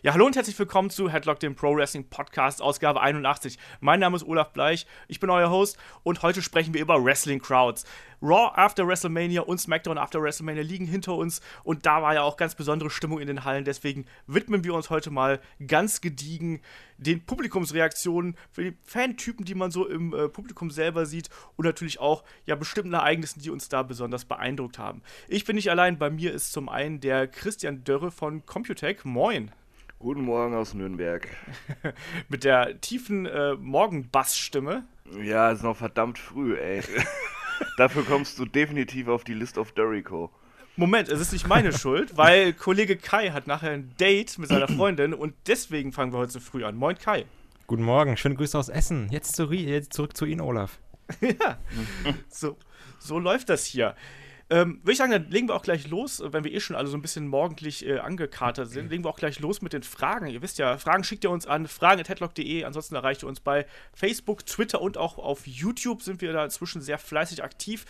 Ja, hallo und herzlich willkommen zu Headlock, dem Pro Wrestling Podcast, Ausgabe 81. Mein Name ist Olaf Bleich, ich bin euer Host und heute sprechen wir über Wrestling Crowds. Raw after WrestleMania und SmackDown after WrestleMania liegen hinter uns und da war ja auch ganz besondere Stimmung in den Hallen. Deswegen widmen wir uns heute mal ganz gediegen den Publikumsreaktionen für die Fantypen, die man so im äh, Publikum selber sieht und natürlich auch ja bestimmten Ereignissen, die uns da besonders beeindruckt haben. Ich bin nicht allein, bei mir ist zum einen der Christian Dörre von Computech. Moin. Guten Morgen aus Nürnberg. Mit der tiefen äh, Morgenbassstimme. Ja, ist noch verdammt früh, ey. Dafür kommst du definitiv auf die List of Dorico. Moment, es ist nicht meine Schuld, weil Kollege Kai hat nachher ein Date mit seiner Freundin und deswegen fangen wir heute so früh an. Moin Kai. Guten Morgen, schöne Grüße aus Essen. Jetzt, zu, jetzt zurück zu Ihnen, Olaf. ja, so, so läuft das hier. Ähm, Würde ich sagen, dann legen wir auch gleich los, wenn wir eh schon alle so ein bisschen morgendlich äh, angekatert sind. Legen wir auch gleich los mit den Fragen. Ihr wisst ja, Fragen schickt ihr uns an fragen.headlock.de. Ansonsten erreicht ihr uns bei Facebook, Twitter und auch auf YouTube sind wir da inzwischen sehr fleißig aktiv.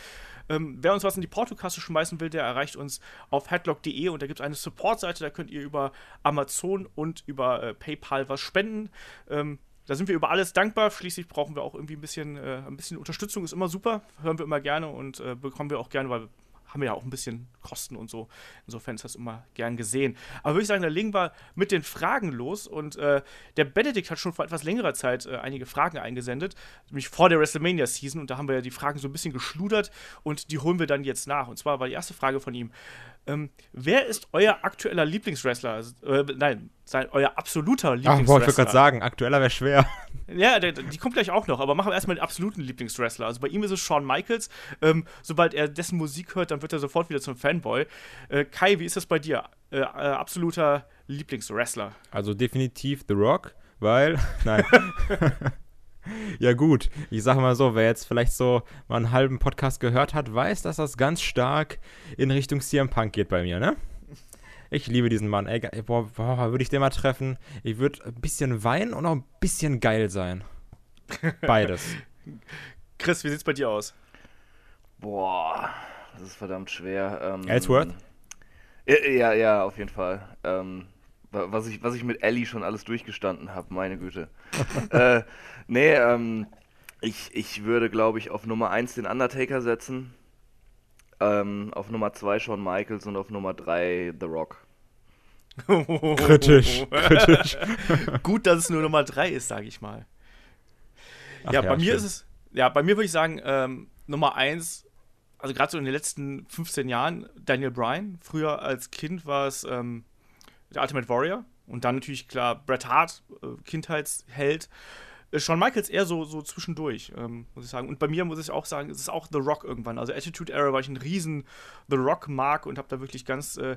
Ähm, wer uns was in die Portokasse schmeißen will, der erreicht uns auf headlock.de und da gibt es eine Support-Seite, da könnt ihr über Amazon und über äh, PayPal was spenden. Ähm, da sind wir über alles dankbar. Schließlich brauchen wir auch irgendwie ein bisschen, äh, ein bisschen Unterstützung, ist immer super. Hören wir immer gerne und äh, bekommen wir auch gerne, weil haben wir ja auch ein bisschen Kosten und so. Insofern ist das immer gern gesehen. Aber würde ich sagen, da legen wir mit den Fragen los. Und äh, der Benedikt hat schon vor etwas längerer Zeit äh, einige Fragen eingesendet, nämlich vor der WrestleMania-Season. Und da haben wir ja die Fragen so ein bisschen geschludert und die holen wir dann jetzt nach. Und zwar war die erste Frage von ihm: ähm, Wer ist euer aktueller Lieblingswrestler? Also, äh, nein, sein, euer absoluter Lieblingswrestler. Ach, wollte ich gerade sagen, aktueller wäre schwer. Ja, der, die kommt gleich auch noch, aber machen wir erstmal den absoluten Lieblingswrestler. Also bei ihm ist es Shawn Michaels. Ähm, sobald er dessen Musik hört, dann wird er sofort wieder zum Fanboy. Äh, Kai, wie ist das bei dir? Äh, äh, absoluter Lieblingswrestler. Also definitiv The Rock, weil. Nein. ja, gut. Ich sage mal so, wer jetzt vielleicht so mal einen halben Podcast gehört hat, weiß, dass das ganz stark in Richtung CM Punk geht bei mir, ne? Ich liebe diesen Mann. Ey, boah, boah würde ich den mal treffen. Ich würde ein bisschen weinen und auch ein bisschen geil sein. Beides. Chris, wie sieht's bei dir aus? Boah, das ist verdammt schwer. Ähm, Ellsworth? Ja, ja, auf jeden Fall. Ähm, was, ich, was ich mit Ellie schon alles durchgestanden habe, meine Güte. äh, nee, ähm, ich, ich würde, glaube ich, auf Nummer 1 den Undertaker setzen. Ähm, auf Nummer 2 Shawn Michaels und auf Nummer 3 The Rock. kritisch, kritisch. Gut, dass es nur Nummer 3 ist, sage ich mal. Ja, ja, bei mir ist es, ja, bei mir würde ich sagen, ähm, Nummer 1, also gerade so in den letzten 15 Jahren, Daniel Bryan. Früher als Kind war es ähm, der Ultimate Warrior. Und dann natürlich, klar, Bret Hart, äh, Kindheitsheld. Äh, Shawn Michaels eher so, so zwischendurch, ähm, muss ich sagen. Und bei mir muss ich auch sagen, es ist auch The Rock irgendwann. Also Attitude Era war ich ein riesen The Rock-Mark und habe da wirklich ganz äh,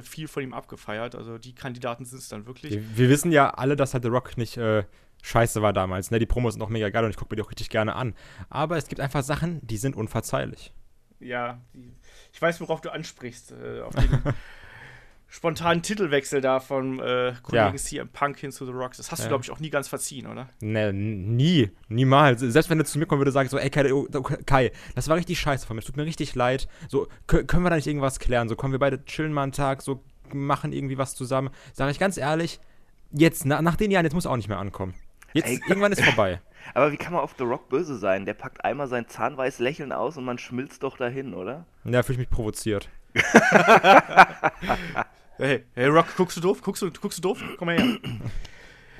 viel von ihm abgefeiert. Also die Kandidaten sind es dann wirklich. Wir, wir, wissen ja alle, dass halt The Rock nicht äh, scheiße war damals. Ne? Die Promos sind noch mega geil und ich gucke mir die auch richtig gerne an. Aber es gibt einfach Sachen, die sind unverzeihlich. Ja, die, ich weiß, worauf du ansprichst. Äh, auf den spontanen Titelwechsel da vom äh, Kollegen ja. CM Punk hin zu The Rocks. Das hast ja. du, glaube ich, auch nie ganz verziehen, oder? Ne, nie. Niemals. Selbst wenn du zu mir kommen würdest, sagen so, ey Kai, Kai, das war richtig scheiße von mir. Es tut mir richtig leid. So, können wir da nicht irgendwas klären? So, kommen wir beide chillen mal einen Tag, so machen irgendwie was zusammen. Sage ich ganz ehrlich, jetzt, na, nach den Jahren, jetzt muss auch nicht mehr ankommen. Jetzt, ey, irgendwann ist vorbei. Aber wie kann man auf The Rock böse sein? Der packt einmal sein zahnweiß Lächeln aus und man schmilzt doch dahin, oder? Ja, fühle ich mich provoziert. Hey, hey Rock, guckst du doof? Guckst du, guckst du doof? Komm mal her.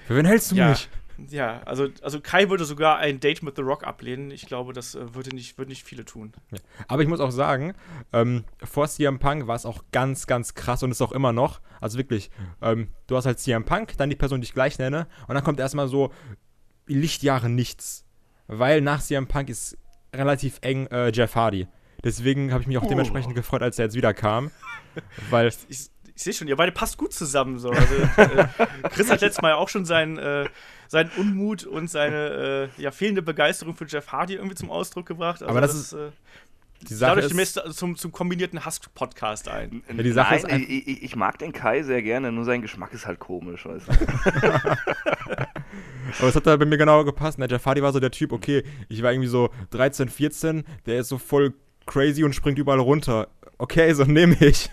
Für wen hältst du ja. mich? Ja, also, also Kai würde sogar ein Date mit The Rock ablehnen. Ich glaube, das äh, würde nicht, würde nicht viele tun. Ja. Aber ich muss auch sagen, ähm, vor CM Punk war es auch ganz, ganz krass und ist auch immer noch. Also wirklich, ähm, du hast halt CM Punk, dann die Person, die ich gleich nenne, und dann kommt erstmal so Lichtjahre nichts. Weil nach CM Punk ist relativ eng äh, Jeff Hardy. Deswegen habe ich mich auch oh. dementsprechend gefreut, als er jetzt wieder kam. weil ich, ich sehe schon, ihr beide passt gut zusammen. So. Also, äh, Chris hat letztes Mal ja auch schon seinen, äh, seinen Unmut und seine äh, ja, fehlende Begeisterung für Jeff Hardy irgendwie zum Ausdruck gebracht. Also Aber das, das ist. Äh, die Sache Dadurch ist, zum, zum kombinierten Hass-Podcast ein. Ja, die Sache Nein, ist ich, ich, mag den Kai sehr gerne, nur sein Geschmack ist halt komisch. Weißt du? Aber es hat da bei mir genau gepasst. Der ne? Jeff Hardy war so der Typ, okay, ich war irgendwie so 13, 14, der ist so voll crazy und springt überall runter. Okay, so nehme ich.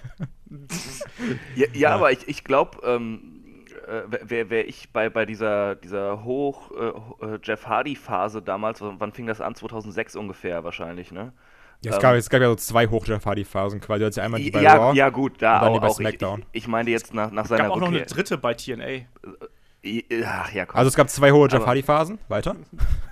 Ja, ja, aber ich, ich glaube, ähm, äh, wäre wär ich bei, bei dieser, dieser Hoch äh, äh, Jeff Hardy-Phase damals, wann fing das an? 2006 ungefähr wahrscheinlich, ne? Ja, es, gab, es gab ja so zwei hoch Jeff Hardy-Phasen quasi. Du hattest ja einmal die bei ja, Raw. ja, gut, da und dann die auch. bei auch. Ich, SmackDown. ich, ich meine jetzt nach, nach Es seiner gab auch noch eine Rückkehr. dritte bei TNA. Ach ja, komm. Also es gab zwei hohe Hardy-Phasen. Weiter.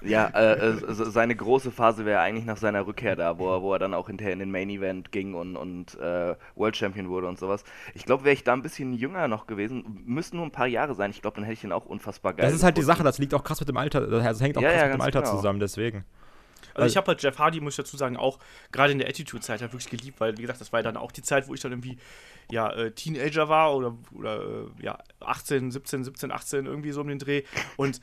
Ja, äh, äh, seine große Phase wäre eigentlich nach seiner Rückkehr da, wo er, wo er dann auch hinterher in den Main Event ging und, und äh, World Champion wurde und sowas. Ich glaube, wäre ich da ein bisschen jünger noch gewesen, müssten nur ein paar Jahre sein. Ich glaube, dann hätte ich ihn auch unfassbar geil. Das ist halt die gefunden. Sache, das liegt auch krass mit dem Alter, das hängt auch Ja, krass ja, mit dem Alter genau. zusammen, deswegen. Also ich habe halt Jeff Hardy, muss ich dazu sagen, auch gerade in der Attitude-Zeit halt wirklich geliebt, weil, wie gesagt, das war ja dann auch die Zeit, wo ich dann irgendwie, ja, äh, Teenager war oder, oder äh, ja, 18, 17, 17, 18, irgendwie so um den Dreh. Und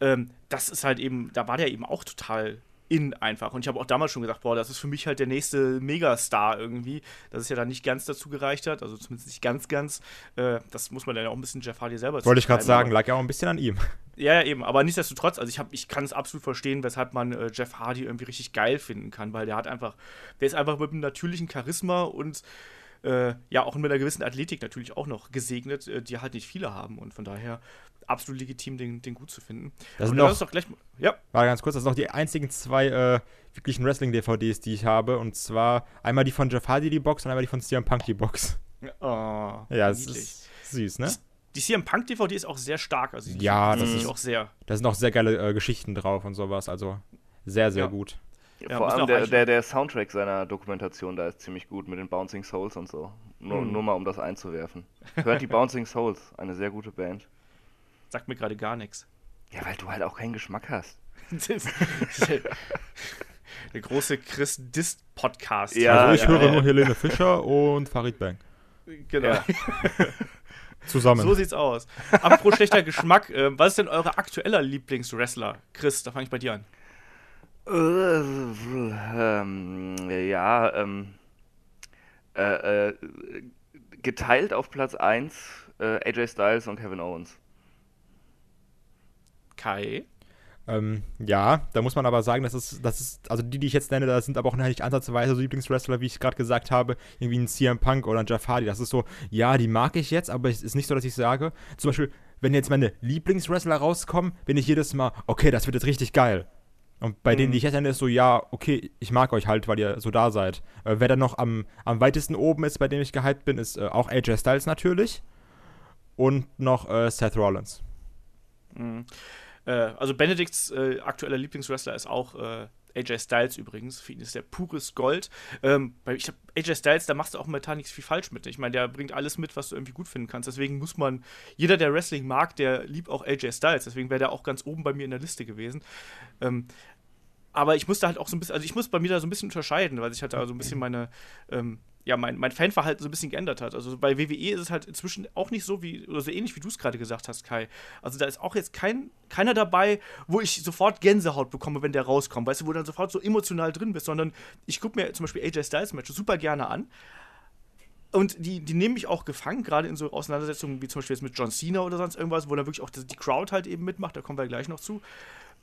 ähm, das ist halt eben, da war der eben auch total in einfach. Und ich habe auch damals schon gesagt, boah, das ist für mich halt der nächste Megastar irgendwie, dass es ja dann nicht ganz dazu gereicht hat, also zumindest nicht ganz, ganz. Äh, das muss man dann ja auch ein bisschen Jeff Hardy selber Wollte ich gerade sagen, lag ja auch ein bisschen an ihm. ja, ja, eben. Aber nichtsdestotrotz, also ich, hab, ich kann es absolut verstehen, weshalb man äh, Jeff Hardy irgendwie richtig geil finden kann, weil der hat einfach, der ist einfach mit einem natürlichen Charisma und äh, ja auch mit einer gewissen Athletik natürlich auch noch gesegnet, äh, die halt nicht viele haben. Und von daher absolut legitim, den, den gut zu finden. Das sind uns doch gleich. Ja, war ganz kurz, das sind noch die einzigen zwei äh, wirklichen Wrestling-DVDs, die ich habe. Und zwar einmal die von Jeff Hardy, die Box, und einmal die von CM Punk, die Box. oh, Ja, es niedlich. ist süß, ne? Die CM Punk DVD ist auch sehr stark. Also Ja, das das ist ist- auch sehr. Da sind auch sehr geile äh, Geschichten drauf und sowas. Also sehr, sehr Ja. gut. Ja, Vor allem der, der, der Soundtrack seiner Dokumentation da ist ziemlich gut mit den Bouncing Souls und so. Nur, Mhm. nur mal um das einzuwerfen. Hört die Bouncing Souls, eine sehr gute Band. Sagt mir gerade gar nichts. Ja, weil du halt auch keinen Geschmack hast. der große Chris Dist Podcast. Ja, also ich ja, höre ja. nur Helene Fischer und Farid Bang. Genau. Ja. Zusammen. So sieht's aus. Apropos schlechter Geschmack, äh, was ist denn euer aktueller Lieblingswrestler? Chris, da fange ich bei dir an. Äh, ähm, ja, ähm, äh, äh, geteilt auf Platz 1 äh, AJ Styles und Kevin Owens. Kai. Ähm, ja, da muss man aber sagen, das ist, das ist, also die, die ich jetzt nenne, das sind aber auch nicht ansatzweise so Lieblingswrestler, wie ich gerade gesagt habe, irgendwie ein CM Punk oder ein Jeff Hardy. Das ist so, ja, die mag ich jetzt, aber es ist nicht so, dass ich sage, zum Beispiel, wenn jetzt meine Lieblingswrestler rauskommen, bin ich jedes Mal, okay, das wird jetzt richtig geil. Und bei denen, Mhm. die ich jetzt nenne, ist so, ja, okay, ich mag euch halt, weil ihr so da seid. Äh, wer dann noch am, am weitesten oben ist, bei dem ich gehypt bin, ist äh, auch AJ Styles natürlich. Und noch äh, Seth Rollins. Mhm. Äh, also Benedikts äh, aktueller Lieblingswrestler ist auch äh, AJ Styles übrigens. Für ihn ist der pures Gold. Ähm, ich hab, AJ Styles, da machst du auch momentan nichts viel falsch mit. Ich meine, der bringt alles mit, was du irgendwie gut finden kannst. Deswegen muss man, jeder, der Wrestling mag, der liebt auch AJ Styles. Deswegen wäre der auch ganz oben bei mir in der Liste gewesen. Ähm, aber ich musste halt auch so ein bisschen, also ich muss bei mir da so ein bisschen unterscheiden, weil sich halt da so ein bisschen meine, ähm, ja, mein, mein Fanverhalten so ein bisschen geändert hat. Also bei WWE ist es halt inzwischen auch nicht so wie, oder so ähnlich wie du es gerade gesagt hast, Kai. Also da ist auch jetzt kein, keiner dabei, wo ich sofort Gänsehaut bekomme, wenn der rauskommt, weißt du, wo du dann sofort so emotional drin bist, sondern ich gucke mir zum Beispiel AJ Styles Matches super gerne an. Und die, die nehmen mich auch gefangen, gerade in so Auseinandersetzungen wie zum Beispiel jetzt mit John Cena oder sonst irgendwas, wo dann wirklich auch die Crowd halt eben mitmacht, da kommen wir gleich noch zu.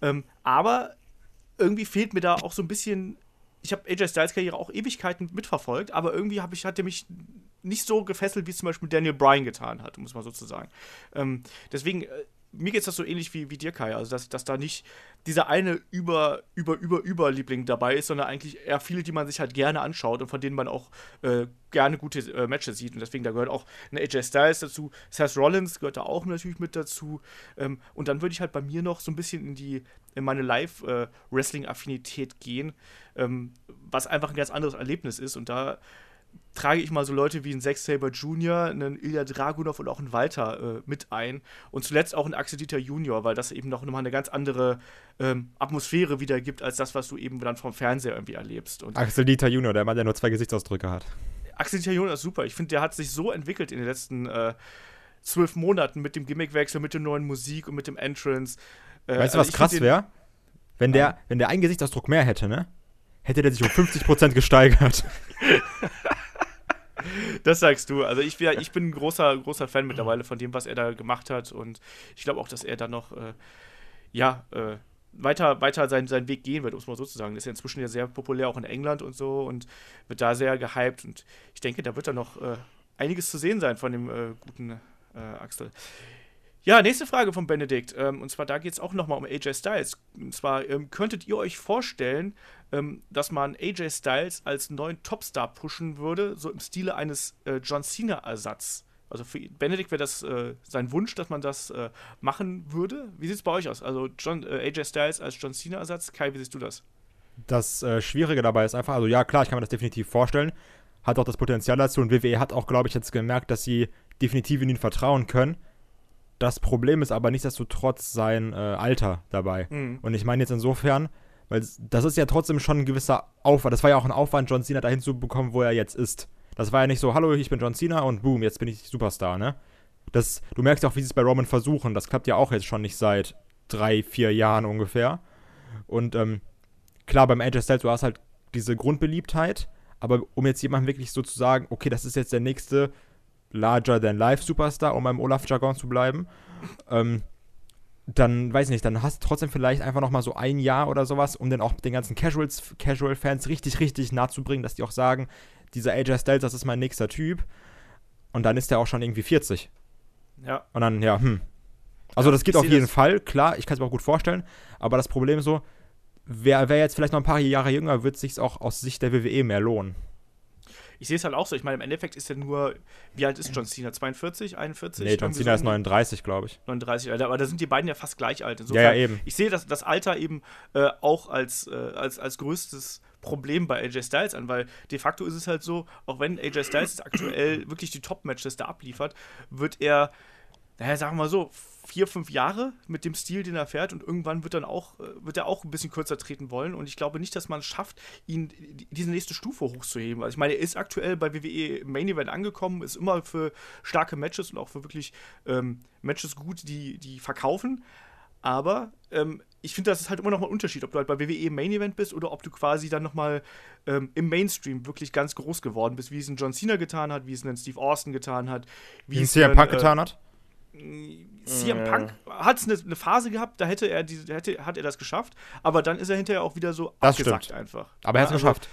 Ähm, aber irgendwie fehlt mir da auch so ein bisschen. Ich habe AJ Styles Karriere auch Ewigkeiten mitverfolgt, aber irgendwie hab ich, hat er mich nicht so gefesselt, wie es zum Beispiel Daniel Bryan getan hat, muss man sozusagen. Ähm, deswegen, äh, mir geht es das so ähnlich wie, wie dir, Kai. Also, dass, dass da nicht dieser eine über, über, über, über Liebling dabei ist, sondern eigentlich eher viele, die man sich halt gerne anschaut und von denen man auch äh, gerne gute äh, Matches sieht. Und deswegen, da gehört auch eine AJ Styles dazu. Seth Rollins gehört da auch natürlich mit dazu. Ähm, und dann würde ich halt bei mir noch so ein bisschen in die, in meine Live-Wrestling-Affinität gehen, ähm, was einfach ein ganz anderes Erlebnis ist. Und da trage ich mal so Leute wie ein Zack Saber Jr., einen Ilya Dragunov und auch einen Walter äh, mit ein. Und zuletzt auch einen Axel Dieter Junior, weil das eben noch mal eine ganz andere ähm, Atmosphäre wieder gibt, als das, was du eben dann vom Fernseher irgendwie erlebst. Und Axel Dieter Junior, der Mann, der nur zwei Gesichtsausdrücke hat. Axel Dieter Junior ist super. Ich finde, der hat sich so entwickelt in den letzten äh, zwölf Monaten mit dem Gimmickwechsel, mit der neuen Musik und mit dem Entrance. Äh, Weißt du, also was krass wäre? Wenn der, wenn der einen Gesichtsausdruck mehr hätte, ne? Hätte der sich um 50% gesteigert. Das sagst du. Also ich, wär, ich bin ein großer, großer Fan mittlerweile von dem, was er da gemacht hat. Und ich glaube auch, dass er da noch, äh, ja, äh, weiter, weiter seinen, seinen Weg gehen wird, um es mal so zu sagen. Ist ja inzwischen ja sehr populär auch in England und so und wird da sehr gehypt. Und ich denke, da wird dann noch äh, einiges zu sehen sein von dem äh, guten äh, Axel. Ja, nächste Frage von Benedikt. Ähm, und zwar, da geht es auch nochmal um AJ Styles. Und zwar, ähm, könntet ihr euch vorstellen, ähm, dass man AJ Styles als neuen Topstar pushen würde, so im Stile eines äh, John Cena-Ersatz? Also für Benedikt wäre das äh, sein Wunsch, dass man das äh, machen würde. Wie sieht es bei euch aus? Also John, äh, AJ Styles als John Cena-Ersatz. Kai, wie siehst du das? Das äh, Schwierige dabei ist einfach, also ja, klar, ich kann mir das definitiv vorstellen. Hat auch das Potenzial dazu und WWE hat auch, glaube ich, jetzt gemerkt, dass sie definitiv in ihn vertrauen können. Das Problem ist aber nichtsdestotrotz sein äh, Alter dabei. Mhm. Und ich meine jetzt insofern, weil das ist ja trotzdem schon ein gewisser Aufwand. Das war ja auch ein Aufwand, John Cena dahin zu bekommen, wo er jetzt ist. Das war ja nicht so, hallo, ich bin John Cena und boom, jetzt bin ich Superstar, ne? Das, du merkst ja auch, wie sie es bei Roman versuchen. Das klappt ja auch jetzt schon nicht seit drei, vier Jahren ungefähr. Und ähm, klar, beim AJ Styles, du hast halt diese Grundbeliebtheit, aber um jetzt jemandem wirklich so zu sagen, okay, das ist jetzt der nächste Larger-than-Life-Superstar, um beim Olaf-Jargon zu bleiben, ähm, dann, weiß ich nicht, dann hast du trotzdem vielleicht einfach noch mal so ein Jahr oder sowas, um dann auch den ganzen Casuals, Casual-Fans richtig, richtig nah zu bringen, dass die auch sagen, dieser AJ Styles, das ist mein nächster Typ. Und dann ist der auch schon irgendwie 40. Ja. Und dann, ja, hm. Also Ja, das geht auf jeden das- Fall, klar, ich kann es mir auch gut vorstellen. Aber das Problem ist so, wer, wer jetzt vielleicht noch ein paar Jahre jünger, wird sich auch aus Sicht der WWE mehr lohnen. Ich sehe es halt auch so. Ich meine, im Endeffekt ist er nur, wie alt ist John Cena? 42, 41? Nee, John Cena ist um die- 39, glaube ich. 39, Alter. Aber da sind die beiden ja fast gleich alt. Ja, ja, eben. Ich sehe das, das Alter eben äh, auch als, äh, als, als größtes Problem bei AJ Styles an, weil de facto ist es halt so, auch wenn AJ Styles aktuell wirklich die Top-Matches da abliefert, wird er, naja, sagen wir mal so, vier, fünf Jahre mit dem Stil, den er fährt und irgendwann wird dann auch, äh, wird er auch ein bisschen kürzer treten wollen und ich glaube nicht, dass man es schafft, ihn die- diese nächste Stufe hochzuheben. Also ich meine, er ist aktuell bei WWE im Main Event angekommen, ist immer für starke Matches und auch für wirklich ähm, Matches gut, die, die verkaufen. Aber ähm, ich finde, das ist halt immer noch mal ein Unterschied, ob du halt bei WWE im Main Event bist oder ob du quasi dann noch mal ähm, im Mainstream wirklich ganz groß geworden bist, wie es ein John Cena getan hat, wie es ein Steve Austin getan hat, wie Wie es CM Punk äh, getan hat. CM. Punk hat eine, eine Phase gehabt, da hätte er diese, hätte, hat er das geschafft, aber dann ist er hinterher auch wieder so Das abgesackt stimmt. einfach. Aber er hat es also geschafft.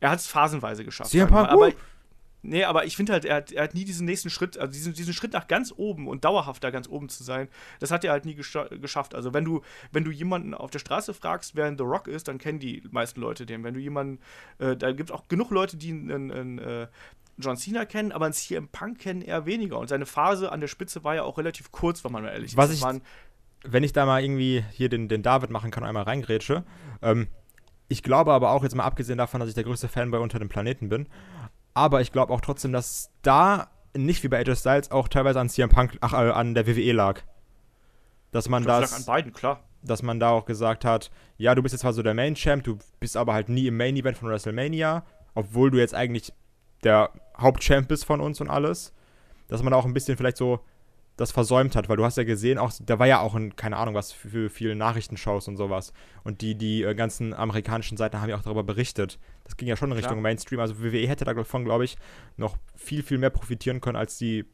Er hat es phasenweise geschafft. CM Punk, aber, uh. Nee, aber ich finde halt, er hat, er hat nie diesen nächsten Schritt, also diesen, diesen Schritt nach ganz oben und dauerhaft da ganz oben zu sein, das hat er halt nie gescha geschafft. Also wenn du, wenn du jemanden auf der Straße fragst, wer ein The Rock ist, dann kennen die meisten Leute den. Wenn du jemanden, äh, da gibt es auch genug Leute, die einen, einen äh, John Cena kennen, aber einen CM Punk kennen eher weniger. Und seine Phase an der Spitze war ja auch relativ kurz, wenn man mal ehrlich Was ist. ich- wenn ich da mal irgendwie hier den, den David machen kann, einmal reingrätsche. Ähm, ich glaube aber auch, jetzt mal abgesehen davon, dass ich der größte Fan bei Unter dem Planeten bin, aber ich glaube auch trotzdem, dass da nicht wie bei AJ Styles auch teilweise an CM Punk, ach, äh, an der WWE lag. Dass man das lag an beiden, klar. dass man da auch gesagt hat, ja, du bist jetzt zwar so der Main Champ, du bist aber halt nie im Main Event von WrestleMania, obwohl du jetzt eigentlich der Hauptchamp bist von uns und alles. Dass man da auch ein bisschen vielleicht so das versäumt hat, weil du hast ja gesehen, auch da war ja auch in, keine Ahnung, was für, für viele Nachrichtenshows und sowas. Und die, die äh, ganzen amerikanischen Seiten haben ja auch darüber berichtet. Das ging ja schon in Klar. Richtung Mainstream. Also WWE hätte davon, glaube ich, noch viel, viel mehr profitieren können, als sie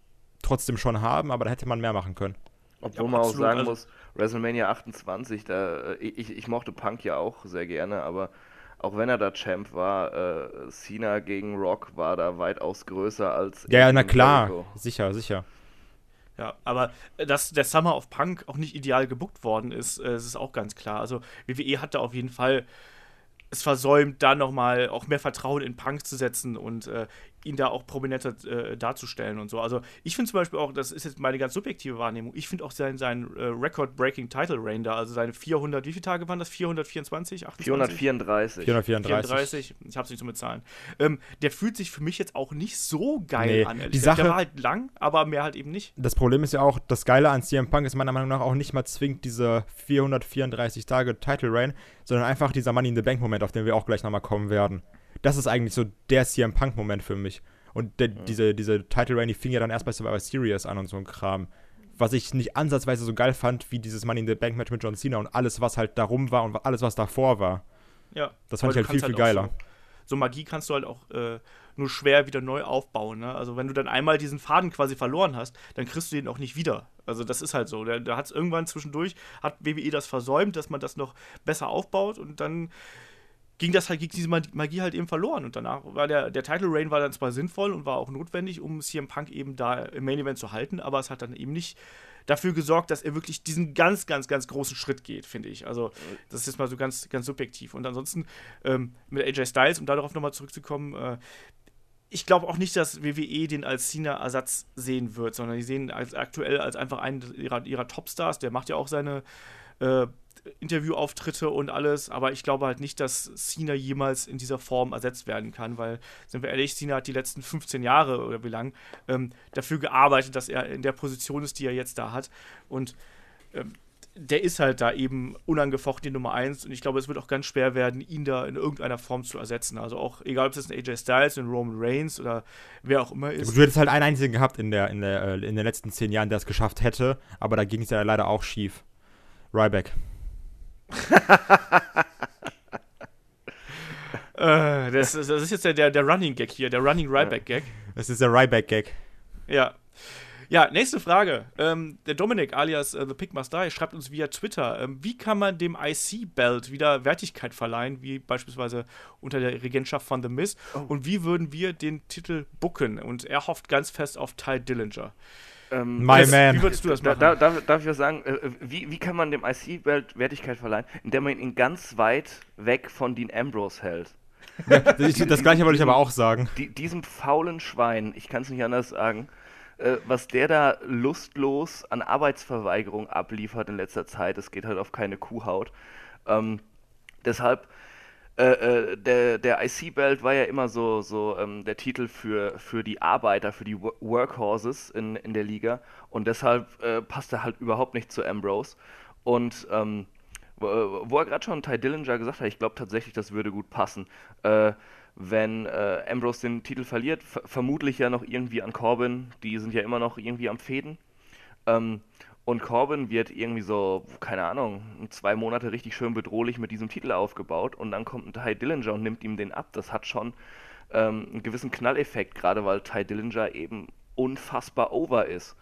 trotzdem schon haben, aber da hätte man mehr machen können. Obwohl Ja, man auch absolut, sagen also- muss, WrestleMania 28, da, äh, ich, ich mochte Punk ja auch sehr gerne, aber auch wenn er da Champ war, äh, Cena gegen Rock war da weitaus größer als Ja, ja, na klar. Jericho. Sicher, sicher. Ja, aber äh, dass der Summer of Punk auch nicht ideal gebuckt worden ist, äh, ist auch ganz klar. Also WWE hat da auf jeden Fall es versäumt, da nochmal auch mehr Vertrauen in Punk zu setzen und äh, ihn da auch prominenter äh, darzustellen und so. Also ich finde zum Beispiel auch, das ist jetzt meine ganz subjektive Wahrnehmung, ich finde auch sein, sein äh, Record-Breaking Title Reign da, also seine 400, wie viele Tage waren das? 424, 28? 434. 434. 34, ich hab's nicht so mit Zahlen. Ähm, der fühlt sich für mich jetzt auch nicht so geil Nee, an. die. Sache- der war halt lang, aber mehr halt eben nicht. Das Problem ist ja auch, das Geile an CM Punk ist meiner Meinung nach auch nicht mal zwingend diese 434 Tage Title Reign, sondern einfach dieser Money in the Bank Moment, auf den wir auch gleich nochmal kommen werden. Das ist eigentlich so der CM Punk Moment für mich. Und der, diese, diese Title Reign, die fing ja dann erst bei Survivor Series an und so ein Kram. Was ich nicht ansatzweise so geil fand, wie dieses Money in the Bank Match mit John Cena und alles, was halt darum war und alles, was davor war. Ja. Das fand ich halt viel, viel auch geiler. so Magie kannst du halt auch äh, nur schwer wieder neu aufbauen. Ne? Also wenn du dann einmal diesen Faden quasi verloren hast, dann kriegst du den auch nicht wieder. Also das ist halt so. Da, da hat es irgendwann zwischendurch, hat WWE das versäumt, dass man das noch besser aufbaut und dann ging das halt, ging diese Magie halt eben verloren. Und danach war der, der Title Reign war dann zwar sinnvoll und war auch notwendig, um CM Punk eben da im Main Event zu halten, aber es hat dann eben nicht dafür gesorgt, dass er wirklich diesen ganz, ganz, ganz großen Schritt geht, finde ich. Also, das ist jetzt mal so ganz, ganz subjektiv. Und ansonsten ähm, mit AJ Styles, um darauf nochmal zurückzukommen, äh, ich glaube auch nicht, dass WWE den als Cena-Ersatz sehen wird, sondern die sehen als aktuell als einfach einen ihrer, ihrer Topstars. Der macht ja auch seine äh, Interviewauftritte und alles, aber ich glaube halt nicht, dass Cena jemals in dieser Form ersetzt werden kann, weil, sind wir ehrlich, Cena hat die letzten 15 Jahre oder wie lang ähm, dafür gearbeitet, dass er in der Position ist, die er jetzt da hat. Und ähm, der ist halt da eben unangefochten die Nummer 1 und ich glaube, es wird auch ganz schwer werden, ihn da in irgendeiner Form zu ersetzen. Also auch, egal ob es ein AJ Styles, ein Roman Reigns oder wer auch immer ist. Du hättest halt einen einzigen gehabt in, der, in, der, äh, in den letzten zehn Jahren, der es geschafft hätte, aber da ging es ja leider auch schief. Ryback. Äh, das, das, ist jetzt der, der Running Gag hier, der Running Ryback Gag. Das ist der Ryback Gag. Ja. Ja, nächste Frage. Ähm, der Dominik alias äh, The Pig Must Die schreibt uns via Twitter, ähm, wie kann man dem IC-Belt wieder Wertigkeit verleihen, wie beispielsweise unter der Regentschaft von The Miz? Oh. Und wie würden wir den Titel booken? Und er hofft ganz fest auf Ty Dillinger. Ähm, My man. Wie würdest du das machen? Da, darf, darf, ich was sagen? Äh, wie, wie kann man dem IC-Belt Wertigkeit verleihen, indem man ihn ganz weit weg von Dean Ambrose hält? Ja, das, das gleiche wollte ich aber auch sagen. Die, diesem faulen Schwein, ich kann es nicht anders sagen, äh, was der da lustlos an Arbeitsverweigerung abliefert in letzter Zeit, das geht halt auf keine Kuhhaut. Ähm, deshalb äh, äh, der, der IC-Belt war ja immer so, so ähm, der Titel für, für die Arbeiter, für die Workhorses in, in der Liga und deshalb äh, passt er halt überhaupt nicht zu Ambrose. Und ähm, wo, er gerade schon Ty Dillinger gesagt hat, ich glaube tatsächlich, das würde gut passen. Äh, wenn äh, Ambrose den Titel verliert, vermutlich ja noch irgendwie an Corbin, die sind ja immer noch irgendwie am Fäden. Ähm, und Corbin wird irgendwie so, keine Ahnung, zwei Monate richtig schön bedrohlich mit diesem Titel aufgebaut und dann kommt ein Ty Dillinger und nimmt ihm den ab. Das hat schon ähm, einen gewissen Knalleffekt, gerade weil Ty Dillinger eben unfassbar over ist.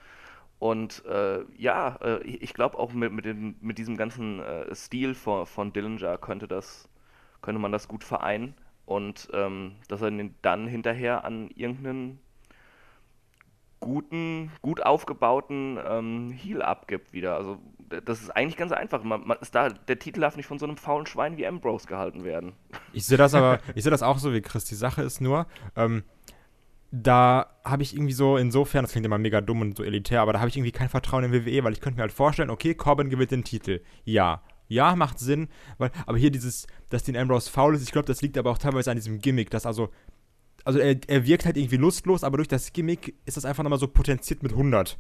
Und äh, ja, äh, ich glaube auch mit, mit, den, mit diesem ganzen äh, Stil von, von Dillinger könnte, das, könnte man das gut vereinen und ähm, dass er dann hinterher an irgendeinen guten, gut aufgebauten ähm, Heal abgibt wieder. Also das ist eigentlich ganz einfach. Man, man da, der Titel darf nicht von so einem faulen Schwein wie Ambrose gehalten werden. Ich sehe das aber, ich sehe das auch so wie Chris. Die Sache ist nur, ähm, da habe ich irgendwie so, insofern, das klingt immer mega dumm und so elitär, aber da habe ich irgendwie kein Vertrauen in WWE, weil ich könnte mir halt vorstellen, okay, Corbin gewinnt den Titel. Ja. Ja, macht Sinn, weil, aber hier dieses, dass den Ambrose faul ist, ich glaube, das liegt aber auch teilweise an diesem Gimmick, dass also also er, er wirkt halt irgendwie lustlos, aber durch das Gimmick ist das einfach nochmal so potenziert mit 100.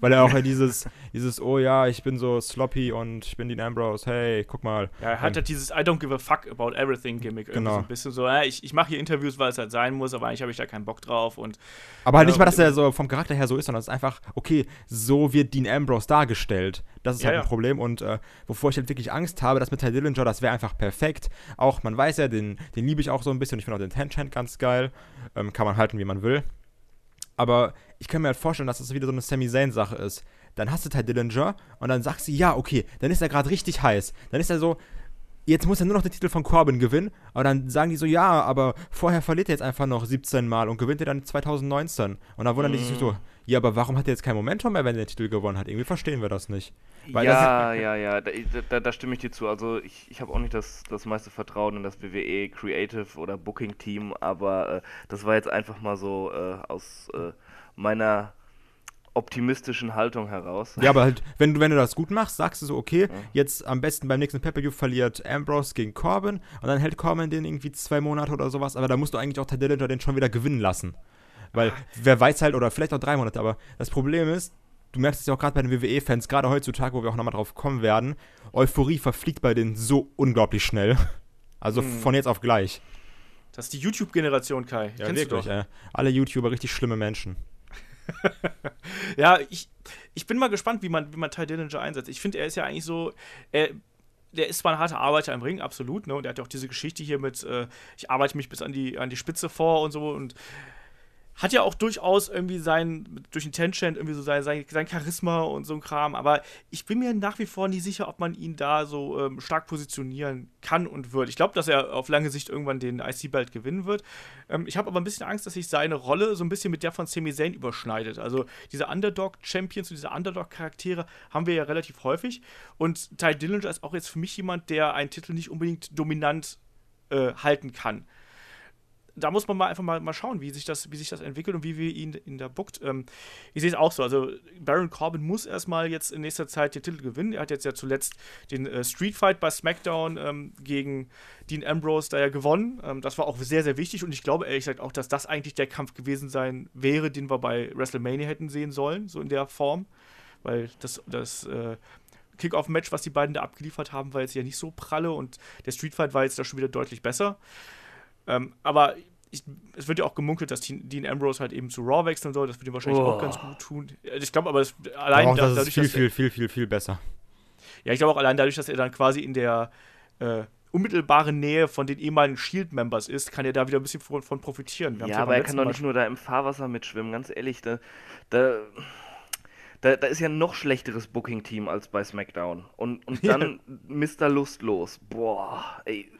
Weil er auch ja dieses, dieses, oh ja, ich bin so sloppy und ich bin Dean Ambrose, hey, guck mal. Ja, er hat halt dieses I don't give a fuck about everything Gimmick. Genau. So ein bisschen so, ja, ich, ich mache hier Interviews, weil es halt sein muss, aber eigentlich habe ich da keinen Bock drauf. Und, aber halt nicht mal, dass er so vom Charakter her so ist, sondern es ist einfach, okay, so wird Dean Ambrose dargestellt. Das ist ja, halt ein. Problem und äh, wovor ich halt wirklich Angst habe, dass mit Ty Dillinger, das wäre einfach perfekt. Auch, man weiß ja, den, den liebe ich auch so ein bisschen und ich finde auch den Tenchant ganz geil. Ähm, kann man halten, wie man will. Aber ich kann mir halt vorstellen, dass das wieder so eine Sami Zayn-Sache ist. Dann hast du Ty Dillinger und dann sagst du, ja, okay, dann ist er gerade richtig heiß. Dann ist er so, jetzt muss er nur noch den Titel von Corbin gewinnen. Aber dann sagen die so, ja, aber vorher verliert er jetzt einfach noch 17 Mal und gewinnt er dann 2019. Und dann wundern die sich so, ja, aber warum hat er jetzt kein Momentum mehr, wenn er den Titel gewonnen hat? Irgendwie verstehen wir das nicht. Weil ja, das ja, ja, da, da, da, stimme ich dir zu. Also ich, ich habe auch nicht das, das meiste Vertrauen in das WWE Creative oder Booking Team, aber äh, das war jetzt einfach mal so äh, aus äh, meiner optimistischen Haltung heraus. Ja, aber halt, wenn du, wenn du das gut machst, sagst du so, okay, ja. jetzt am besten beim nächsten Pay-Per-View verliert Ambrose gegen Corbin und dann hält Corbin den irgendwie zwei Monate oder sowas, aber da musst du eigentlich auch Ted Dillinger den schon wieder gewinnen lassen. Weil, wer weiß halt, oder vielleicht auch drei Monate, aber das Problem ist, du merkst es ja auch gerade bei den WWE-Fans, gerade heutzutage, wo wir auch nochmal drauf kommen werden, Euphorie verfliegt bei denen so unglaublich schnell. Also hm. von jetzt auf gleich. Das ist die YouTube-Generation, Kai. Ja, Kennst wirklich, äh, Alle YouTuber richtig schlimme Menschen. ja, ich, ich bin mal gespannt, wie man, wie man Ty Dillinger einsetzt. Ich finde, er ist ja eigentlich so, er, der ist zwar ein harter Arbeiter im Ring, absolut, ne? Und der hat ja auch diese Geschichte hier mit, äh, ich arbeite mich bis an die, an die Spitze vor und so und hat ja auch durchaus irgendwie sein, durch den Tenchant irgendwie so sein, sein, sein, Charisma und so ein Kram, aber ich bin mir nach wie vor nie sicher, ob man ihn da so ähm, stark positionieren kann und wird. Ich glaube, dass er auf lange Sicht irgendwann den IC-Belt gewinnen wird. Ähm, ich habe aber ein bisschen Angst, dass sich seine Rolle so ein bisschen mit der von Sami Zayn überschneidet. Also diese Underdog-Champions und diese Underdog-Charaktere haben wir ja relativ häufig und Ty Dillinger ist auch jetzt für mich jemand, der einen Titel nicht unbedingt dominant äh, halten kann da muss man mal einfach mal, mal schauen, wie sich, das, wie sich das entwickelt und wie wir ihn in der bookt. Ähm, ich sehe es auch so. Also, Baron Corbin muss erstmal jetzt in nächster Zeit den Titel gewinnen. Er hat jetzt ja zuletzt den äh, Street Fight bei SmackDown ähm, gegen Dean Ambrose da ja gewonnen. Ähm, das war auch sehr, sehr wichtig und ich glaube ehrlich gesagt auch, dass das eigentlich der Kampf gewesen sein wäre, den wir bei WrestleMania hätten sehen sollen, so in der Form. Weil das, das äh, Kick-Off-Match, was die beiden da abgeliefert haben, war jetzt ja nicht so pralle und der Street Fight war jetzt da schon wieder deutlich besser. Ähm, aber ich, es wird ja auch gemunkelt, dass Dean Ambrose halt eben zu Raw wechseln soll. Das wird ihm wahrscheinlich oh. auch ganz gut tun. Ich glaube aber, das, allein auch, das dadurch, ist viel, dass viel, viel, viel, viel besser. Ja, ich glaube auch allein dadurch, dass er dann quasi in der äh, unmittelbaren Nähe von den ehemaligen Shield-Members ist, kann er da wieder ein bisschen von, von profitieren. ja, aber er kann doch nicht nur da im Fahrwasser mitschwimmen, ganz ehrlich. Da, da, da, da ist ja ein noch schlechteres Booking-Team als bei SmackDown. Und, und dann ja. Mr. Lustlos. Boah, ey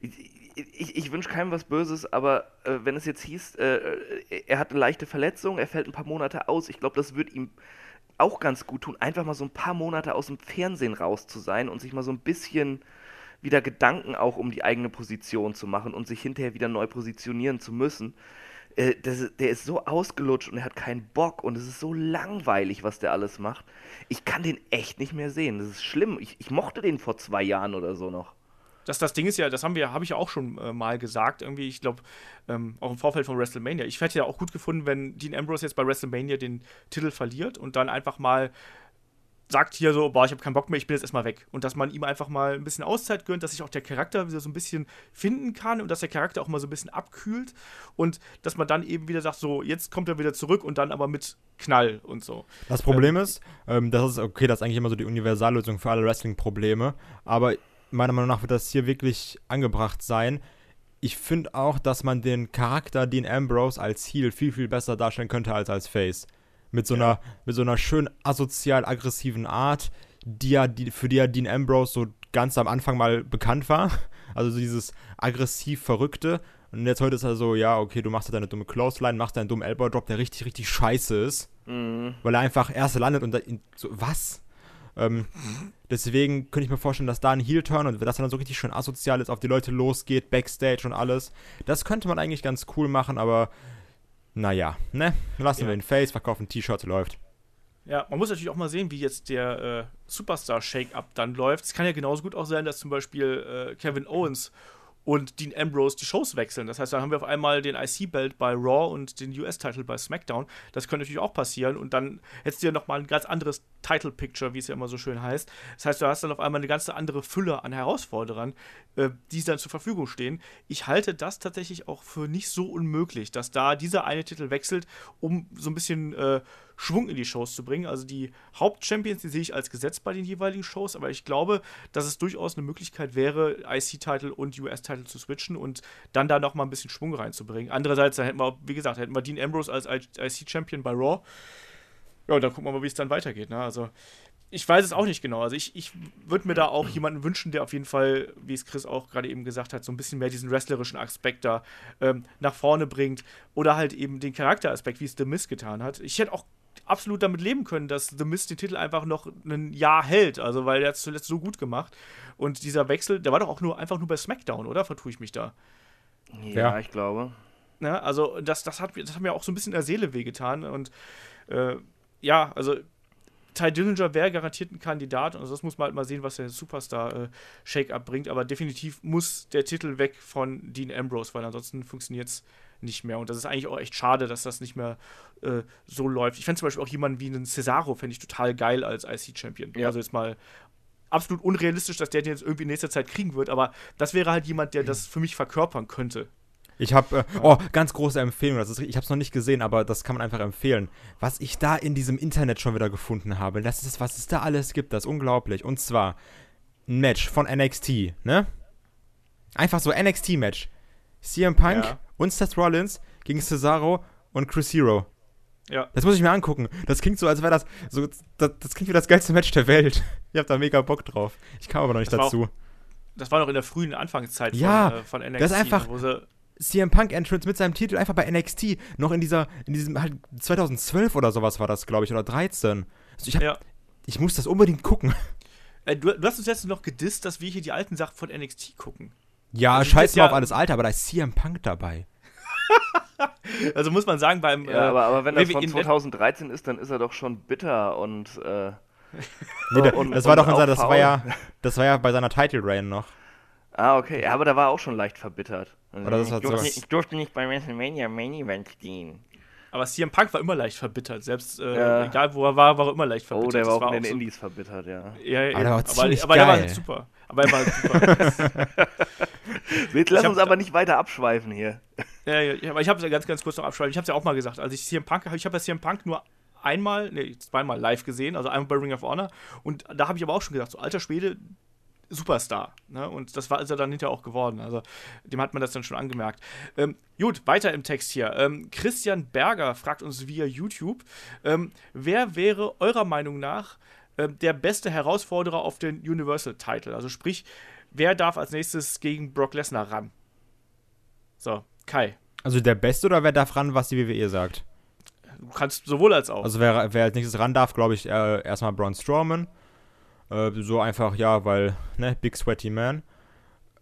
ich, ich wünsche keinem was Böses, aber äh, wenn es jetzt hieß, äh, äh, er hat eine leichte Verletzung, er fällt ein paar Monate aus, ich glaube, das wird ihm auch ganz gut tun, einfach mal so ein paar Monate aus dem Fernsehen raus zu sein und sich mal so ein bisschen wieder Gedanken auch um die eigene Position zu machen und sich hinterher wieder neu positionieren zu müssen. Äh, das, der ist so ausgelutscht und er hat keinen Bock und es ist so langweilig, was der alles macht. Ich kann den echt nicht mehr sehen. Das ist schlimm. Ich, ich mochte den vor zwei Jahren oder so noch das, das Ding ist ja, das haben wir, habe ich ja auch schon äh, mal gesagt, irgendwie, ich glaube, ähm, auch im Vorfeld von WrestleMania. Ich hätte ja auch gut gefunden, wenn Dean Ambrose jetzt bei WrestleMania den Titel verliert und dann einfach mal sagt hier so, boah, ich habe keinen Bock mehr, ich bin jetzt erstmal weg. Und dass man ihm einfach mal ein bisschen Auszeit gönnt, dass sich auch der Charakter wieder so ein bisschen finden kann und dass der Charakter auch mal so ein bisschen abkühlt und dass man dann eben wieder sagt, so, jetzt kommt er wieder zurück und dann aber mit Knall und so. Das Problem ähm, ist, ähm, das ist okay, das ist eigentlich immer so die Universallösung für alle Wrestling-Probleme, aber meiner Meinung nach wird das hier wirklich angebracht sein. Ich finde auch, dass man den Charakter Dean Ambrose als Heel viel, viel besser darstellen könnte als als Face. Mit so, ja. einer, mit so einer schön asozial aggressiven Art, die ja, die, für die ja Dean Ambrose so ganz am Anfang mal bekannt war. Also so dieses aggressiv Verrückte. Und jetzt heute ist er so, ja, okay, du machst deine dumme Clothesline, machst deinen dummen Elbow Drop, der richtig, richtig scheiße ist. Mhm. Weil er einfach erst landet und da, so, was? Ähm, deswegen könnte ich mir vorstellen, dass da ein Heel-Turn und dass er dann so richtig schön asozial ist, auf die Leute losgeht, Backstage und alles. Das könnte man eigentlich ganz cool machen, aber naja, ne? Lassen ja. wir ihn Face, verkaufen T-Shirts, läuft. Ja, man muss natürlich auch mal sehen, wie jetzt der äh, Superstar-Shake-Up dann läuft. Es kann ja genauso gut auch sein, dass zum Beispiel äh, Kevin Owens und Dean Ambrose die Shows wechseln. Das heißt, dann haben wir auf einmal den IC-Belt bei Raw und den US-Title bei SmackDown. Das könnte natürlich auch passieren und dann hättest du ja nochmal ein ganz anderes Title-Picture, wie es ja immer so schön heißt. Das heißt, du hast dann auf einmal eine ganz andere Fülle an Herausforderern, äh, die dann zur Verfügung stehen. Ich halte das tatsächlich auch für nicht so unmöglich, dass da dieser eine Titel wechselt, um so ein bisschen äh, Schwung in die Shows zu bringen. Also die Hauptchampions, die sehe ich als Gesetz bei den jeweiligen Shows, aber ich glaube, dass es durchaus eine Möglichkeit wäre, IC-Title und US-Title zu switchen und dann da noch mal ein bisschen Schwung reinzubringen. Andererseits, da hätten wir, wie gesagt, hätten wir Dean Ambrose als IC-Champion bei Raw. Ja, dann gucken wir mal, wie es dann weitergeht. Ne? Also ich weiß es auch nicht genau. Also ich, ich würde mir da auch jemanden wünschen, der auf jeden Fall, wie es Chris auch gerade eben gesagt hat, so ein bisschen mehr diesen wrestlerischen Aspekt da ähm, nach vorne bringt. Oder halt eben den Charakteraspekt, wie es The Miz getan hat. Ich hätte auch absolut damit leben können, dass The Mist den Titel einfach noch ein Jahr hält. Also, weil er hat es zuletzt so gut gemacht. Und dieser Wechsel, der war doch auch nur einfach nur bei SmackDown, oder? Vertue ich mich da? Ja, ja. ich glaube. Ja, also, das, das, hat, das hat mir auch so ein bisschen in der Seele wehgetan. Und äh, ja, also Ty Dillinger wäre garantiert ein Kandidat. Also das muss man halt mal sehen, was der Superstar-Shake-Up äh, bringt. Aber definitiv muss der Titel weg von Dean Ambrose, weil ansonsten funktioniert es nicht mehr. Und das ist eigentlich auch echt schade, dass das nicht mehr äh, so läuft. Ich fände zum Beispiel auch jemanden wie einen Cesaro, fände ich total geil als IC-Champion. Ja. Also jetzt mal absolut unrealistisch, dass der den jetzt irgendwie in nächster Zeit kriegen wird, aber das wäre halt jemand, der das für mich verkörpern könnte. Ich habe, äh, oh, ganz große Empfehlung. Das ist, ich habe es noch nicht gesehen, aber das kann man einfach empfehlen. Was ich da in diesem Internet schon wieder gefunden habe, das ist, was es da alles gibt, das ist unglaublich. Und zwar ein Match von NXT, ne? Einfach so NXT-Match. CM Punk Ja. Und Seth Rollins gegen Cesaro und Chris Hero. Ja. Das muss ich mir angucken. Das klingt so, als wäre das so. Das, das klingt wie das geilste Match der Welt. Ich hab da mega Bock drauf. Ich kam aber noch nicht Das dazu. Das war noch in der frühen Anfangszeit Ja, von, äh, von NXT. das ist einfach- sie, CM Punk Entrance mit seinem Titel einfach bei NXT. Noch in dieser, in diesem halt 2012 oder sowas war das, glaube ich, oder 13. Also ich, hab, ja. ich muss das unbedingt gucken. Äh, du, du hast uns jetzt noch gedisst, dass wir hier die alten Sachen von NXT gucken. Ja, Das ist scheiß mal ja- auf alles Alter, aber da ist CM Punk dabei. Also muss man sagen, beim. Ja, äh, aber, aber wenn das von in- 2013 ist, dann ist er doch schon bitter und. Äh, Nee, da- und- das war und doch unser, das war ja, das war ja bei seiner Title Reign noch. Ah, okay. Ja, aber da war er auch schon leicht verbittert. Also, Oder das ich, hat durfte ich durfte nicht bei WrestleMania Main Event stehen. Aber CM Punk war immer leicht verbittert. Selbst, äh, Ja. egal wo er war, war er immer leicht verbittert. Oh, der Das war auch in den so- Indies verbittert, ja. Ja, ja, Aber der war aber, ziemlich aber der war halt super. Aber er war super. Jetzt lass uns aber nicht weiter abschweifen hier. ja, ja, aber ich habe es ja ganz, ganz kurz noch abschreiben. Ich habe es ja auch mal gesagt. Als ich CM Punk, ich habe ja CM Punk nur einmal, nee, zweimal live gesehen, also einmal bei Ring of Honor. Und da habe ich aber auch schon gesagt, so alter Schwede, Superstar. Ne? Und das war ist er dann hinterher auch geworden. Also dem hat man das dann schon angemerkt. Ähm, gut, weiter im Text hier. Ähm, Christian Berger fragt uns via YouTube, ähm, wer wäre eurer Meinung nach ähm, der beste Herausforderer auf den Universal Title? Also sprich, wer darf als nächstes gegen Brock Lesnar ran? So, Kai. Also der Beste oder wer darf ran, was die WWE sagt? Du kannst sowohl als auch. Also wer, wer als nächstes ran darf, glaube ich, äh, erstmal Braun Strowman. Äh, so einfach, ja, weil, ne, Big Sweaty Man.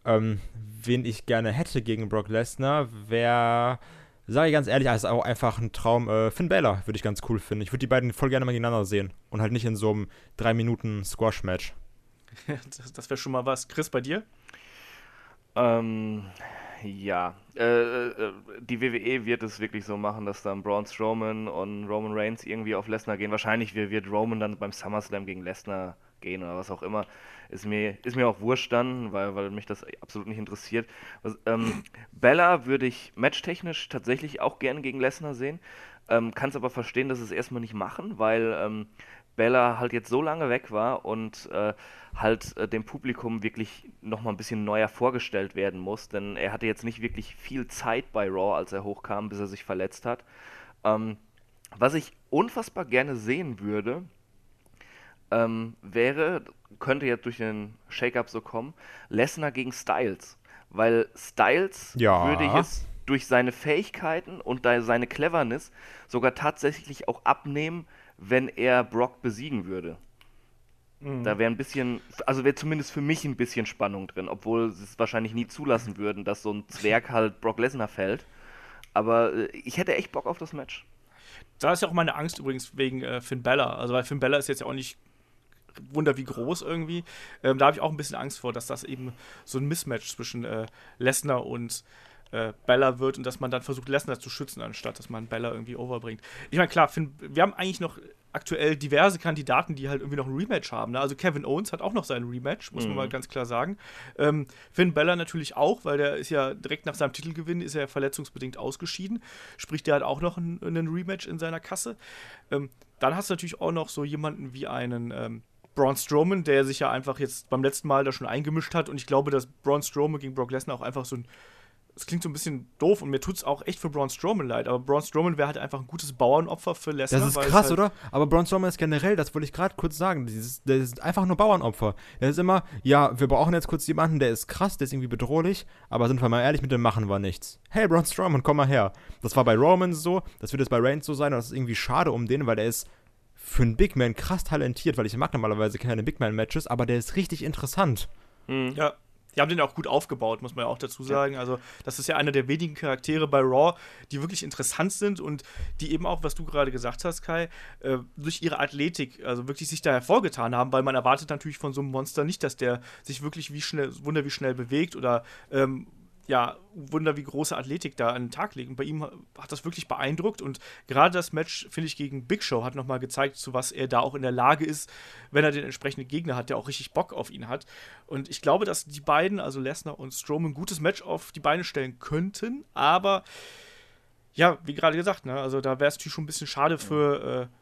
Ähm, wen ich gerne hätte gegen Brock Lesnar, wäre, sage ich ganz ehrlich, also auch einfach ein Traum, äh, Finn Balor würde ich ganz cool finden. Ich würde die beiden voll gerne mal gegeneinander sehen. Und halt nicht in so einem 3-Minuten-Squash-Match. das das wäre schon mal was. Chris, bei dir? Ähm, ja. Äh, äh, die WWE wird es wirklich so machen, dass dann Braun Strowman und Roman Reigns irgendwie auf Lesnar gehen. Wahrscheinlich wird Roman dann beim SummerSlam gegen Lesnar gehen oder was auch immer. Ist mir, ist mir auch wurscht dann, weil, weil mich das absolut nicht interessiert. Was, ähm, Bella würde ich matchtechnisch tatsächlich auch gerne gegen Lesnar sehen. Ähm, Kann es aber verstehen, dass sie es erstmal nicht machen, weil ähm, Bella halt jetzt so lange weg war und äh, halt äh, dem Publikum wirklich nochmal ein bisschen neuer vorgestellt werden muss, denn er hatte jetzt nicht wirklich viel Zeit bei Raw, als er hochkam, bis er sich verletzt hat. Ähm, was ich unfassbar gerne sehen würde, ähm, wäre, könnte jetzt durch den Shake-Up so kommen, Lesnar gegen Styles. Weil Styles Ja. würde es durch seine Fähigkeiten und da- seine Cleverness sogar tatsächlich auch abnehmen, wenn er Brock besiegen würde. Da wäre ein bisschen, also wäre zumindest für mich ein bisschen Spannung drin, obwohl sie es wahrscheinlich nie zulassen würden, dass so ein Zwerg halt Brock Lesnar fällt. Aber äh, ich hätte echt Bock auf das Match. Da ist ja auch meine Angst übrigens wegen äh, Finn Bella. Also, weil Finn Bella ist jetzt ja auch nicht wunder wie groß irgendwie. Ähm, da habe ich auch ein bisschen Angst vor, dass das eben so ein Mismatch zwischen äh, Lesnar und äh, Bella wird und dass man dann versucht, Lesnar zu schützen, anstatt dass man Bella irgendwie overbringt. Ich meine, klar, Finn, wir haben eigentlich noch aktuell diverse Kandidaten, die halt irgendwie noch ein Rematch haben. Ne? Also Kevin Owens hat auch noch sein Rematch, muss man Mhm. mal ganz klar sagen. Ähm, Finn Bella natürlich auch, weil der ist ja direkt nach seinem Titelgewinn ist er verletzungsbedingt ausgeschieden. Sprich, der hat auch noch ein, einen Rematch in seiner Kasse. Ähm, dann hast du natürlich auch noch so jemanden wie einen ähm, Braun Strowman, der sich ja einfach jetzt beim letzten Mal da schon eingemischt hat. Und ich glaube, dass Braun Strowman gegen Brock Lesnar auch einfach so ein. Es klingt so ein bisschen doof und mir tut es auch echt für Braun Strowman leid, aber Braun Strowman wäre halt einfach ein gutes Bauernopfer für Lesnar. Das ist krass, halt, oder? Aber Braun Strowman ist generell, das wollte ich gerade kurz sagen, dieses, der ist einfach nur Bauernopfer. Der ist immer, ja, wir brauchen jetzt kurz jemanden, der ist krass, der ist irgendwie bedrohlich, aber sind wir mal ehrlich, mit dem machen wir nichts. Hey, Braun Strowman, komm mal her. Das war bei Roman so, das wird jetzt bei Reigns so sein und das ist irgendwie schade um den, weil der ist für einen Big Man krass talentiert, weil ich mag normalerweise keine Big Man-Matches, aber der ist richtig interessant. Ja, die haben den auch gut aufgebaut, muss man ja auch dazu sagen. Also, das ist ja einer der wenigen Charaktere bei Raw, die wirklich interessant sind und die eben auch, was du gerade gesagt hast, Kai, äh, durch ihre Athletik, also wirklich sich da hervorgetan haben, weil man erwartet natürlich von so einem Monster nicht, dass der sich wirklich wie schnell, wunder wie schnell bewegt oder ähm, ja, Wunder, wie große Athletik da an den Tag legen. Bei ihm hat das wirklich beeindruckt und gerade das Match, finde ich, gegen Big Show hat nochmal gezeigt, zu was er da auch in der Lage ist, wenn er den entsprechenden Gegner hat, der auch richtig Bock auf ihn hat. Und ich glaube, dass die beiden, also Lesnar und Strowman, ein gutes Match auf die Beine stellen könnten, aber ja, wie gerade gesagt, ne, also da wäre es natürlich schon ein bisschen schade für, äh,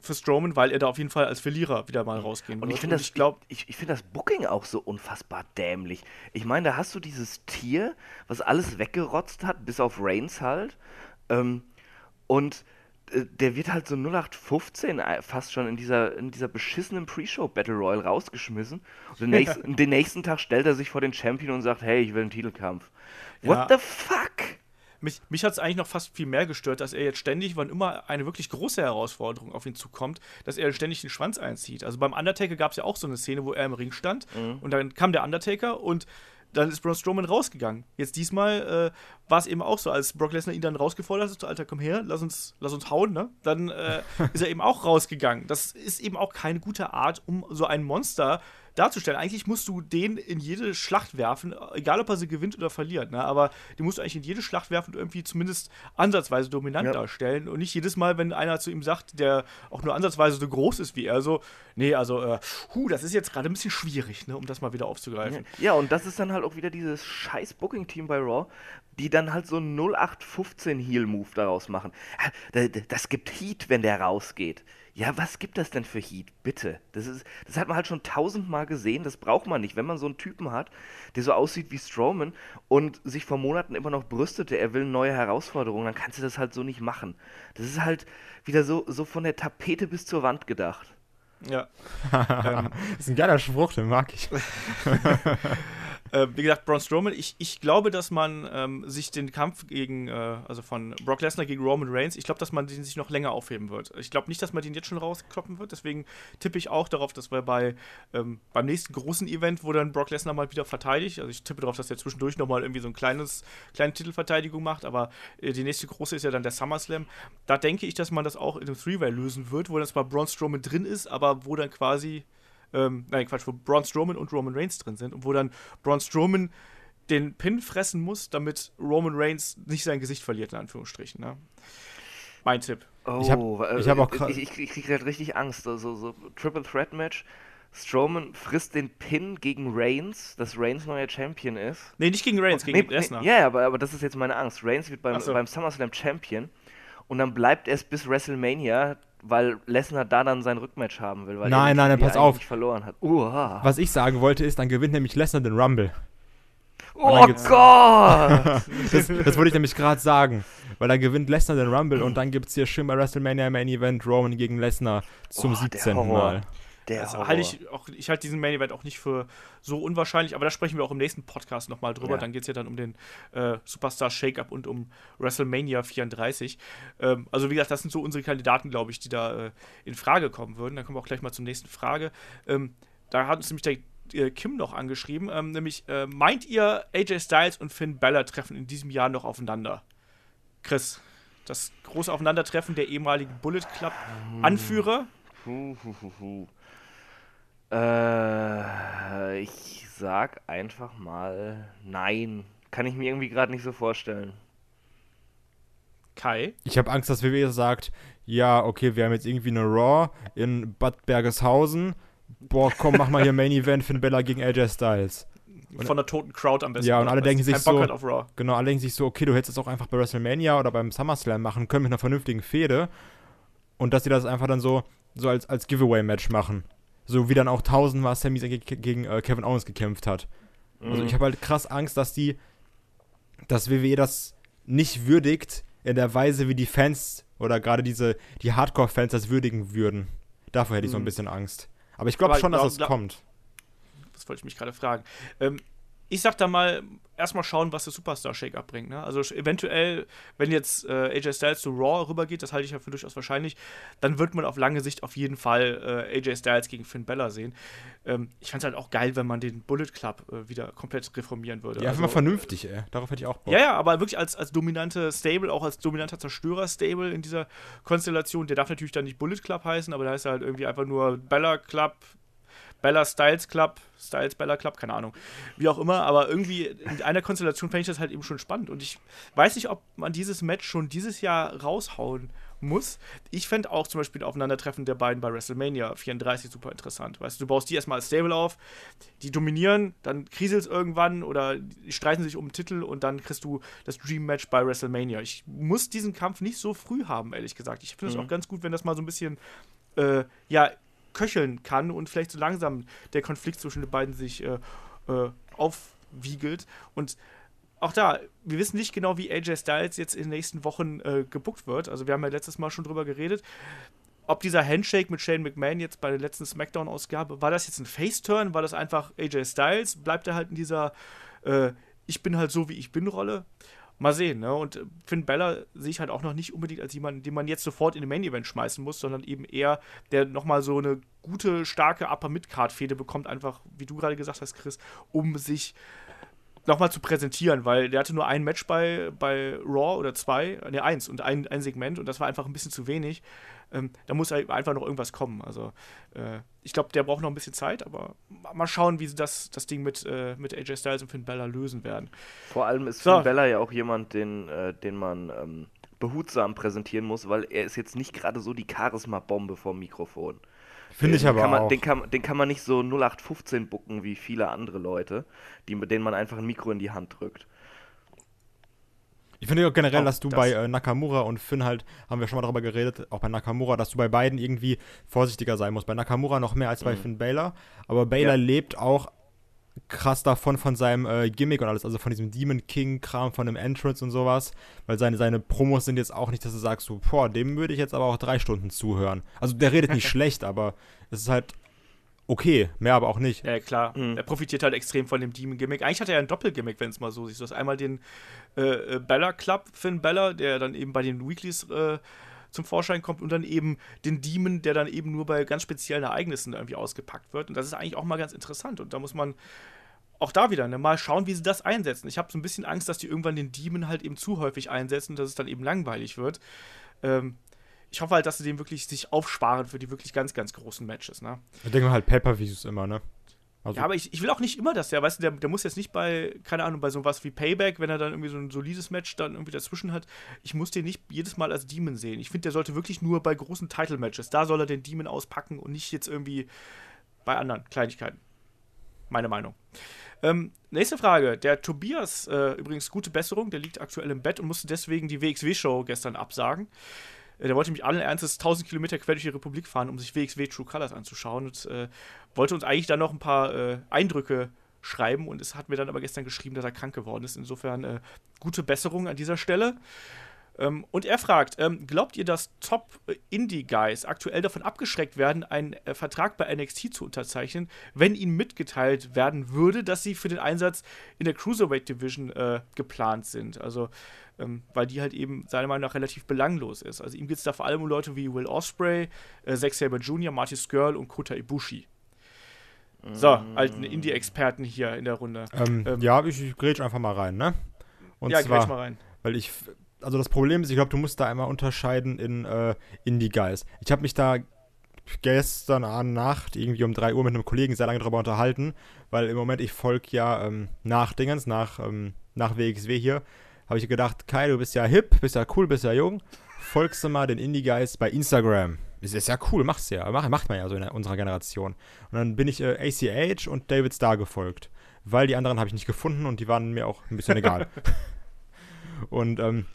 für Strowman, weil er da auf jeden Fall als Verlierer wieder mal rausgehen Und wird. ich finde das, ich glaube, ich, ich finde das Booking auch so unfassbar dämlich. Ich meine, da hast du dieses Tier, was alles weggerotzt hat, bis auf Reigns halt. Ähm, und äh, der wird halt so 0815 äh, fast schon in dieser, in dieser beschissenen Pre-Show Battle Royal rausgeschmissen. Und den nächsten, den nächsten Tag stellt er sich vor den Champion und sagt, hey, ich will einen Titelkampf. What Ja. the fuck? Mich, mich hat es eigentlich noch fast viel mehr gestört, dass er jetzt ständig, wann immer eine wirklich große Herausforderung auf ihn zukommt, dass er ständig den Schwanz einzieht. Also beim Undertaker gab es ja auch so eine Szene, wo er im Ring stand und dann kam der Undertaker und dann ist Braun Strowman rausgegangen. Jetzt diesmal äh, war es eben auch so, als Brock Lesnar ihn dann rausgefordert hat, Alter, komm her, lass uns, lass uns hauen, ne? Dann äh, ist er eben auch rausgegangen. Das ist eben auch keine gute Art, um so ein Monster darzustellen. Eigentlich musst du den in jede Schlacht werfen, egal ob er sie gewinnt oder verliert, ne? Aber den musst du eigentlich in jede Schlacht werfen und irgendwie zumindest ansatzweise dominant Ja. darstellen. Und nicht jedes Mal, wenn einer zu ihm sagt, der auch nur ansatzweise so groß ist wie er, so, nee, also, äh, hu, das ist jetzt gerade ein bisschen schwierig, ne, um das mal wieder aufzugreifen. Ja, und das ist dann halt auch wieder dieses scheiß Booking-Team bei Raw, die dann halt so einen 0815 Heel-Move daraus machen. Da- Das gibt Heat, wenn der rausgeht. Ja, was gibt das denn für Heat? Bitte. Das, ist, das hat man halt schon tausendmal gesehen. Das braucht man nicht. Wenn man so einen Typen hat, der so aussieht wie Strowman und sich vor Monaten immer noch brüstete, er will neue Herausforderungen, dann kannst du das halt so nicht machen. Das ist halt wieder so, so von der Tapete bis zur Wand gedacht. Ja. Das ist ein geiler Spruch, den mag ich. Äh, wie gesagt, Braun Strowman, ich, ich glaube, dass man ähm, sich den Kampf gegen, äh, also von Brock Lesnar gegen Roman Reigns, ich glaube, dass man den sich noch länger aufheben wird. Ich glaube nicht, dass man den jetzt schon rauskloppen wird, deswegen tippe ich auch darauf, dass wir bei ähm, beim nächsten großen Event, wo dann Brock Lesnar mal wieder verteidigt, also ich tippe darauf, dass er zwischendurch nochmal irgendwie so ein kleines, kleine Titelverteidigung macht, aber äh, die nächste große ist ja dann der SummerSlam. Da denke ich, dass man das auch in einem Three-Way lösen wird, wo dann zwar Braun Strowman drin ist, aber wo dann quasi ähm, nein, Quatsch, wo Braun Strowman und Roman Reigns drin sind und wo dann Braun Strowman den Pin fressen muss, damit Roman Reigns nicht sein Gesicht verliert, in Anführungsstrichen. Ne? Mein Tipp. Oh, Ich hab- äh, ich hab auch ich, ich, ich, ich krieg halt richtig Angst. So, so, Triple Threat Match. Strowman frisst den Pin gegen Reigns, dass Reigns neuer Champion ist. Nee, nicht gegen Reigns, gegen Nee, nee, Lesnar. ja, ja, aber, aber das ist jetzt meine Angst. Reigns wird beim, so. beim SummerSlam Champion und dann bleibt es bis WrestleMania, weil Lesnar da dann sein Rückmatch haben will. Weil Nein, er nein, die pass auf. verloren hat. Uah. Was ich sagen wollte, ist, dann gewinnt nämlich Lesnar den Rumble. Oh Gott! Das, das wollte ich nämlich gerade sagen. Weil dann gewinnt Lesnar den Rumble und dann gibt es hier schön bei WrestleMania Main Event Roman gegen Lesnar zum Oh, der 17. Horror. Mal. Der Also halte ich auch, ich halte diesen Main Event auch nicht für so unwahrscheinlich, aber da sprechen wir auch im nächsten Podcast nochmal drüber. Ja. Dann geht es ja dann um den äh, Superstar Shake-Up und um WrestleMania 34. Ähm, also wie gesagt, das sind so unsere Kandidaten, glaube ich, die da äh, in Frage kommen würden. Dann kommen wir auch gleich mal zur nächsten Frage. Ähm, da hat uns nämlich der äh, Kim noch angeschrieben, ähm, nämlich äh, meint ihr, AJ Styles und Finn Balor treffen in diesem Jahr noch aufeinander? Chris, das große Aufeinandertreffen der ehemaligen Bullet Club Anführer hu. Äh, ich sag einfach mal nein. Kann ich mir irgendwie gerade nicht so vorstellen. Kai. Ich habe Angst, dass WWE sagt, ja, okay, wir haben jetzt irgendwie eine Raw in Bad Bergeshausen. Boah, komm, mach mal hier Main Event Finn Bella gegen AJ Styles. von der toten Crowd am besten. Ja, und alle denken sich so- Raw. Genau, alle denken sich so, okay, du hättest es auch einfach bei WrestleMania oder beim SummerSlam machen können mit einer vernünftigen Fehde. Und dass sie das einfach dann so, so als, als Giveaway-Match machen. So wie dann auch tausendmal Sami Zayn ge gegen äh, Kevin Owens gekämpft hat. Also ich habe halt krass Angst, dass die, dass WWE das nicht würdigt in der Weise, wie die Fans oder gerade diese, die Hardcore-Fans das würdigen würden. Davor hätte ich so ein Mhm. bisschen Angst. Aber ich glaube schon, dass glaub- es glaub- kommt. Das wollte ich mich gerade fragen. Ähm, ich sag da mal, erstmal schauen, was der Superstar Shake bringt. Ne? Also eventuell, wenn jetzt äh, AJ Styles zu Raw rübergeht, das halte ich ja für durchaus wahrscheinlich, dann wird man auf lange Sicht auf jeden Fall äh, AJ Styles gegen Finn Bella sehen. Ähm, ich fand es halt auch geil, wenn man den Bullet Club äh, wieder komplett reformieren würde. Ja, einfach also, mal vernünftig, ey. Darauf hätte ich auch Bock. Ja, ja, aber wirklich als, als dominante Stable, auch als dominanter Zerstörer-Stable in dieser Konstellation. Der darf natürlich dann nicht Bullet Club heißen, aber da heißt er halt irgendwie einfach nur Bella Club, Bella Styles Club, Styles Bella Club, keine Ahnung. Wie auch immer, aber irgendwie in einer Konstellation fände ich das halt eben schon spannend. Und ich weiß nicht, ob man dieses Match schon dieses Jahr raushauen muss. Ich fände auch zum Beispiel ein Aufeinandertreffen der beiden bei WrestleMania 34 super interessant. Weißt du, du baust die erstmal als Stable auf, die dominieren, dann kriselt es irgendwann oder die streiten sich um den Titel und dann kriegst du das Dream Match bei WrestleMania. Ich muss diesen Kampf nicht so früh haben, ehrlich gesagt. Ich finde es Mhm. auch ganz gut, wenn das mal so ein bisschen äh, ja, köcheln kann und vielleicht so langsam der Konflikt zwischen den beiden sich äh, äh, aufwiegelt. Und auch da, wir wissen nicht genau, wie AJ Styles jetzt in den nächsten Wochen äh, gebuckt wird. Also wir haben ja letztes Mal schon drüber geredet. Ob dieser Handshake mit Shane McMahon jetzt bei der letzten SmackDown-Ausgabe, war das jetzt ein Face-Turn? War das einfach AJ Styles? Bleibt er halt in dieser äh, Ich bin halt so, wie ich bin Rolle? Mal sehen, ne? Und Finn Bella sehe ich halt auch noch nicht unbedingt als jemanden, den man jetzt sofort in den Main-Event schmeißen muss, sondern eben eher, der nochmal so eine gute, starke Upper-Mid-Card-Fehde bekommt, einfach, wie du gerade gesagt hast, Chris, um sich nochmal zu präsentieren, weil der hatte nur ein Match bei, bei Raw oder zwei, ne, eins und ein, ein Segment und das war einfach ein bisschen zu wenig. Ähm, da muss halt einfach noch irgendwas kommen. Also, äh, ich glaube, der braucht noch ein bisschen Zeit, aber mal schauen, wie sie das, das Ding mit, äh, mit AJ Styles und Finn Bella lösen werden. Vor allem ist so. Finn Bella ja auch jemand, den, äh, den man ähm, behutsam präsentieren muss, weil er ist jetzt nicht gerade so die Charisma-Bombe vom Mikrofon. Finde ich aber man, auch. Den kann, den kann man nicht so 0815 bucken wie viele andere Leute, die, denen man einfach ein Mikro in die Hand drückt. Ich finde auch generell, auch dass du das. bei äh, Nakamura und Finn halt, haben wir schon mal darüber geredet, auch bei Nakamura, dass du bei beiden irgendwie vorsichtiger sein musst. Bei Nakamura noch mehr als bei mhm. Finn Baylor, aber Baylor ja. lebt auch krass davon, von seinem äh, Gimmick und alles, also von diesem Demon King-Kram, von dem Entrance und sowas, weil seine, seine Promos sind jetzt auch nicht, dass du sagst, so, boah, dem würde ich jetzt aber auch drei Stunden zuhören. Also der redet nicht schlecht, aber es ist halt okay, mehr aber auch nicht. Ja, klar. Mhm. Er profitiert halt extrem von dem Demon-Gimmick. Eigentlich hat er ja ein Doppelgimmick, wenn es mal so siehst. Du hast einmal den äh, äh, Bella Club, Finn Bella, der dann eben bei den Weeklies äh, zum Vorschein kommt und dann eben den Demon, der dann eben nur bei ganz speziellen Ereignissen irgendwie ausgepackt wird. Und das ist eigentlich auch mal ganz interessant. Und da muss man auch da wieder ne, mal schauen, wie sie das einsetzen. Ich habe so ein bisschen Angst, dass die irgendwann den Demon halt eben zu häufig einsetzen, dass es dann eben langweilig wird. Ähm, ich hoffe halt, dass sie den wirklich sich aufsparen für die wirklich ganz, ganz großen Matches, ne? Ich denke halt Pay-Per-Views immer, ne? Also ja, aber ich, ich will auch nicht immer das, ja, weißt du, der, der muss jetzt nicht bei, keine Ahnung, bei sowas wie Payback, wenn er dann irgendwie so ein solides Match dann irgendwie dazwischen hat, ich muss den nicht jedes Mal als Demon sehen. Ich finde, der sollte wirklich nur bei großen Title-Matches, da soll er den Demon auspacken und nicht jetzt irgendwie bei anderen Kleinigkeiten. Meine Meinung. Ähm, nächste Frage. Der Tobias, äh, übrigens gute Besserung, der liegt aktuell im Bett und musste deswegen die WXW-Show gestern absagen. Äh, der wollte mich allen Ernstes 1000 Kilometer quer durch die Republik fahren, um sich WXW True Colors anzuschauen und äh, wollte uns eigentlich dann noch ein paar äh, Eindrücke schreiben und es hat mir dann aber gestern geschrieben, dass er krank geworden ist. Insofern äh, gute Besserung an dieser Stelle. Ähm, und er fragt, ähm, glaubt ihr, dass Top-Indie-Guys aktuell davon abgeschreckt werden, einen äh, Vertrag bei NXT zu unterzeichnen, wenn ihnen mitgeteilt werden würde, dass sie für den Einsatz in der Cruiserweight Division äh, geplant sind? Also, ähm, weil die halt eben seiner Meinung nach relativ belanglos ist. Also ihm geht es da vor allem um Leute wie Will Osprey, äh, Zack Saber Jr., Marty Skrull und Kota Ibushi. So, alten Indie-Experten hier in der Runde. Ähm, ähm, ja, ich, ich grätsch einfach mal rein, ne? Und ja, zwar, mal rein. Weil ich also das Problem ist, ich glaube, du musst da einmal unterscheiden in äh, Indie-Guys. Ich habe mich da gestern Abend Nacht irgendwie um 3 Uhr mit einem Kollegen sehr lange darüber unterhalten, weil im Moment ich folge ja ähm, nach Dingens, nach, ähm, nach WXW hier, habe ich gedacht, Kai, du bist ja hip, bist ja cool, bist ja jung, folgst du mal den Indie-Guys bei Instagram. Das ist ja cool, machst ja, mach, macht man ja so in unserer Generation. Und dann bin ich äh, ACH und David Starr gefolgt, weil die anderen habe ich nicht gefunden und die waren mir auch ein bisschen egal. und ähm,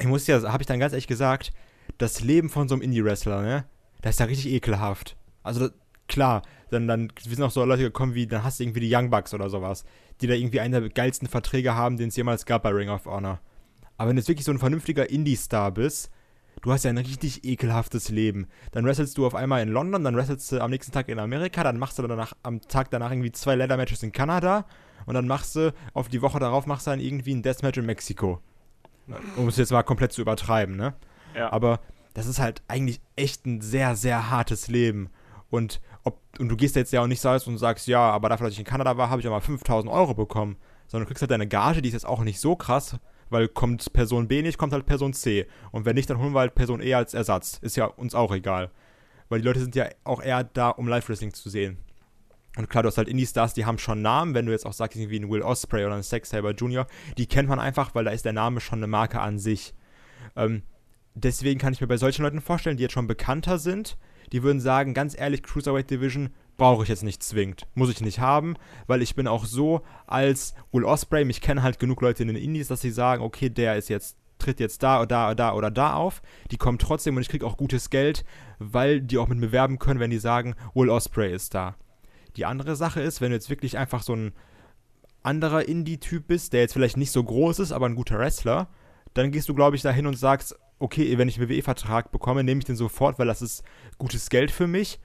ich muss ja, habe ich dann ganz ehrlich gesagt, das Leben von so einem Indie-Wrestler, ne, das ist ja richtig ekelhaft. Also, klar, dann, dann sind auch so Leute gekommen wie, dann hast du irgendwie die Young Bucks oder sowas, die da irgendwie einen der geilsten Verträge haben, den es jemals gab bei Ring of Honor. Aber wenn du jetzt wirklich so ein vernünftiger Indie-Star bist, du hast ja ein richtig ekelhaftes Leben. Dann wrestelst du auf einmal in London, dann wrestelst du am nächsten Tag in Amerika, dann machst du danach am Tag danach irgendwie zwei Leather-Matches in Kanada und dann machst du auf die Woche darauf machst du dann irgendwie ein Deathmatch in Mexiko. Um es jetzt mal komplett zu übertreiben, ne? Ja. Aber das ist halt eigentlich echt ein sehr, sehr hartes Leben. Und, ob, und du gehst jetzt ja auch nicht so und sagst, ja, aber dafür, dass ich in Kanada war, habe ich ja mal 5000 Euro bekommen. Sondern du kriegst halt deine Gage, die ist jetzt auch nicht so krass, weil kommt Person B nicht, kommt halt Person C. Und wenn nicht, dann holen wir halt Person E als Ersatz. Ist ja uns auch egal. Weil die Leute sind ja auch eher da, um Live-Wrestling zu sehen. Und klar, du hast halt Indie-Stars, die haben schon Namen. Wenn du jetzt auch sagst, irgendwie ein Will Osprey oder ein Sex Saber Jr., die kennt man einfach, weil da ist der Name schon eine Marke an sich. Ähm, deswegen kann ich mir bei solchen Leuten vorstellen, die jetzt schon bekannter sind, die würden sagen, ganz ehrlich, Cruiserweight Division brauche ich jetzt nicht zwingend. Muss ich nicht haben, weil ich bin auch so als Will Osprey, mich kennen halt genug Leute in den Indies, dass sie sagen, okay, der ist jetzt tritt jetzt da oder da oder da oder da auf. Die kommen trotzdem und ich kriege auch gutes Geld, weil die auch mit mir werben können, wenn die sagen, Will Osprey ist da. Die andere Sache ist, wenn du jetzt wirklich einfach so ein anderer Indie-Typ bist, der jetzt vielleicht nicht so groß ist, aber ein guter Wrestler, dann gehst du, glaube ich, dahin und sagst, okay, wenn ich einen WWE-Vertrag bekomme, nehme ich den sofort, weil das ist gutes Geld für mich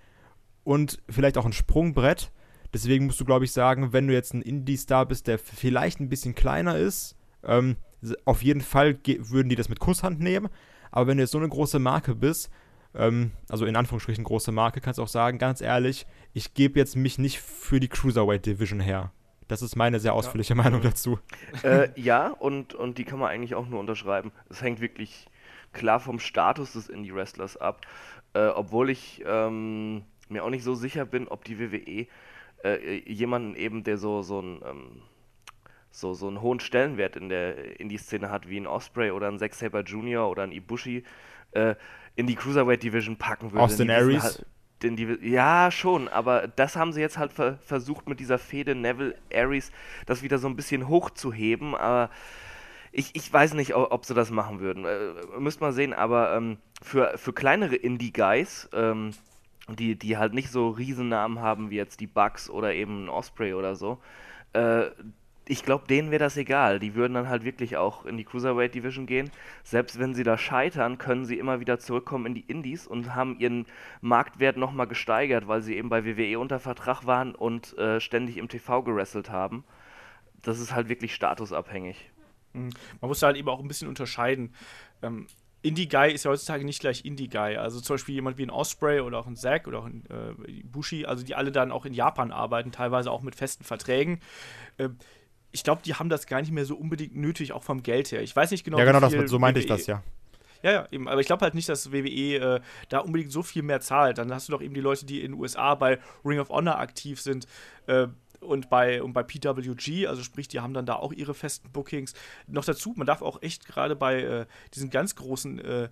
und vielleicht auch ein Sprungbrett. Deswegen musst du, glaube ich, sagen, wenn du jetzt ein Indie-Star bist, der vielleicht ein bisschen kleiner ist, ähm, auf jeden Fall würden die das mit Kusshand nehmen. Aber wenn du jetzt so eine große Marke bist, ähm, also in Anführungsstrichen große Marke, kannst du auch sagen, ganz ehrlich, ich gebe jetzt mich nicht für die Cruiserweight Division her. Das ist meine sehr ausführliche ja. Meinung dazu. Äh, ja, und, und die kann man eigentlich auch nur unterschreiben. Es hängt wirklich klar vom Status des Indie-Wrestlers ab. Äh, obwohl ich ähm, mir auch nicht so sicher bin, ob die WWE äh, jemanden eben, der so, so ein ähm, so, so einen hohen Stellenwert in der Indie-Szene hat, wie ein Osprey oder ein Zack Saber Jr. oder ein Ibushi, äh, in die Cruiserweight Division packen würde. Austin Aries? Halt, die, ja, schon, aber das haben sie jetzt halt ver versucht mit dieser Fehde Neville Aries, das wieder so ein bisschen hochzuheben, aber ich, ich weiß nicht, ob sie das machen würden. Äh, müsst mal sehen, aber ähm, für, für kleinere Indie-Guys, ähm, die, die halt nicht so Riesennamen haben wie jetzt die Bugs oder eben Osprey oder so, äh, ich glaube, denen wäre das egal. Die würden dann halt wirklich auch in die Cruiserweight Division gehen. Selbst wenn sie da scheitern, können sie immer wieder zurückkommen in die Indies und haben ihren Marktwert nochmal gesteigert, weil sie eben bei WWE unter Vertrag waren und äh, ständig im TV gerasselt haben. Das ist halt wirklich statusabhängig. Mhm. Man muss da halt eben auch ein bisschen unterscheiden. Ähm, Indie-Guy ist ja heutzutage nicht gleich Indie-Guy. Also zum Beispiel jemand wie ein Osprey oder auch ein Zack oder auch ein äh, Bushi, also die alle dann auch in Japan arbeiten, teilweise auch mit festen Verträgen. Äh, ich glaube, die haben das gar nicht mehr so unbedingt nötig, auch vom Geld her. Ich weiß nicht genau. Ja, genau, das, so meinte WWE, ich das, ja. Ja, ja, eben. Aber ich glaube halt nicht, dass WWE äh, da unbedingt so viel mehr zahlt. Dann hast du doch eben die Leute, die in den USA bei Ring of Honor aktiv sind äh, und, bei, und bei PWG, also sprich, die haben dann da auch ihre festen Bookings. Noch dazu, man darf auch echt gerade bei äh, diesen ganz großen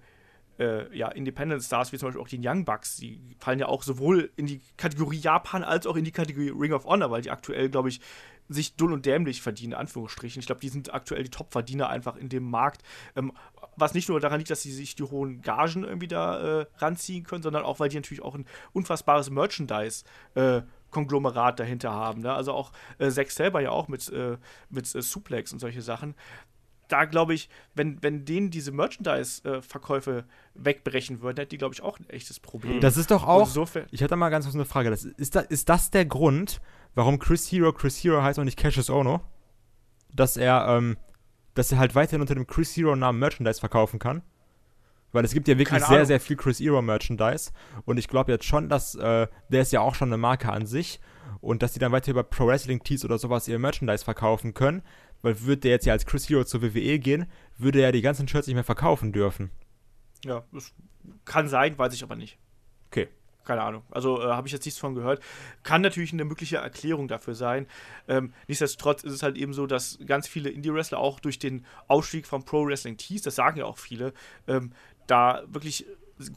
äh, ja, Independent Stars, wie zum Beispiel auch die Young Bucks, die fallen ja auch sowohl in die Kategorie Japan als auch in die Kategorie Ring of Honor, weil die aktuell, glaube ich, sich dull und dämlich verdienen, in Anführungsstrichen. Ich glaube, die sind aktuell die Top-Verdiener einfach in dem Markt. Ähm, was nicht nur daran liegt, dass sie sich die hohen Gagen irgendwie da äh, ranziehen können, sondern auch, weil die natürlich auch ein unfassbares Merchandise äh, Konglomerat dahinter haben. Ne? Also auch äh, Zack selber ja auch mit, äh, mit äh, Suplex und solche Sachen. Da glaube ich, wenn, wenn denen diese Merchandise-Verkäufe wegbrechen würden, hätten die, glaube ich, auch ein echtes Problem. Das ist doch auch. Ich hatte mal ganz kurz eine Frage. Das, ist, da, ist das der Grund, warum Chris Hero Chris Hero heißt und nicht Cassius Ono. Dass er, ähm, dass er halt weiterhin unter dem Chris Hero Namen Merchandise verkaufen kann. Weil es gibt ja wirklich sehr, sehr viel Chris Hero Merchandise. Und ich glaube jetzt schon, dass äh, der ist ja auch schon eine Marke an sich. Und dass die dann weiter über Pro Wrestling Tees oder sowas ihr Merchandise verkaufen können. Weil würde der jetzt ja als Chris Hero zur WWE gehen, würde er die ganzen Shirts nicht mehr verkaufen dürfen. Ja, das kann sein, weiß ich aber nicht. Okay keine Ahnung. Also äh, habe ich jetzt nichts von gehört. Kann natürlich eine mögliche Erklärung dafür sein. Ähm, nichtsdestotrotz ist es halt eben so, dass ganz viele Indie-Wrestler auch durch den Ausstieg vom Pro Wrestling Tees, das sagen ja auch viele, ähm, da wirklich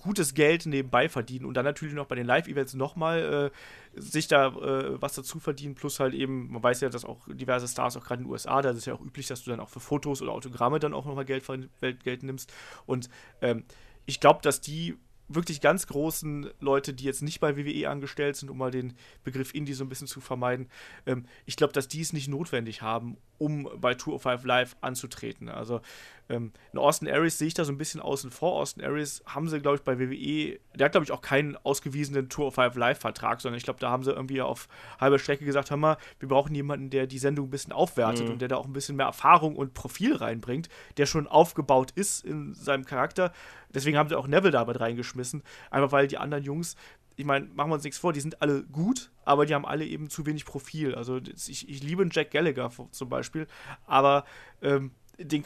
gutes Geld nebenbei verdienen und dann natürlich noch bei den Live-Events nochmal äh, sich da äh, was dazu verdienen, plus halt eben, man weiß ja, dass auch diverse Stars, auch gerade in den USA, da ist es ja auch üblich, dass du dann auch für Fotos oder Autogramme dann auch nochmal Geld, Geld nimmst. Und ähm, ich glaube, dass die wirklich ganz großen Leute, die jetzt nicht bei WWE angestellt sind, um mal den Begriff Indie so ein bisschen zu vermeiden, ähm, ich glaube, dass die es nicht notwendig haben, um bei Tour of Five Live anzutreten. Also ähm, in Austin Aries sehe ich da so ein bisschen außen vor. Austin Aries haben sie, glaube ich, bei WWE, der hat, glaube ich, auch keinen ausgewiesenen Tour of Five Live-Vertrag, sondern ich glaube, da haben sie irgendwie auf halber Strecke gesagt, hör mal, wir brauchen jemanden, der die Sendung ein bisschen aufwertet mhm. und der da auch ein bisschen mehr Erfahrung und Profil reinbringt, der schon aufgebaut ist in seinem Charakter. Deswegen haben sie auch Neville da mit reingeschmissen, einfach weil die anderen Jungs ich meine, machen wir uns nichts vor, die sind alle gut, aber die haben alle eben zu wenig Profil. Also ich, ich liebe einen Jack Gallagher zum Beispiel, aber ähm, den,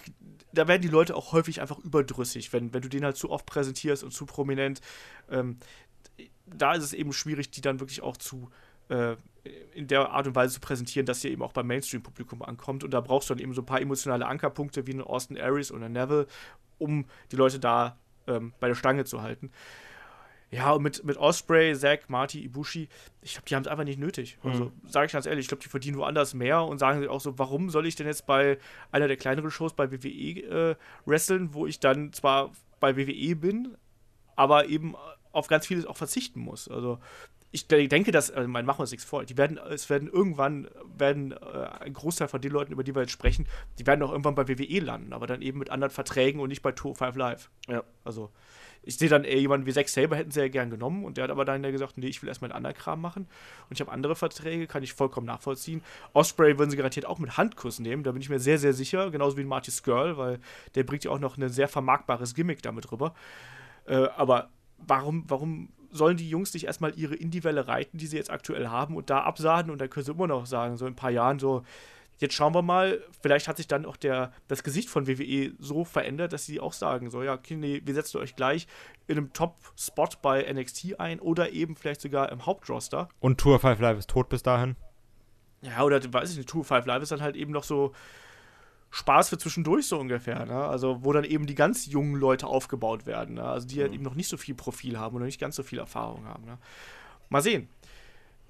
da werden die Leute auch häufig einfach überdrüssig, wenn, wenn du den halt zu oft präsentierst und zu prominent. Ähm, da ist es eben schwierig, die dann wirklich auch zu äh, in der Art und Weise zu präsentieren, dass sie eben auch beim Mainstream-Publikum ankommt. Und da brauchst du dann eben so ein paar emotionale Ankerpunkte wie einen Austin Aries oder Neville, um die Leute da ähm, bei der Stange zu halten. Ja, und mit, mit Osprey, Zack, Marty, Ibushi, ich glaube, die haben es einfach nicht nötig. Mhm. Also, sage ich ganz ehrlich, ich glaube, die verdienen woanders mehr und sagen sich auch so, warum soll ich denn jetzt bei einer der kleineren Shows bei WWE äh, wresteln, wo ich dann zwar bei WWE bin, aber eben auf ganz vieles auch verzichten muss. Also, ich de- denke, dass, also, mein, machen wir uns nichts vor, die werden, es werden irgendwann, werden äh, ein Großteil von den Leuten, über die wir jetzt sprechen, die werden auch irgendwann bei WWE landen, aber dann eben mit anderen Verträgen und nicht bei Tour 5 Live. Ja. Also, ich sehe dann eher jemanden wie Zack Saber hätten sie ja gern genommen. Und der hat aber dann gesagt, nee, ich will erstmal einen anderen Kram machen. Und ich habe andere Verträge, kann ich vollkommen nachvollziehen. Osprey würden sie garantiert auch mit Handkuss nehmen, da bin ich mir sehr, sehr sicher, genauso wie Marty Skrull, weil der bringt ja auch noch ein sehr vermarktbares Gimmick damit rüber. Äh, aber warum, warum sollen die Jungs nicht erstmal ihre Indie-Welle reiten, die sie jetzt aktuell haben und da absaden und dann können sie immer noch sagen, so in ein paar Jahren so, jetzt schauen wir mal, vielleicht hat sich dann auch der, das Gesicht von WWE so verändert, dass sie auch sagen, so, ja, okay, nee, wir setzen euch gleich in einem Top-Spot bei NXT ein oder eben vielleicht sogar im Hauptroster. Und Tour 5 Live ist tot bis dahin. Ja, oder weiß ich nicht, Tour 5 Live ist dann halt eben noch so Spaß für zwischendurch so ungefähr, ne? Also, wo dann eben die ganz jungen Leute aufgebaut werden, ne? Also, die halt eben noch nicht so viel Profil haben oder nicht ganz so viel Erfahrung haben, ne? Mal sehen.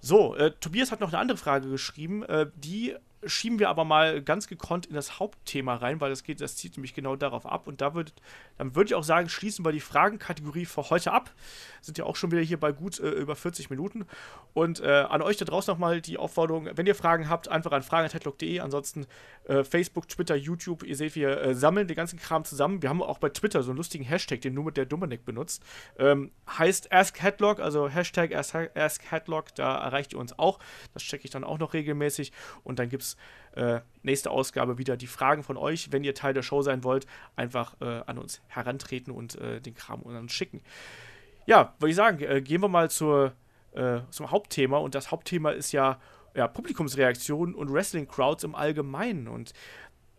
So, äh, Tobias hat noch eine andere Frage geschrieben, äh, die schieben wir aber mal ganz gekonnt in das Hauptthema rein, weil das geht, das zieht nämlich genau darauf ab. Und da würd, dann würde ich auch sagen, schließen wir die Fragenkategorie für heute ab. Sind ja auch schon wieder hier bei gut äh, über 40 Minuten. Und äh, an euch da draußen nochmal die Aufforderung, wenn ihr Fragen habt, einfach an fragen.headlock.de. Ansonsten äh, Facebook, Twitter, YouTube. Ihr seht, wir äh, sammeln den ganzen Kram zusammen. Wir haben auch bei Twitter so einen lustigen Hashtag, den nur mit der Dominik benutzt. Ähm, heißt AskHeadlock, also Hashtag AskHeadlock. Da erreicht ihr uns auch. Das checke ich dann auch noch regelmäßig. Und dann gibt es äh, nächste Ausgabe wieder die Fragen von euch. Wenn ihr Teil der Show sein wollt, einfach äh, an uns herantreten und äh, den Kram uns schicken. Ja, würde ich sagen, gehen wir mal zur, zum Hauptthema. Und das Hauptthema ist ja, ja Publikumsreaktionen und Wrestling-Crowds im Allgemeinen. Und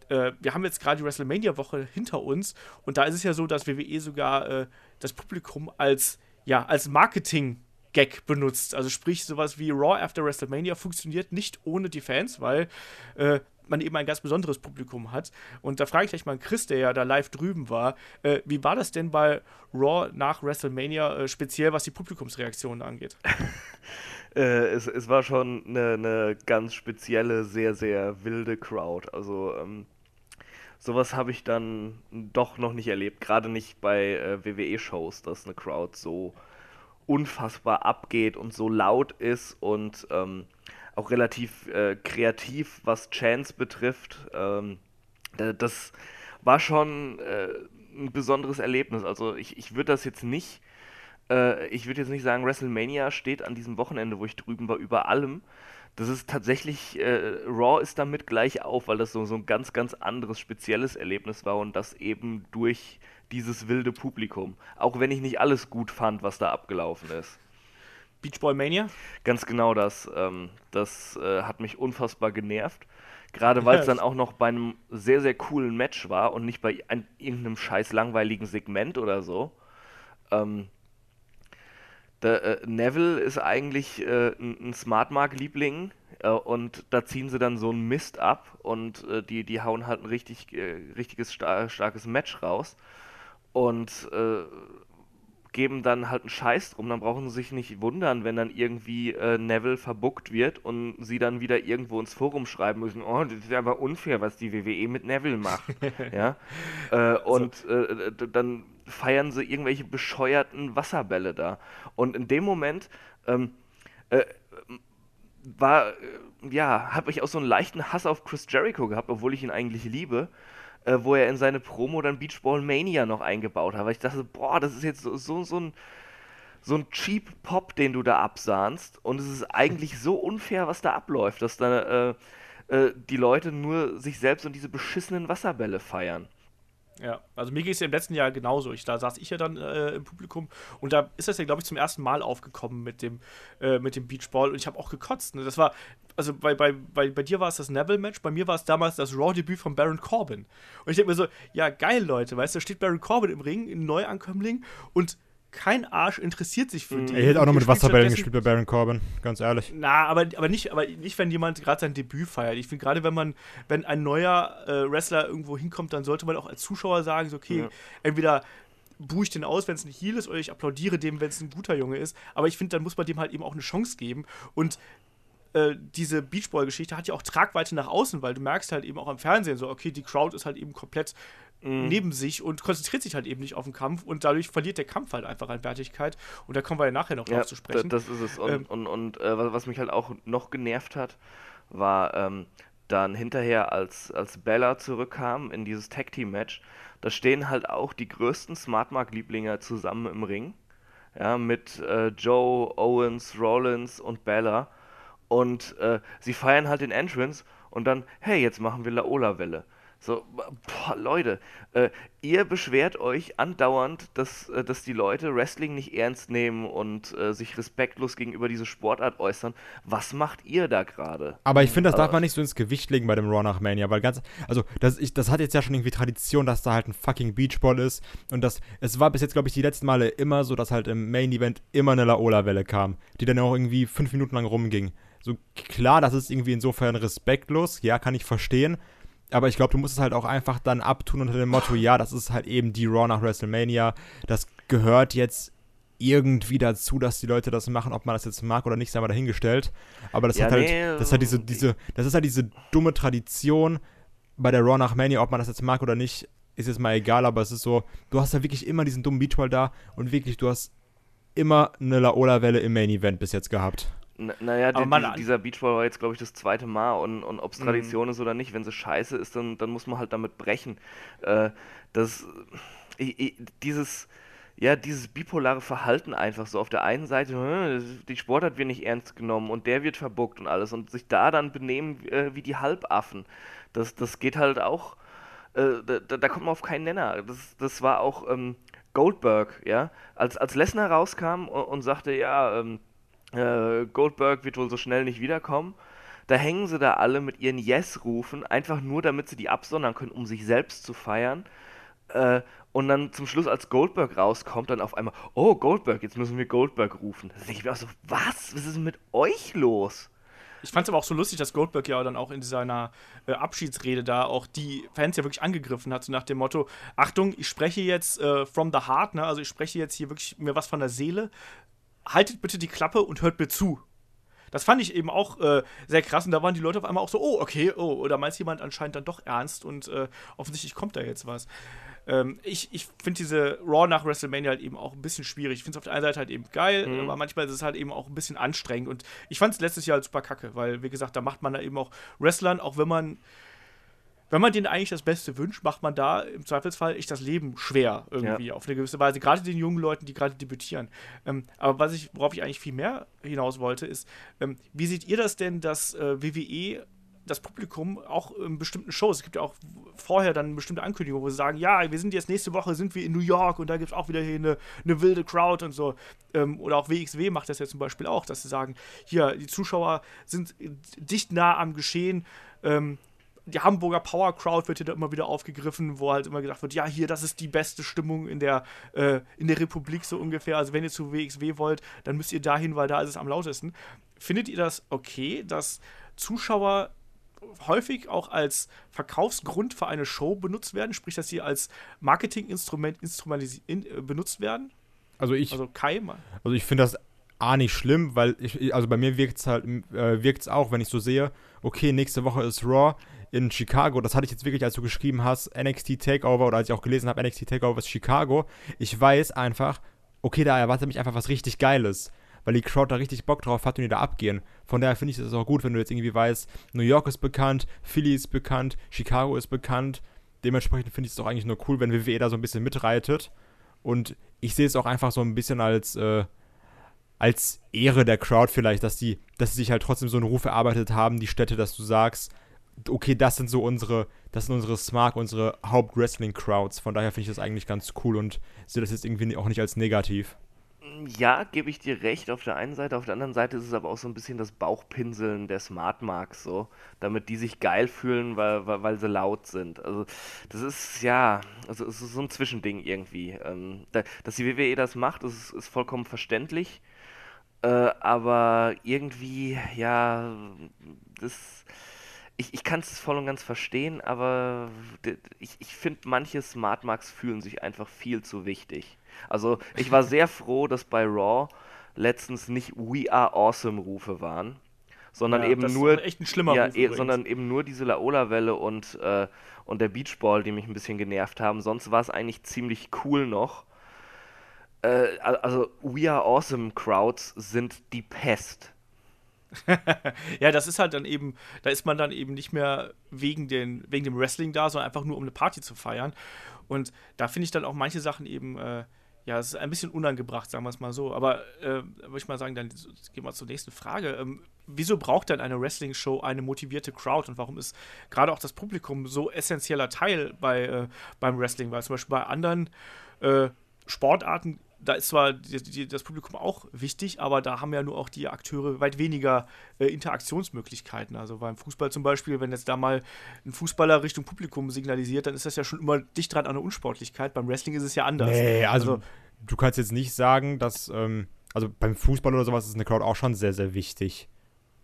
äh, wir haben jetzt gerade die WrestleMania-Woche hinter uns. Und da ist es ja so, dass WWE sogar äh, das Publikum als, ja, als Marketing- Gag benutzt. Also sprich, sowas wie Raw After WrestleMania funktioniert nicht ohne die Fans, weil äh, man eben ein ganz besonderes Publikum hat. Und da frage ich gleich mal Chris, der ja da live drüben war, äh, wie war das denn bei Raw nach WrestleMania, äh, speziell was die Publikumsreaktionen angeht? Äh, es, es war schon eine, eine ganz spezielle, sehr, sehr wilde Crowd. Also ähm, sowas habe ich dann doch noch nicht erlebt. Gerade nicht bei äh, WWE-Shows, dass eine Crowd so unfassbar abgeht und so laut ist und ähm, auch relativ äh, kreativ, was Chance betrifft. Ähm, da- das war schon äh, ein besonderes Erlebnis. Also ich, ich würde das jetzt nicht, äh, ich würde jetzt nicht sagen, WrestleMania steht an diesem Wochenende, wo ich drüben war, über allem. Das ist tatsächlich, äh, Raw ist damit gleich auf, weil das so, so ein ganz, ganz anderes, spezielles Erlebnis war und das eben durch dieses wilde Publikum. Auch wenn ich nicht alles gut fand, was da abgelaufen ist. Beach Boy Mania? Ganz genau das. Ähm, das äh, hat mich unfassbar genervt. Gerade weil es dann auch noch bei einem sehr, sehr coolen Match war und nicht bei ein, irgendeinem scheiß langweiligen Segment oder so. Ähm, der, äh, Neville ist eigentlich äh, ein, ein Smart Mark-Liebling äh, und da ziehen sie dann so einen Mist ab und äh, die, die hauen halt ein richtig, äh, richtiges star starkes Match raus und äh, geben dann halt einen Scheiß drum. Dann brauchen sie sich nicht wundern, wenn dann irgendwie äh, Neville verbuckt wird und sie dann wieder irgendwo ins Forum schreiben müssen, oh, das ist aber unfair, was die WWE mit Neville macht. ja? Äh, und äh, d- dann feiern sie irgendwelche bescheuerten Wasserbälle da. Und in dem Moment ähm, äh, war, äh, ja, habe ich auch so einen leichten Hass auf Chris Jericho gehabt, obwohl ich ihn eigentlich liebe, äh, wo er in seine Promo dann Beachball Mania noch eingebaut hat. Weil ich dachte, boah, das ist jetzt so, so, so ein so ein Cheap Pop, den du da absahnst. Und es ist eigentlich so unfair, was da abläuft, dass da äh, äh, die Leute nur sich selbst und diese beschissenen Wasserbälle feiern. Ja, also mir ging es ja im letzten Jahr genauso. Ich, da saß ich ja dann äh, im Publikum und da ist das ja, glaube ich, zum ersten Mal aufgekommen mit dem, äh, mit dem Beachball und ich habe auch gekotzt. Ne? Das war, also bei, bei, bei, bei dir war es das Neville-Match, bei mir war es damals das Raw-Debüt von Baron Corbin. Und ich denke mir so, ja, geil, Leute, weißt du, da steht Baron Corbin im Ring, ein Neuankömmling und kein Arsch interessiert sich für die. Er hätte auch noch mit Wasserbällen gespielt bei Baron Corbin, ganz ehrlich. na, aber, aber, nicht, aber nicht, wenn jemand gerade sein Debüt feiert. Ich finde, gerade wenn man, wenn ein neuer äh, Wrestler irgendwo hinkommt, dann sollte man auch als Zuschauer sagen, so, okay, Ja. entweder buhe ich den aus, wenn es ein Heal ist, oder ich applaudiere dem, wenn es ein guter Junge ist. Aber ich finde, dann muss man dem halt eben auch eine Chance geben. Und äh, diese Beachball-Geschichte hat ja auch Tragweite nach außen, weil du merkst halt eben auch am Fernsehen so, okay, die Crowd ist halt eben komplett mhm. neben sich und konzentriert sich halt eben nicht auf den Kampf und dadurch verliert der Kampf halt einfach an Wertigkeit. Und da kommen wir ja nachher noch ja, drauf zu sprechen. Das ist es. Und, ähm, und, und äh, was mich halt auch noch genervt hat, war ähm, dann hinterher, als, als Bella zurückkam in dieses Tag-Team-Match, da stehen halt auch die größten Smartmark-Lieblinge zusammen im Ring. Ja, mit äh, Joe, Owens, Rollins und Bella. Und äh, sie feiern halt den Entrance und dann, hey, jetzt machen wir Laola-Welle. So, boah, Leute, äh, ihr beschwert euch andauernd, dass, äh, dass die Leute Wrestling nicht ernst nehmen und äh, sich respektlos gegenüber dieser Sportart äußern. Was macht ihr da gerade? Aber ich finde, das darf man nicht so ins Gewicht legen bei dem Raw nach Mania, weil ganz, also das, ich, das hat jetzt ja schon irgendwie Tradition, dass da halt ein fucking Beachball ist und das, es war bis jetzt, glaube ich, die letzten Male immer so, dass halt im Main Event immer eine Laola-Welle kam, die dann auch irgendwie fünf Minuten lang rumging. So klar, das ist irgendwie insofern respektlos, ja, kann ich verstehen. Aber ich glaube, du musst es halt auch einfach dann abtun unter dem Motto, ja, das ist halt eben die Raw nach WrestleMania. Das gehört jetzt irgendwie dazu, dass die Leute das machen, ob man das jetzt mag oder nicht, sei mal dahingestellt. Aber das ja, hat halt, nee, das hat diese, diese, das ist halt diese dumme Tradition bei der Raw nach Mania, ob man das jetzt mag oder nicht, ist jetzt mal egal, aber es ist so, du hast ja wirklich immer diesen dummen Beachball da und wirklich, du hast immer eine Laola-Welle im Main Event bis jetzt gehabt. Naja, die, man, die, dieser Beachball war jetzt, glaube ich, das zweite Mal und, und ob es mhm. Tradition ist oder nicht, wenn sie scheiße ist, dann, dann muss man halt damit brechen. Äh, das, ich, ich, dieses, ja, dieses bipolare Verhalten einfach so. Auf der einen Seite, hm, die Sportart wird nicht ernst genommen und der wird verbuckt und alles und sich da dann benehmen äh, wie die Halbaffen. Das, das geht halt auch, äh, da, da, kommt man auf keinen Nenner. Das, das war auch ähm, Goldberg, ja. Als, als Lesnar rauskam und, und sagte, ja, ähm, äh, Goldberg wird wohl so schnell nicht wiederkommen. Da hängen sie da alle mit ihren Yes-Rufen, einfach nur damit sie die absondern können, um sich selbst zu feiern. Äh, und dann zum Schluss, als Goldberg rauskommt, dann auf einmal, oh Goldberg, jetzt müssen wir Goldberg rufen. Da ich mir auch so, was? Was ist mit euch los? Ich fand es aber auch so lustig, dass Goldberg ja dann auch in seiner äh, Abschiedsrede da auch die Fans ja wirklich angegriffen hat, so nach dem Motto: Achtung, ich spreche jetzt äh, from the heart, ne? also ich spreche jetzt hier wirklich mir was von der Seele haltet bitte die Klappe und hört mir zu. Das fand ich eben auch äh, sehr krass und da waren die Leute auf einmal auch so, oh, okay, oh, oder meint jemand anscheinend dann doch ernst und äh, offensichtlich kommt da jetzt was. Ähm, ich ich finde diese Raw nach WrestleMania halt eben auch ein bisschen schwierig. Ich finde es auf der einen Seite halt eben geil, mhm. aber manchmal ist es halt eben auch ein bisschen anstrengend und ich fand es letztes Jahr halt super kacke, weil, wie gesagt, da macht man da eben auch Wrestlern, auch wenn man wenn man denen eigentlich das Beste wünscht, macht man da im Zweifelsfall echt das Leben schwer irgendwie ja. auf eine gewisse Weise. Gerade den jungen Leuten, die gerade debütieren. Ähm, aber was ich, worauf ich eigentlich viel mehr hinaus wollte, ist, ähm, wie seht ihr das denn, dass äh, WWE das Publikum auch in bestimmten Shows, es gibt ja auch vorher dann bestimmte Ankündigungen, wo sie sagen, ja, wir sind jetzt nächste Woche, sind wir in New York und da gibt es auch wieder hier eine, eine wilde Crowd und so. Ähm, oder auch WXW macht das ja zum Beispiel auch, dass sie sagen, hier, die Zuschauer sind dicht nah am Geschehen, ähm, die Hamburger Power Crowd wird hier immer wieder aufgegriffen, wo halt immer gesagt wird, ja, hier, das ist die beste Stimmung in der, äh, in der Republik so ungefähr. Also wenn ihr zu WXW wollt, dann müsst ihr dahin, weil da ist es am lautesten. Findet ihr das okay, dass Zuschauer häufig auch als Verkaufsgrund für eine Show benutzt werden, sprich, dass sie als Marketinginstrument in, äh, benutzt werden? Also ich. Also Kai Also ich finde das A nicht schlimm, weil ich, also bei mir wirkt es halt, äh, wirkt es auch, wenn ich so sehe, okay, nächste Woche ist Raw, in Chicago, das hatte ich jetzt wirklich, als du geschrieben hast, NXT Takeover oder als ich auch gelesen habe, NXT Takeover ist Chicago. Ich weiß einfach, okay, da erwartet mich einfach was richtig Geiles, weil die Crowd da richtig Bock drauf hat und die da abgehen. Von daher finde ich es auch gut, wenn du jetzt irgendwie weißt, New York ist bekannt, Philly ist bekannt, Chicago ist bekannt. Dementsprechend finde ich es doch eigentlich nur cool, wenn WWE da so ein bisschen mitreitet. Und ich sehe es auch einfach so ein bisschen als, äh, als Ehre der Crowd vielleicht, dass die, dass sie sich halt trotzdem so einen Ruf erarbeitet haben, die Städte, dass du sagst, okay, das sind so unsere, das sind unsere Smart, unsere Haupt-Wrestling-Crowds. Von daher finde ich das eigentlich ganz cool und sehe das jetzt irgendwie auch nicht als negativ. Ja, gebe ich dir recht auf der einen Seite, auf der anderen Seite ist es aber auch so ein bisschen das Bauchpinseln der Smart Marks so, damit die sich geil fühlen, weil, weil, weil sie laut sind. Also das ist ja, also es ist so ein Zwischending irgendwie. Ähm, da, dass die WWE das macht, ist, ist vollkommen verständlich, äh, aber irgendwie, ja, das ich, ich kann es voll und ganz verstehen, aber ich, ich finde, manche Smart Marks fühlen sich einfach viel zu wichtig. Also ich war sehr froh, dass bei Raw letztens nicht We Are Awesome Rufe waren, sondern ja, eben nur echt ein schlimmer ja, e sondern eben nur diese Laola-Welle und, äh, und der Beachball, die mich ein bisschen genervt haben. Sonst war es eigentlich ziemlich cool noch. Äh, also We Are Awesome Crowds sind die Pest. ja, das ist halt dann eben, da ist man dann eben nicht mehr wegen, den, wegen dem Wrestling da, sondern einfach nur um eine Party zu feiern. Und da finde ich dann auch manche Sachen eben äh, ja, es ist ein bisschen unangebracht, sagen wir es mal so. Aber äh, würde ich mal sagen, dann gehen wir zur nächsten Frage. Ähm, wieso braucht denn eine Wrestling-Show eine motivierte Crowd und warum ist gerade auch das Publikum so essentieller Teil bei, äh, beim Wrestling? Weil zum Beispiel bei anderen äh, Sportarten da ist zwar die, die, das Publikum auch wichtig, aber da haben ja nur auch die Akteure weit weniger äh, Interaktionsmöglichkeiten. Also beim Fußball zum Beispiel, wenn jetzt da mal ein Fußballer Richtung Publikum signalisiert, dann ist das ja schon immer dicht dran an der Unsportlichkeit. Beim Wrestling ist es ja anders. Nee, also, also du kannst jetzt nicht sagen, dass, ähm, also beim Fußball oder sowas ist eine Crowd auch schon sehr, sehr wichtig.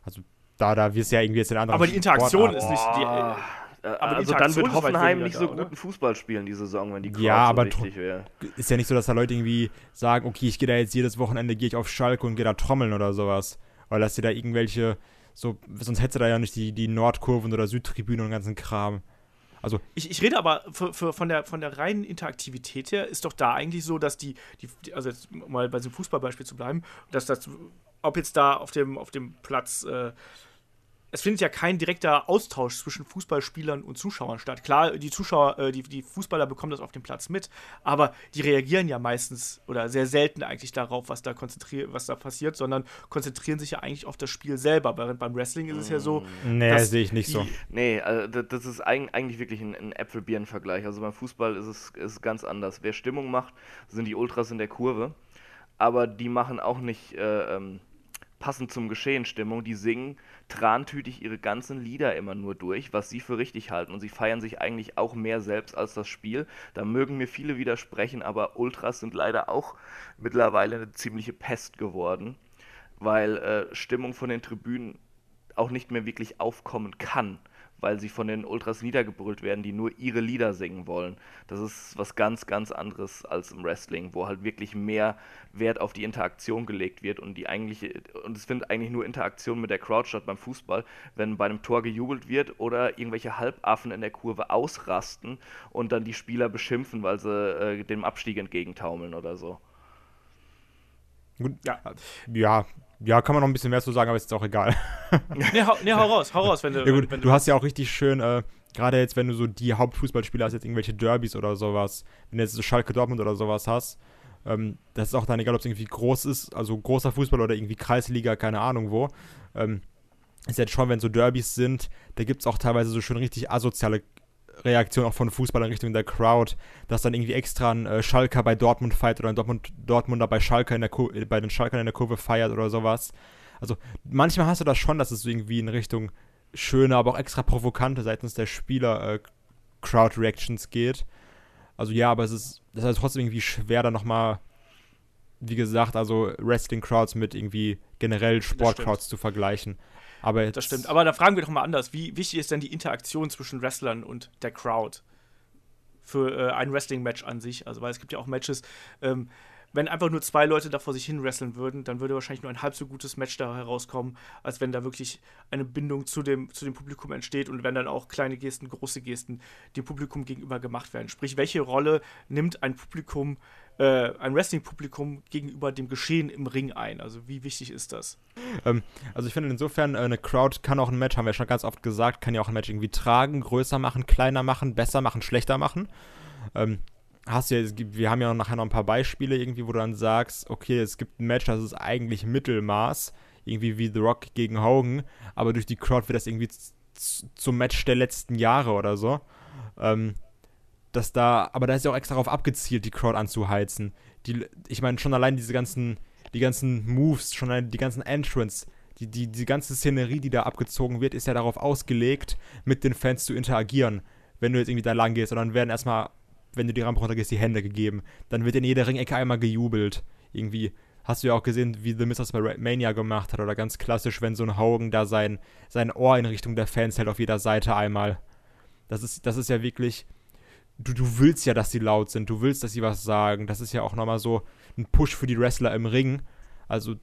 Also da, da wirst du ja irgendwie jetzt in anderen Aber die Interaktion Sport, ist nicht. Die, äh, aber also dann wird Hoffenheim nicht so da, guten Fußball spielen die Saison, wenn die Crowd ja, aber so wichtig wäre. Ist ja nicht so, dass da Leute irgendwie sagen, okay, ich gehe da jetzt jedes Wochenende gehe ich auf Schalke und gehe da trommeln oder sowas. Weil dass dir da irgendwelche, so, sonst hättest du da ja nicht die, die Nordkurven oder Südtribüne und den ganzen Kram. Also ich, ich rede aber für, für, von, der, von der reinen Interaktivität her, ist doch da eigentlich so, dass die, die also jetzt mal bei diesem Fußballbeispiel zu bleiben, dass das, ob jetzt da auf dem, auf dem Platz äh, es findet ja kein direkter Austausch zwischen Fußballspielern und Zuschauern statt. Klar, die Zuschauer, äh, die, die Fußballer bekommen das auf dem Platz mit, aber die reagieren ja meistens oder sehr selten eigentlich darauf, was da konzentriert, was da passiert, sondern konzentrieren sich ja eigentlich auf das Spiel selber. Während beim Wrestling ist es ja so. Nee, sehe ich nicht so. Nee, also das ist eigentlich wirklich ein, ein Äpfelbirnen-Vergleich. Also beim Fußball ist es ist ganz anders. Wer Stimmung macht, sind die Ultras in der Kurve, aber die machen auch nicht. Äh, ähm, passend zum Geschehen Stimmung. Die singen trantütig ihre ganzen Lieder immer nur durch, was sie für richtig halten. Und sie feiern sich eigentlich auch mehr selbst als das Spiel. Da mögen mir viele widersprechen, aber Ultras sind leider auch mittlerweile eine ziemliche Pest geworden, weil äh, Stimmung von den Tribünen auch nicht mehr wirklich aufkommen kann weil sie von den Ultras niedergebrüllt werden, die nur ihre Lieder singen wollen. Das ist was ganz, ganz anderes als im Wrestling, wo halt wirklich mehr Wert auf die Interaktion gelegt wird und die eigentliche, und es findet eigentlich nur Interaktion mit der Crowd statt beim Fußball, wenn bei einem Tor gejubelt wird oder irgendwelche Halbaffen in der Kurve ausrasten und dann die Spieler beschimpfen, weil sie äh, dem Abstieg entgegentaumeln oder so. Ja. ja, ja, kann man noch ein bisschen mehr zu sagen, aber ist auch egal. nee, hau, nee, hau raus, hau raus, wenn du. Ja, gut, wenn, du, du hast ja auch richtig schön, äh, gerade jetzt, wenn du so die Hauptfußballspieler hast, jetzt irgendwelche Derbys oder sowas, wenn du jetzt so Schalke Dortmund oder sowas hast, ähm, das ist auch dann egal, ob es irgendwie groß ist, also großer Fußball oder irgendwie Kreisliga, keine Ahnung wo. Ähm, ist jetzt schon, wenn so Derbys sind, da gibt es auch teilweise so schön richtig asoziale Reaktion auch von Fußballern Richtung der Crowd, dass dann irgendwie extra ein äh, Schalker bei Dortmund feiert oder ein Dortmund, Dortmunder bei Schalker in der Kur bei den Schalkern in der Kurve feiert oder sowas. Also manchmal hast du das schon, dass es irgendwie in Richtung schöne, aber auch extra provokante seitens der Spieler äh, Crowd Reactions geht. Also ja, aber es ist, das ist trotzdem irgendwie schwer, da nochmal, wie gesagt, also Wrestling Crowds mit irgendwie generell Sport Crowds zu vergleichen. Aber das stimmt. Aber da fragen wir doch mal anders. Wie wichtig ist denn die Interaktion zwischen Wrestlern und der Crowd für äh, ein Wrestling-Match an sich? Also, weil es gibt ja auch Matches, ähm, wenn einfach nur zwei Leute da vor sich hin wresteln würden, dann würde wahrscheinlich nur ein halb so gutes Match da herauskommen, als wenn da wirklich eine Bindung zu dem, zu dem Publikum entsteht und wenn dann auch kleine Gesten, große Gesten dem Publikum gegenüber gemacht werden. Sprich, welche Rolle nimmt ein Publikum äh, ein Wrestling-Publikum gegenüber dem Geschehen im Ring ein? Also wie wichtig ist das? Ähm, also ich finde insofern, äh, eine Crowd kann auch ein Match, haben wir schon ganz oft gesagt, kann ja auch ein Match irgendwie tragen, größer machen, kleiner machen, besser machen, schlechter machen. Ähm, hast du ja, wir haben ja nachher noch ein paar Beispiele irgendwie, wo du dann sagst, okay, es gibt ein Match, das ist eigentlich Mittelmaß, irgendwie wie The Rock gegen Hogan, aber durch die Crowd wird das irgendwie zum Match der letzten Jahre oder so. Ähm, dass da, aber da ist ja auch extra darauf abgezielt, die Crowd anzuheizen. Die, ich meine, schon allein diese ganzen, die ganzen Moves, schon allein die ganzen Entrance, die, die, die ganze Szenerie, die da abgezogen wird, ist ja darauf ausgelegt, mit den Fans zu interagieren. Wenn du jetzt irgendwie da lang gehst, und dann werden erstmal, wenn du die Rampe runtergehst, die Hände gegeben. Dann wird in jeder Ringecke einmal gejubelt. Irgendwie Hast du ja auch gesehen, wie The das bei Mania gemacht hat oder ganz klassisch, wenn so ein Hogan da sein, sein Ohr in Richtung der Fans hält auf jeder Seite einmal. Das ist, das ist ja wirklich, du, du willst ja, dass sie laut sind, du willst, dass sie was sagen. Das ist ja auch nochmal so ein Push für die Wrestler im Ring. Also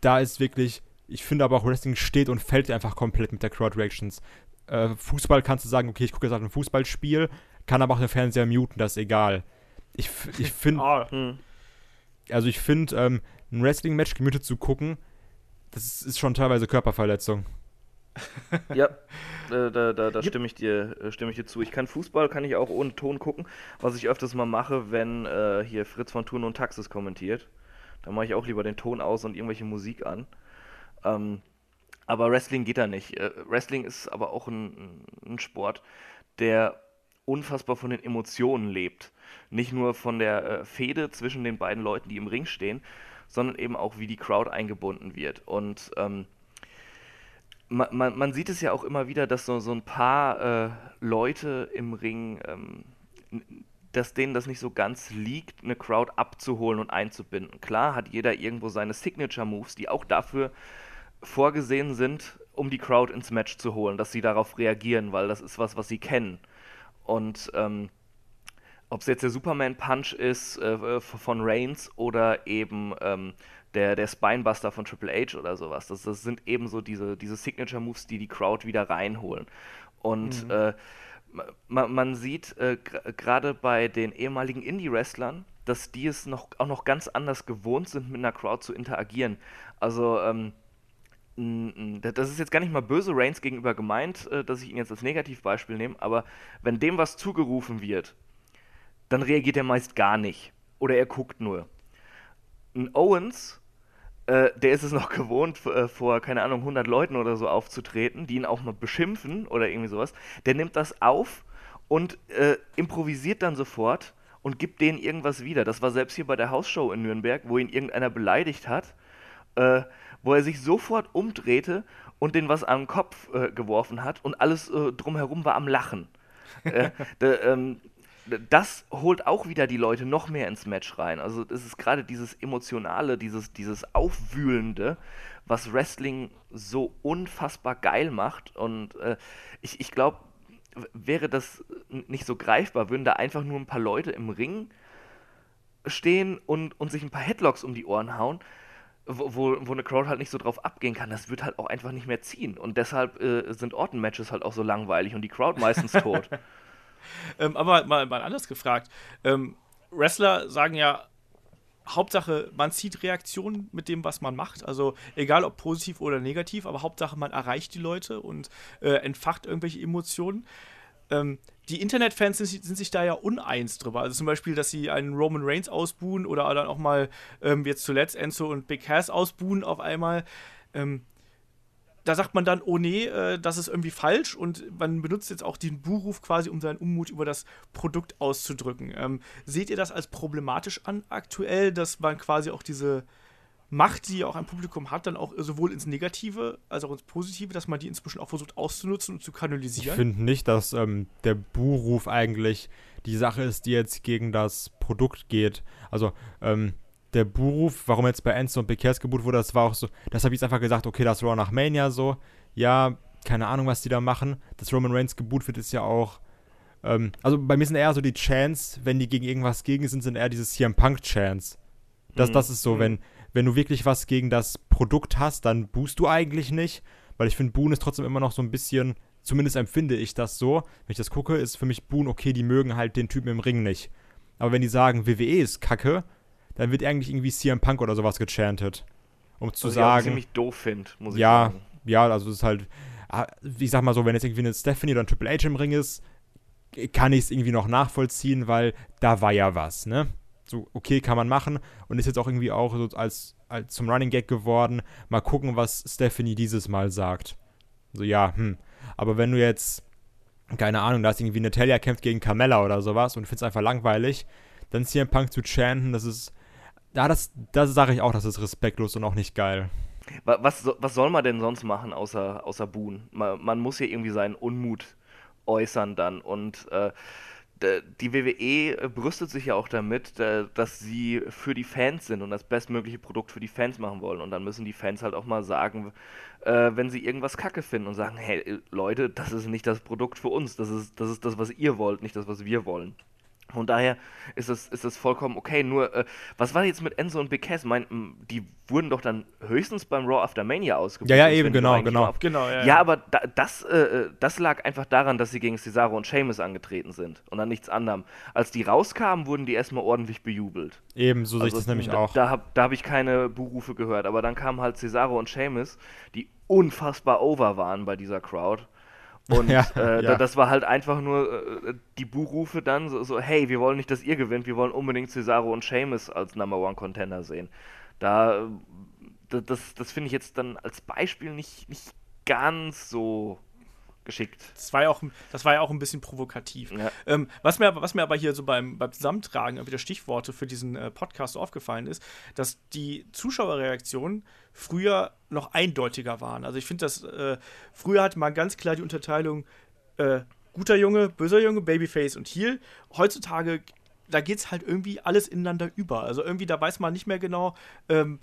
da ist wirklich, ich finde aber auch Wrestling steht und fällt einfach komplett mit der Crowd Reactions. Äh, Fußball kannst du sagen, okay, ich gucke jetzt auf ein Fußballspiel, kann aber auch den Fernseher muten, das ist egal. Ich, ich finde, ah, hm. also ich finde, ähm, ein Wrestling-Match gemutet zu gucken, das ist schon teilweise Körperverletzung. ja, äh, da, da, da stimme, ich dir, äh, stimme ich dir zu. Ich kann Fußball, kann ich auch ohne Ton gucken, was ich öfters mal mache, wenn äh, hier Fritz von Thun und Taxis kommentiert. Da mache ich auch lieber den Ton aus und irgendwelche Musik an. Ähm, aber Wrestling geht da nicht. Äh, Wrestling ist aber auch ein, ein Sport, der unfassbar von den Emotionen lebt. Nicht nur von der äh, Fehde zwischen den beiden Leuten, die im Ring stehen, sondern eben auch, wie die Crowd eingebunden wird. Und ähm, man, man, man, sieht es ja auch immer wieder, dass so, so ein paar äh, Leute im Ring, ähm, dass denen das nicht so ganz liegt, eine Crowd abzuholen und einzubinden. Klar hat jeder irgendwo seine Signature-Moves, die auch dafür vorgesehen sind, um die Crowd ins Match zu holen, dass sie darauf reagieren, weil das ist was, was sie kennen. Und ähm, ob es jetzt der Superman Punch ist äh, von Reigns oder eben ähm, der, der Spinebuster von Triple H oder sowas, das, das sind eben so diese, diese Signature Moves, die die Crowd wieder reinholen. Und mhm. äh, man, man, sieht äh, gerade bei den ehemaligen Indie-Wrestlern, dass die es noch, auch noch ganz anders gewohnt sind, mit einer Crowd zu interagieren. Also, ähm, das ist jetzt gar nicht mal böse Reigns gegenüber gemeint, äh, dass ich ihn jetzt als Negativbeispiel nehme, aber wenn dem was zugerufen wird, dann reagiert er meist gar nicht. Oder er guckt nur. Ein Owens, äh, der ist es noch gewohnt, äh, vor, keine Ahnung, 100 Leuten oder so aufzutreten, die ihn auch mal beschimpfen oder irgendwie sowas. Der nimmt das auf und äh, improvisiert dann sofort und gibt denen irgendwas wieder. Das war selbst hier bei der Hausshow in Nürnberg, wo ihn irgendeiner beleidigt hat, äh, wo er sich sofort umdrehte und den was an den Kopf äh, geworfen hat und alles äh, drumherum war am Lachen. der, ähm, das holt auch wieder die Leute noch mehr ins Match rein. Also es ist gerade dieses Emotionale, dieses, dieses Aufwühlende, was Wrestling so unfassbar geil macht. Und äh, ich, ich glaube, wäre das nicht so greifbar, würden da einfach nur ein paar Leute im Ring stehen und, und sich ein paar Headlocks um die Ohren hauen, wo, wo eine Crowd halt nicht so drauf abgehen kann, das wird halt auch einfach nicht mehr ziehen. Und deshalb äh, sind Orton-Matches halt auch so langweilig und die Crowd meistens tot. ähm, aber mal, mal anders gefragt. Ähm, Wrestler sagen ja, Hauptsache, man zieht Reaktionen mit dem, was man macht. Also egal ob positiv oder negativ, aber Hauptsache, man erreicht die Leute und äh, entfacht irgendwelche Emotionen. Ähm, die Internetfans sind, sind, sich da ja uneins drüber. Also zum Beispiel, dass sie einen Roman Reigns ausbuhen oder dann auch mal ähm, jetzt zuletzt Enzo und Big Cass ausbuhen auf einmal. Ähm, da sagt man dann, oh nee, äh, das ist irgendwie falsch und man benutzt jetzt auch den Buhruf quasi, um seinen Unmut über das Produkt auszudrücken. Ähm, seht ihr das als problematisch an aktuell, dass man quasi auch diese Macht, die auch ein Publikum hat, dann auch sowohl ins Negative als auch ins Positive, dass man die inzwischen auch versucht auszunutzen und zu kanalisieren? Ich finde nicht, dass ähm, der Buhruf eigentlich die Sache ist, die jetzt gegen das Produkt geht. Also, ähm, der Buhruf, warum jetzt bei Enzo und Bekers gebucht wurde, das war auch so, das habe ich einfach gesagt, okay, das Raw nach Mania so, ja, keine Ahnung, was die da machen. Dass Roman Reigns gebucht wird, ist ja auch, ähm, also bei mir sind eher so die Chance, wenn die gegen irgendwas gegen sind, sind eher dieses CM Punk Chance. Das, mhm. das ist so, mhm. wenn, wenn du wirklich was gegen das Produkt hast, dann boost du eigentlich nicht, weil ich finde, Boon ist trotzdem immer noch so ein bisschen, zumindest empfinde ich das so, wenn ich das gucke, ist für mich Boon, okay, die mögen halt den Typen im Ring nicht. Aber wenn die sagen, WWE ist kacke, dann wird eigentlich irgendwie CM Punk oder sowas gechantet. Um zu Was sagen. Ich ziemlich doof finde, muss ich ja, sagen. Ja, also es ist halt, ah, ich sag mal so, wenn jetzt irgendwie eine Stephanie oder ein Triple H im Ring ist, kann ich es irgendwie noch nachvollziehen, weil da war ja was, ne? So, okay, kann man machen und ist jetzt auch irgendwie auch so als, als zum Running Gag geworden. Mal gucken, was Stephanie dieses Mal sagt. So, ja, hm. Aber wenn du jetzt, keine Ahnung, da ist irgendwie Natalia kämpft gegen Carmella oder sowas und findest einfach langweilig, dann CM Punk zu chanten, das ist ja, das, das sage ich auch, das ist respektlos und auch nicht geil. Was, was soll man denn sonst machen, außer, außer buhen? Man, man muss ja irgendwie seinen Unmut äußern dann. Und äh, die WWE brüstet sich ja auch damit, dass sie für die Fans sind und das bestmögliche Produkt für die Fans machen wollen. Und dann müssen die Fans halt auch mal sagen, äh, wenn sie irgendwas kacke finden und sagen, hey Leute, das ist nicht das Produkt für uns, das ist, das ist das, was ihr wollt, nicht das, was wir wollen. Von daher ist es, ist es vollkommen okay. Nur, äh, was war jetzt mit Enzo und Big Cass? Mein, die wurden doch dann höchstens beim Raw After Mania ausgebucht. Ja, ja, eben, genau, genau. genau ja, ja, aber da, das, äh, äh, das lag einfach daran, dass sie gegen Cesaro und Sheamus angetreten sind und an nichts anderem. Als die rauskamen, wurden die erstmal ordentlich bejubelt. Eben, so sehe ich also, das nämlich da, auch. Da habe da hab ich keine Buhrufe gehört, aber dann kamen halt Cesaro und Sheamus, die unfassbar over waren bei dieser Crowd. Und ja, äh, ja. das war halt einfach nur äh, die Buchrufe dann so, so, hey, wir wollen nicht, dass ihr gewinnt, wir wollen unbedingt Cesaro und Seamus als Number One Contender sehen. Da, das, das finde ich jetzt dann als Beispiel nicht, nicht ganz so geschickt. Das war ja auch, das war ja auch ein bisschen provokativ. Ja. Ähm, was, mir, was mir aber hier so beim, beim Zusammentragen wieder Stichworte für diesen äh, Podcast aufgefallen ist, dass die Zuschauerreaktionen früher noch eindeutiger waren. Also ich finde, dass äh, früher hatte man ganz klar die Unterteilung äh, guter Junge, böser Junge, Babyface und Heel. Heutzutage, da geht es halt irgendwie alles ineinander über. Also irgendwie, da weiß man nicht mehr genau. Ähm,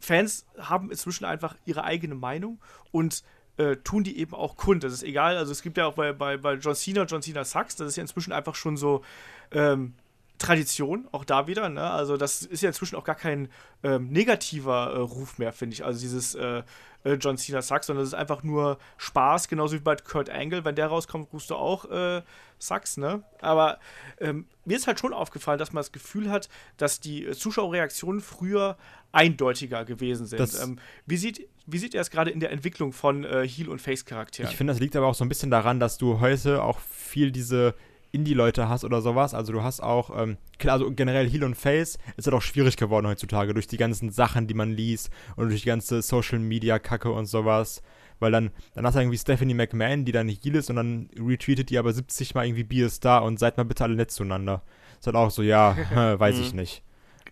Fans haben inzwischen einfach ihre eigene Meinung und äh, tun die eben auch kund. Das ist egal. Also es gibt ja auch bei, bei, bei John Cena, John Cena Sucks, das ist ja inzwischen einfach schon so ähm, Tradition, auch da wieder. Ne? Also das ist ja inzwischen auch gar kein ähm, negativer äh, Ruf mehr, finde ich. Also dieses äh, äh, John Cena Sucks, sondern das ist einfach nur Spaß, genauso wie bei Kurt Angle. Wenn der rauskommt, rufst du auch äh, Sucks, ne? Aber ähm, mir ist halt schon aufgefallen, dass man das Gefühl hat, dass die äh, Zuschauerreaktionen früher eindeutiger gewesen sind. Ähm, wie, sieht, wie sieht er es gerade in der Entwicklung von äh, Heal- und Face-Charakteren? Ich finde, das liegt aber auch so ein bisschen daran, dass du heute auch viel diese Indie-Leute hast oder sowas. Also du hast auch, ähm, klar, also generell Heal und Face ist halt auch schwierig geworden heutzutage durch die ganzen Sachen, die man liest und durch die ganze Social-Media-Kacke und sowas. Weil dann, dann hast du irgendwie Stephanie McMahon, die dann Heal ist und dann retweetet die aber 70 mal irgendwie Be a Star und seid mal bitte alle nett zueinander. Ist halt auch so, ja, weiß ich mhm. nicht.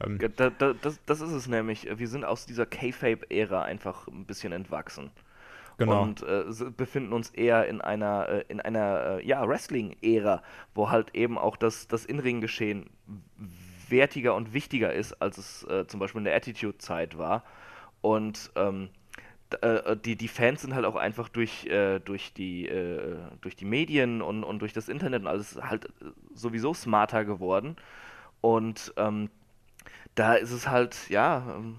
Ähm, da, da, das, das ist es nämlich. Wir sind aus dieser K-Fape-Ära einfach ein bisschen entwachsen. Genau. Und äh, befinden uns eher in einer, äh, in einer äh, ja, Wrestling-Ära, wo halt eben auch das, das In-Ring-Geschehen wertiger und wichtiger ist, als es äh, zum Beispiel in der Attitude-Zeit war. Und ähm, äh, die, die Fans sind halt auch einfach durch, äh, durch, die, durch die Medien und, und durch das Internet und alles halt sowieso smarter geworden. Und ähm, da ist es halt, ja, ähm,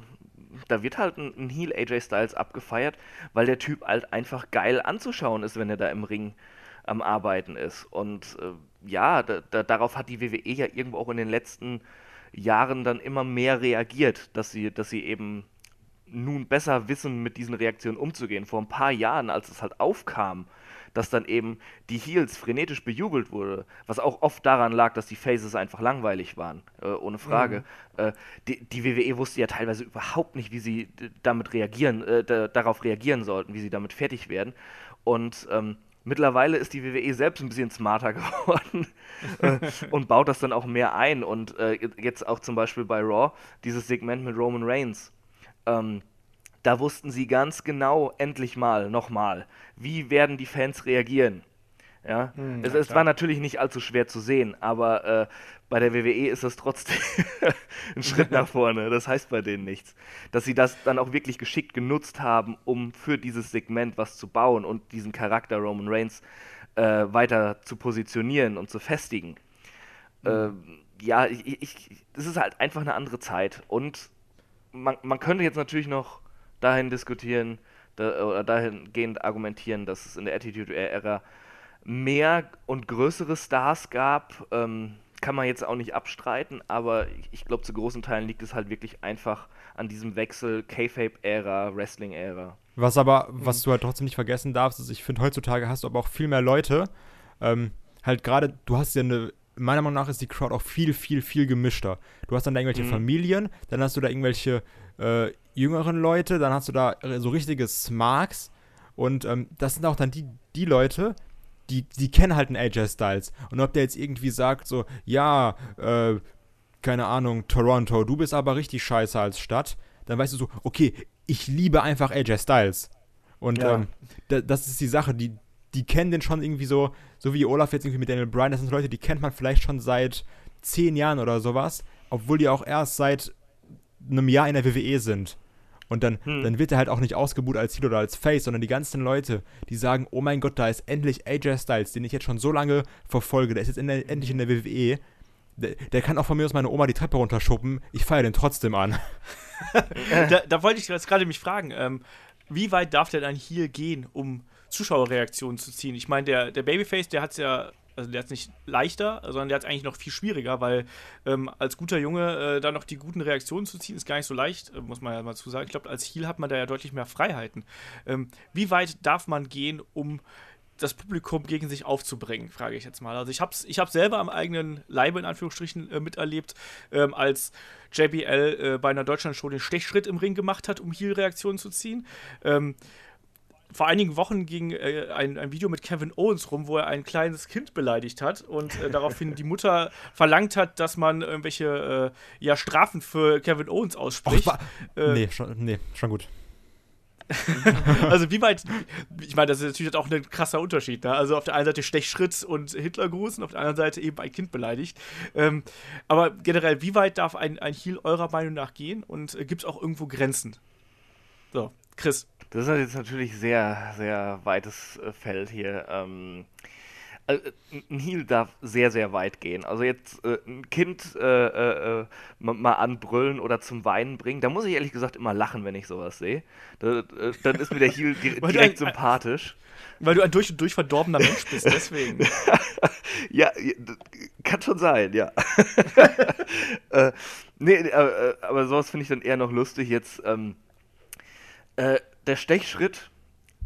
da wird halt ein, ein Heel AJ Styles abgefeiert, weil der Typ halt einfach geil anzuschauen ist, wenn er da im Ring am Arbeiten ist. Und äh, ja, da, da, darauf hat die WWE ja irgendwo auch in den letzten Jahren dann immer mehr reagiert, dass sie, dass sie eben nun besser wissen, mit diesen Reaktionen umzugehen. Vor ein paar Jahren, als es halt aufkam, dass dann eben die Heels frenetisch bejubelt wurde, was auch oft daran lag, dass die Faces einfach langweilig waren, äh, ohne Frage. Mhm. Äh, die, die, WWE wusste ja teilweise überhaupt nicht, wie sie damit reagieren, äh, darauf reagieren sollten, wie sie damit fertig werden. Und ähm, Mittlerweile ist die WWE selbst ein bisschen smarter geworden äh, und baut das dann auch mehr ein. Und äh, jetzt auch zum Beispiel bei Raw, dieses Segment mit Roman Reigns. Ähm, da wussten sie ganz genau, endlich mal, nochmal, wie werden die Fans reagieren. Ja, hm, es, es war natürlich nicht allzu schwer zu sehen, aber äh, bei der WWE ist das trotzdem ein Schritt nach vorne. Das heißt bei denen nichts. Dass sie das dann auch wirklich geschickt genutzt haben, um für dieses Segment was zu bauen und diesen Charakter Roman Reigns äh, weiter zu positionieren und zu festigen. Mhm. Äh, ja, ich, ich, das ist halt einfach eine andere Zeit. Und man, man könnte jetzt natürlich noch dahin diskutieren da, oder dahingehend argumentieren, dass es in der Attitude-Ära mehr und größere Stars gab. Ähm, kann man jetzt auch nicht abstreiten, aber ich, ich glaube, zu großen Teilen liegt es halt wirklich einfach an diesem Wechsel K-Fape-Ära, Wrestling-Ära. Was aber, was du halt trotzdem nicht vergessen darfst, ist, ich finde, heutzutage hast du aber auch viel mehr Leute, ähm, halt gerade, du hast ja eine, meiner Meinung nach ist die Crowd auch viel, viel, viel gemischter. Du hast dann da irgendwelche mhm. Familien, dann hast du da irgendwelche äh, jüngeren Leute, dann hast du da so richtige Smarks und ähm, das sind auch dann die, die Leute, die, die kennen halt einen AJ Styles. Und ob der jetzt irgendwie sagt, so, ja, äh, keine Ahnung, Toronto, du bist aber richtig scheiße als Stadt, dann weißt du so, okay, ich liebe einfach AJ Styles. Und ja. ähm, das ist die Sache, die, die kennen den schon irgendwie so, so wie Olaf jetzt irgendwie mit Daniel Bryan, das sind Leute, die kennt man vielleicht schon seit zehn Jahren oder sowas, obwohl die auch erst seit einem Jahr in der WWE sind. Und dann, hm. dann wird er halt auch nicht ausgebucht als Heel oder als Face, sondern die ganzen Leute, die sagen, oh mein Gott, da ist endlich AJ Styles, den ich jetzt schon so lange verfolge, der ist jetzt in der, endlich in der WWE. Der, der, kann auch von mir aus meine Oma die Treppe runterschuppen. Ich feiere den trotzdem an. da, da, wollte ich jetzt gerade mich fragen, ähm, wie weit darf der dann hier gehen, um Zuschauerreaktionen zu ziehen? Ich meine, der, der Babyface, der hat es ja also der hat es nicht leichter, sondern der hat es eigentlich noch viel schwieriger, weil ähm, als guter Junge äh, da noch die guten Reaktionen zu ziehen, ist gar nicht so leicht, äh, muss man ja mal zu sagen. Ich glaube, als Heal hat man da ja deutlich mehr Freiheiten. Ähm, wie weit darf man gehen, um das Publikum gegen sich aufzubringen, frage ich jetzt mal. Also ich habe es ich selber am eigenen Leibe in Anführungsstrichen äh, miterlebt, ähm, als JBL äh, bei einer Deutschlandshow den Stechschritt im Ring gemacht hat, um Heal-Reaktionen zu ziehen. Ähm, vor einigen Wochen ging äh, ein, ein Video mit Kevin Owens rum, wo er ein kleines Kind beleidigt hat und äh, daraufhin die Mutter verlangt hat, dass man irgendwelche äh, ja, Strafen für Kevin Owens ausspricht. Och, äh, nee, schon, nee, schon gut. also wie weit, ich meine, das ist natürlich auch ein krasser Unterschied. Ne? Also auf der einen Seite Stechschritt und Hitlergruß und auf der anderen Seite eben ein Kind beleidigt. Ähm, aber generell, wie weit darf ein, ein Heal eurer Meinung nach gehen und äh, gibt es auch irgendwo Grenzen? So, Chris. Das ist jetzt natürlich sehr, sehr weites äh, Feld hier. Ähm, äh, ein Heal darf sehr, sehr weit gehen. Also jetzt äh, ein Kind äh, äh, äh mal anbrüllen oder zum Weinen bringen, da muss ich ehrlich gesagt immer lachen, wenn ich sowas sehe. Da, dann ist mir der Heal di direkt sympathisch. Weil du ein durch und durch verdorbener Mensch bist, deswegen. ja, kann schon sein, ja. nee, aber sowas finde ich dann eher noch lustig. Jetzt, ähm, der Stechschritt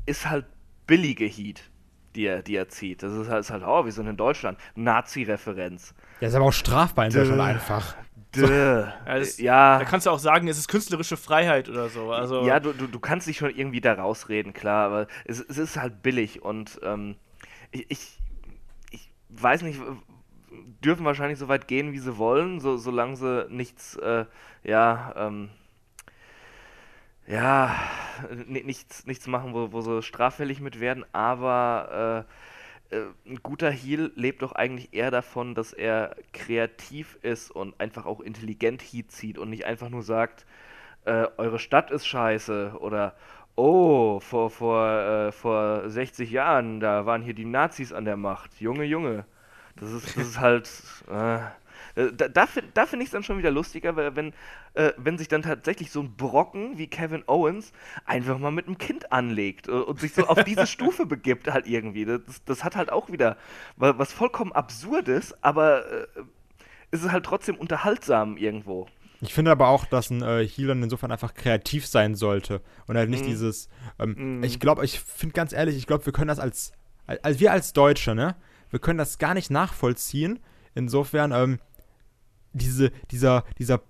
ist halt billige Heat, die er, die er zieht. Das ist halt, ist halt, oh, wir sind in Deutschland. Nazi-Referenz. Der ist aber auch strafbar in Deutschland einfach. So. Ja, das, ja, Da kannst du auch sagen, es ist künstlerische Freiheit oder so. Also ja, du, du, du kannst dich schon irgendwie da rausreden, klar, aber es, es ist halt billig und ähm, ich, ich, ich, weiß nicht, dürfen wahrscheinlich so weit gehen, wie sie wollen, so, solange sie nichts, äh, ja, ähm, ja, nichts, nichts machen, wo, wo sie straffällig mit werden, aber äh, äh, ein guter Heal lebt doch eigentlich eher davon, dass er kreativ ist und einfach auch intelligent Heat zieht und nicht einfach nur sagt, äh, eure Stadt ist scheiße oder oh, vor, vor, äh, vor 60 Jahren, da waren hier die Nazis an der Macht. Junge, Junge. Das ist, das ist halt. Äh, äh, da, da, da finde ich es dann schon wieder lustiger, wenn, äh, wenn sich dann tatsächlich so ein Brocken wie Kevin Owens einfach mal mit einem Kind anlegt und, und sich so auf diese Stufe begibt halt irgendwie. Das, das hat halt auch wieder was vollkommen Absurdes, aber äh, es ist halt trotzdem unterhaltsam irgendwo. Ich finde aber auch, dass ein äh, Healer insofern einfach kreativ sein sollte und halt nicht mm. dieses. Ähm, mm. Ich glaube, ich finde ganz ehrlich, ich glaube, wir können das als, als wir als Deutsche, ne, wir können das gar nicht nachvollziehen. Insofern, ähm, diese, dieser, dieser,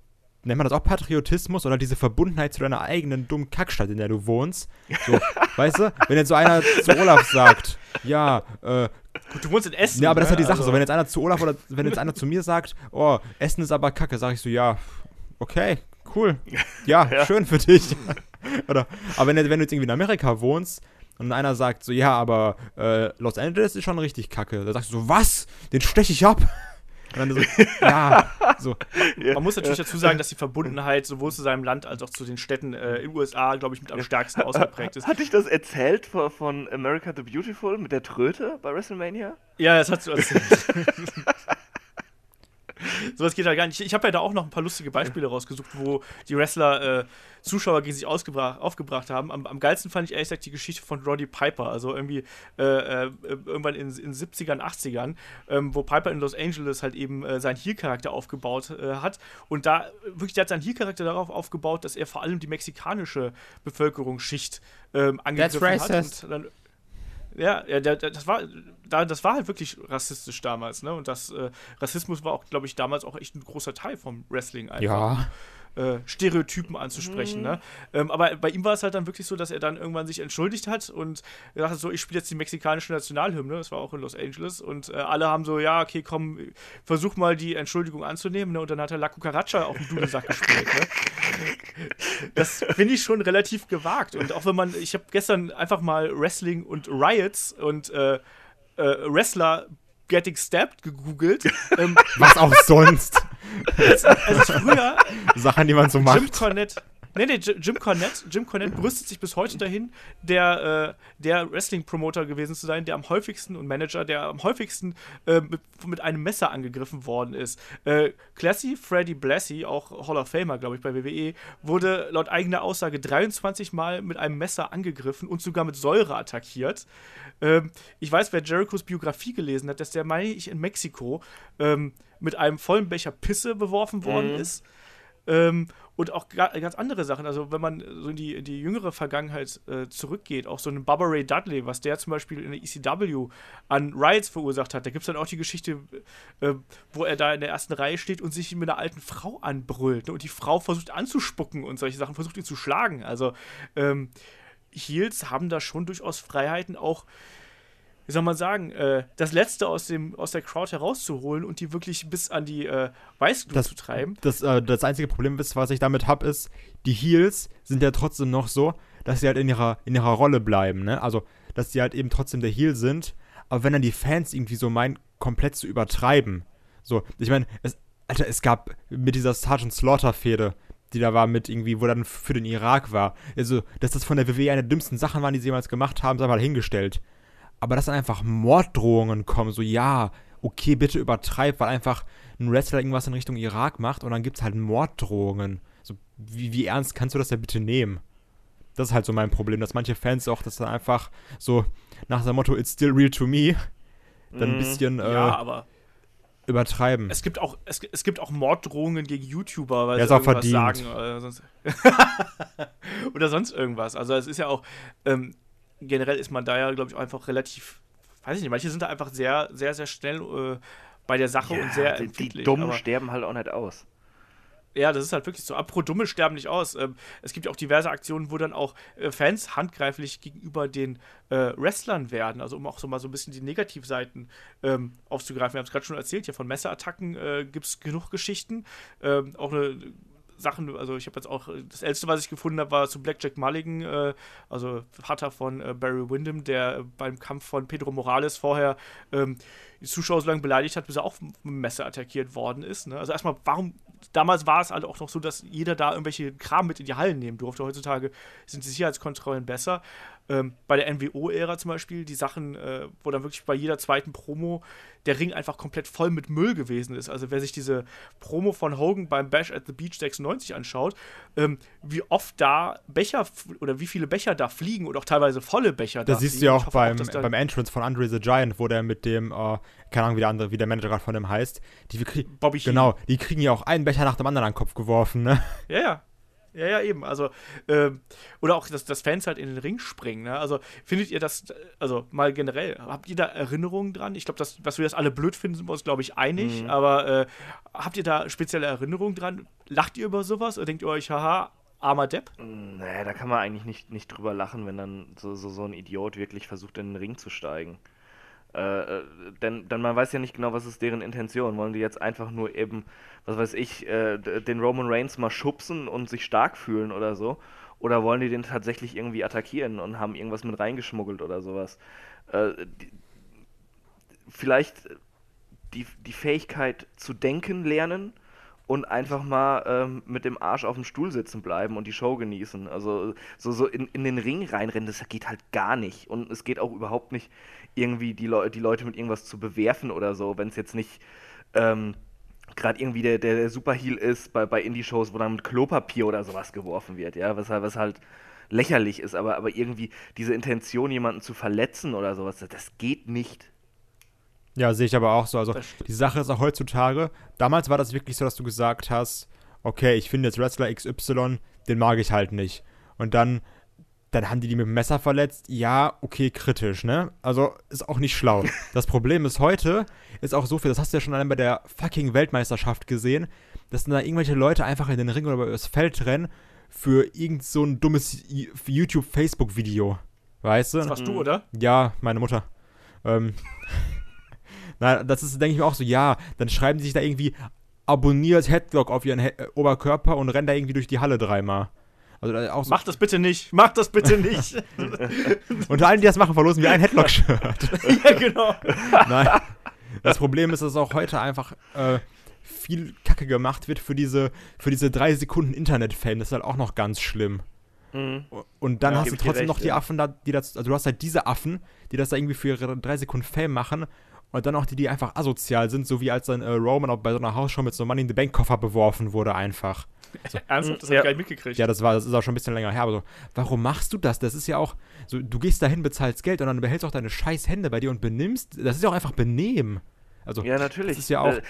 nennt man das auch Patriotismus oder diese Verbundenheit zu deiner eigenen dummen Kackstadt, in der du wohnst. So, weißt du, wenn jetzt so einer zu Olaf sagt, ja, äh, Gut, du wohnst in Essen. Ja, aber das ist halt die Sache. Also. So, wenn jetzt einer zu Olaf oder wenn jetzt einer zu mir sagt, oh, Essen ist aber kacke, sag ich so, ja, okay, cool. Ja, ja. schön für dich. oder, aber wenn, wenn du jetzt irgendwie in Amerika wohnst und einer sagt so, ja, aber äh, Los Angeles ist schon richtig kacke, da sagst du so, was? Den steche ich ab. So, ja, so. Man muss natürlich dazu sagen, dass die Verbundenheit sowohl zu seinem Land als auch zu den Städten äh, in den USA, glaube ich, mit am stärksten ausgeprägt ist. Hatte ich das erzählt von, von America the Beautiful mit der Tröte bei WrestleMania? Ja, das hast du erzählt. Sowas geht halt gar nicht. Ich habe ja da auch noch ein paar lustige Beispiele rausgesucht, wo die Wrestler äh, Zuschauer gegen sich aufgebracht haben. Am, am, geilsten fand ich ehrlich gesagt die Geschichte von Roddy Piper, also irgendwie äh, äh, irgendwann in den 70ern, 80ern, ähm, wo Piper in Los Angeles halt eben äh, seinen Heel-Charakter aufgebaut äh, hat. Und da wirklich, der hat seinen Heel-Charakter darauf aufgebaut, dass er vor allem die mexikanische Bevölkerungsschicht ähm, angegriffen hat. Und dann, ja, ja das, war, das war halt wirklich rassistisch damals, ne? Und das äh, Rassismus war auch, glaube ich, damals auch echt ein großer Teil vom Wrestling einfach. Ja. Äh, Stereotypen anzusprechen. Mhm. Ne? Ähm, aber bei ihm war es halt dann wirklich so, dass er dann irgendwann sich entschuldigt hat und gesagt hat, so, ich spiele jetzt die mexikanische Nationalhymne, das war auch in Los Angeles und äh, alle haben so, ja, okay, komm, versuch mal die Entschuldigung anzunehmen ne? und dann hat er La Cucaracha auf dem Dudelsack gespielt. Ne? Das finde ich schon relativ gewagt und auch wenn man, ich habe gestern einfach mal Wrestling und Riots und äh, äh, Wrestler Getting Stabbed gegoogelt. ähm, Was auch sonst. Als, als früher Sachen, die man so Jim macht. Cornette. Nee, nee, Jim Cornette, Jim Cornette brüstet sich bis heute dahin, der, äh, der Wrestling-Promoter gewesen zu sein, der am häufigsten und Manager, der am häufigsten äh, mit, mit einem Messer angegriffen worden ist. Äh, Classy Freddy Blassie, auch Hall of Famer, glaube ich, bei WWE, wurde laut eigener Aussage 23 Mal mit einem Messer angegriffen und sogar mit Säure attackiert. Ähm, ich weiß, wer Jerichos Biografie gelesen hat, dass der, meine ich, in Mexiko ähm, mit einem vollen Becher Pisse beworfen worden ist. Ähm, und auch ga, ganz andere Sachen. Also, wenn man so in die, in die jüngere Vergangenheit äh, zurückgeht, auch so einen Bubba Ray Dudley, was der zum Beispiel in der ECW an Riots verursacht hat, da gibt es dann auch die Geschichte, äh, wo er da in der ersten Reihe steht und sich mit einer alten Frau anbrüllt. Ne? Und die Frau versucht anzuspucken und solche Sachen, versucht ihn zu schlagen. Also, ähm, Heels haben da schon durchaus Freiheiten, auch wie soll man sagen, äh, das Letzte aus, dem, aus der Crowd herauszuholen und die wirklich bis an die äh, Weißglut Das- zu treiben. Das, äh, das einzige Problem ist, was ich damit habe, ist, die Heels sind ja trotzdem noch so, dass sie halt in ihrer, in ihrer Rolle bleiben, ne? Also, dass sie halt eben trotzdem der Heel sind, aber wenn dann die Fans irgendwie so meinen, komplett zu übertreiben. So, ich meine, es, Alter, es gab mit dieser Sergeant Slaughter-Fehde, die da war mit irgendwie, wo dann für den Irak war. Also, dass das von der WWE eine der dümmsten Sachen waren, die sie jemals gemacht haben, sei mal hingestellt. Aber dass dann einfach Morddrohungen kommen, so, ja, okay, bitte übertreib, weil einfach ein Wrestler irgendwas in Richtung Irak macht und dann gibt es halt Morddrohungen. So, wie, wie ernst kannst du das denn bitte nehmen? Das ist halt so mein Problem, dass manche Fans auch das dann einfach so nach dem Motto, it's still real to me, dann ein Mhm. bisschen äh, ja, übertreiben. es gibt auch, es, es gibt auch Morddrohungen gegen YouTuber, weil Ja, sie irgendwas verdient. sagen oder sonst, oder sonst irgendwas. Also es ist ja auch, ähm, generell ist man da ja, glaube ich, auch einfach relativ, weiß ich nicht, manche sind da einfach sehr, sehr, sehr schnell äh, bei der Sache und sehr die, die empfindlich. Dummen aber- sterben halt auch nicht aus. Ja, das ist halt wirklich so. Apropos Dumme sterben nicht aus. Ähm, es gibt ja auch diverse Aktionen, wo dann auch äh, Fans handgreiflich gegenüber den äh, Wrestlern werden. Also um auch so mal so ein bisschen die Negativseiten ähm, aufzugreifen. Wir haben es gerade schon erzählt, hier von Messerattacken äh, gibt es genug Geschichten. Ähm, auch eine Sachen, also ich habe jetzt auch, das älteste, was ich gefunden habe, war zu Blackjack Mulligan, äh, also Vater von äh, Barry Windham, der äh, beim Kampf von Pedro Morales vorher ähm, die Zuschauer so lange beleidigt hat, bis er auch mit Messer attackiert worden ist. Ne? Also erstmal, warum, damals war es halt auch noch so, dass jeder da irgendwelche Kram mit in die Hallen nehmen durfte. Heutzutage sind die Sicherheitskontrollen besser. Ähm, bei der NWO-Ära zum Beispiel, die Sachen, äh, wo dann wirklich bei jeder zweiten Promo der Ring einfach komplett voll mit Müll gewesen ist. Also wer sich diese Promo von Hogan beim Bash at the Beach 96 anschaut, ähm, wie oft da Becher oder wie viele Becher da fliegen und auch teilweise volle Becher da Das siehst du ja auch beim, da- beim Entrance von Andre the Giant, wo der mit dem, äh, keine Ahnung, wie der andere, wie der Manager gerade von dem heißt, die. Bobby. Genau, die kriegen ja auch einen Becher nach dem anderen an den Kopf geworfen, ne? Ja, ja. Ja, ja, eben. Also, ähm, oder auch, dass, dass Fans halt in den Ring springen. Ne? Also, findet ihr das, also mal generell, habt ihr da Erinnerungen dran? Ich glaube, dass, dass wir das alle blöd finden, sind wir uns, glaube ich, einig. Aber äh, habt ihr da spezielle Erinnerungen dran? Lacht ihr über sowas oder denkt ihr euch, haha, armer Depp? Naja, da kann man eigentlich nicht, nicht drüber lachen, wenn dann so, so, so ein Idiot wirklich versucht, in den Ring zu steigen. Äh, äh, denn, denn man weiß ja nicht genau, was ist deren Intention. Wollen die jetzt einfach nur eben, was weiß ich, äh, den Roman Reigns mal schubsen und sich stark fühlen oder so? Oder wollen die den tatsächlich irgendwie attackieren und haben irgendwas mit reingeschmuggelt oder sowas? Äh, die, vielleicht die, die Fähigkeit zu denken lernen und einfach mal ähm, mit dem Arsch auf dem Stuhl sitzen bleiben und die Show genießen. Also so, so in, in den Ring reinrennen, das geht halt gar nicht. Und es geht auch überhaupt nicht, irgendwie die, Leu die Leute mit irgendwas zu bewerfen oder so, wenn es jetzt nicht ähm, gerade irgendwie der, der, der Superheel ist bei, bei Indie-Shows, wo dann mit Klopapier oder sowas geworfen wird, ja, was, halt- was halt lächerlich ist, aber, aber irgendwie diese Intention, jemanden zu verletzen oder sowas, das, geht nicht. Ja, sehe ich aber auch so. Also, die Sache ist auch heutzutage, damals war das wirklich so, dass du gesagt hast, okay, ich finde jetzt Wrestler XY, den mag ich halt nicht. Und dann dann haben die die mit dem Messer verletzt. Ja, okay, kritisch, ne? Also ist auch nicht schlau. Das Problem ist heute, ist auch so viel, das hast du ja schon allein bei der fucking Weltmeisterschaft gesehen, dass da irgendwelche Leute einfach in den Ring oder über das Feld rennen für irgend so ein dummes YouTube-Facebook-Video. Weißt du? Das warst du, oder? Ja, meine Mutter. Ähm. Na, das ist, denke ich mir auch so, ja, dann schreiben die sich da irgendwie abonniert Headlock auf ihren He Oberkörper und rennen da irgendwie durch die Halle dreimal. Also auch so Mach das bitte nicht, mach das bitte nicht. Unter allen, die das machen, verlosen wir ein Headlock-Shirt. ja, genau. Nein. Das Problem ist, dass auch heute einfach äh, viel Kacke gemacht wird für diese, für diese drei Sekunden Internet-Fame. Das ist halt auch noch ganz schlimm. Mhm. Und dann ja, hast du trotzdem recht, noch die. Affen da, die das, also du hast halt diese Affen, die das da irgendwie für ihre drei Sekunden Fame machen und dann auch die, die einfach asozial sind, so wie als dann äh, Roman auch bei so einer Hausshow mit so einem Money in the Bank Koffer beworfen wurde einfach. So. Ernsthaft? Das ja. hab ich gar nicht mitgekriegt. Ja, das war, das ist auch schon ein bisschen länger her, aber so, warum machst du das? Das ist ja auch, so, du gehst dahin, bezahlst Geld und dann behältst auch deine scheiß Hände bei dir und benimmst, das ist ja auch einfach Benehmen. Also, ja, natürlich. Das ist ja auch. Äh,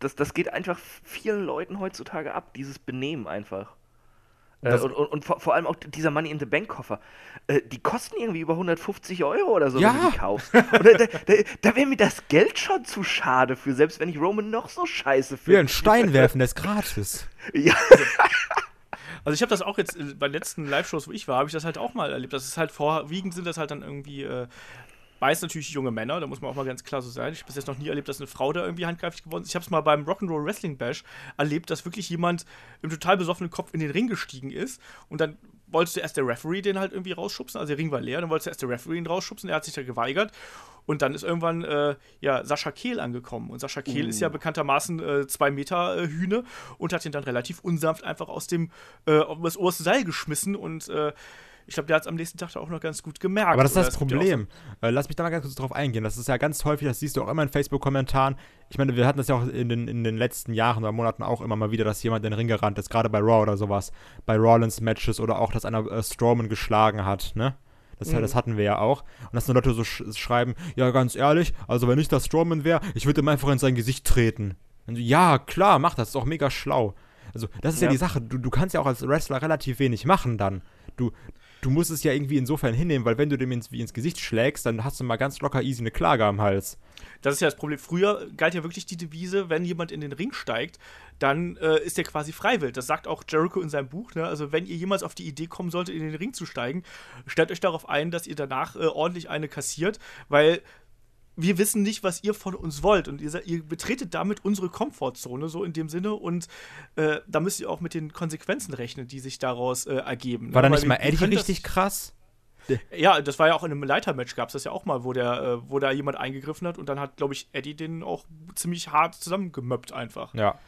das, das geht einfach vielen Leuten heutzutage ab, dieses Benehmen einfach. Äh, und, und, und vor, vor, allem auch dieser Money in the Bank Koffer. Äh, die kosten irgendwie über 150 Euro oder so, ja. wenn du die kaufst. Und da, da, da, da wäre mir das Geld schon zu schade für, selbst wenn ich Roman noch so scheiße finde. Wie ein Stein werfen, der ist gratis. Ja. Also ich habe das auch jetzt äh, bei den letzten Live-Shows, wo ich war, habe ich das halt auch mal erlebt. Das ist halt vorwiegend sind das halt dann irgendwie äh, Meist natürlich junge Männer, da muss man auch mal ganz klar so sein. Ich habe bis jetzt noch nie erlebt, dass eine Frau da irgendwie handgreiflich geworden ist. Ich habe es mal beim Rock'n'Roll Wrestling Bash erlebt, dass wirklich jemand im total besoffenen Kopf in den Ring gestiegen ist und dann wollte erst der Referee den halt irgendwie rausschubsen, also der Ring war leer, dann wollte erst der Referee ihn rausschubsen, er hat sich da geweigert und dann ist irgendwann äh, ja, Sascha Kehl angekommen. Und Sascha Kehl uh. ist ja uh. bekanntermaßen äh, zwei Meter äh, Hühne und hat ihn dann relativ unsanft einfach aus dem äh, das oberste Seil geschmissen und äh, ich glaube, der hat es am nächsten Tag auch noch ganz gut gemerkt. Aber das ist das Problem. Ja äh, Lass mich da mal ganz kurz drauf eingehen. Das ist ja ganz häufig, das siehst du auch immer in Facebook-Kommentaren. Ich meine, wir hatten das ja auch in den, in den letzten Jahren oder Monaten auch immer mal wieder, dass jemand in den Ring gerannt ist, gerade bei Raw oder sowas. Bei Rollins-Matches oder auch, dass einer äh, Strowman geschlagen hat, ne? Das, mhm. das, hatten wir ja auch. Und dass nur Leute so sch schreiben, ja, ganz ehrlich, also wenn ich das Strowman wäre, ich würde ihm einfach in sein Gesicht treten. So, ja, klar, mach das, ist auch mega schlau. Also, das ist ja, ja die Sache. Du, du kannst ja auch als Wrestler relativ wenig machen dann. Du, du musst es ja irgendwie insofern hinnehmen, weil wenn du dem ins, ins Gesicht schlägst, dann hast du mal ganz locker easy eine Klage am Hals. Das ist ja das Problem. Früher galt ja wirklich die Devise, wenn jemand in den Ring steigt, dann äh, ist der quasi freiwillig. Das sagt auch Jericho in seinem Buch. Ne? Also, wenn ihr jemals auf die Idee kommen solltet, in den Ring zu steigen, stellt euch darauf ein, dass ihr danach äh, ordentlich eine kassiert, weil wir wissen nicht, was ihr von uns wollt. Und ihr, ihr betretet damit unsere Komfortzone, so in dem Sinne. Und äh, da müsst ihr auch mit den Konsequenzen rechnen, die sich daraus äh, ergeben. War ne? da nicht mal Eddie richtig krass? Ja, das war ja auch in einem Leitermatch, gab es das ja auch mal, wo, der, äh, wo da jemand eingegriffen hat und dann hat, glaube ich, Eddie den auch ziemlich hart zusammengemöppt einfach. Ja.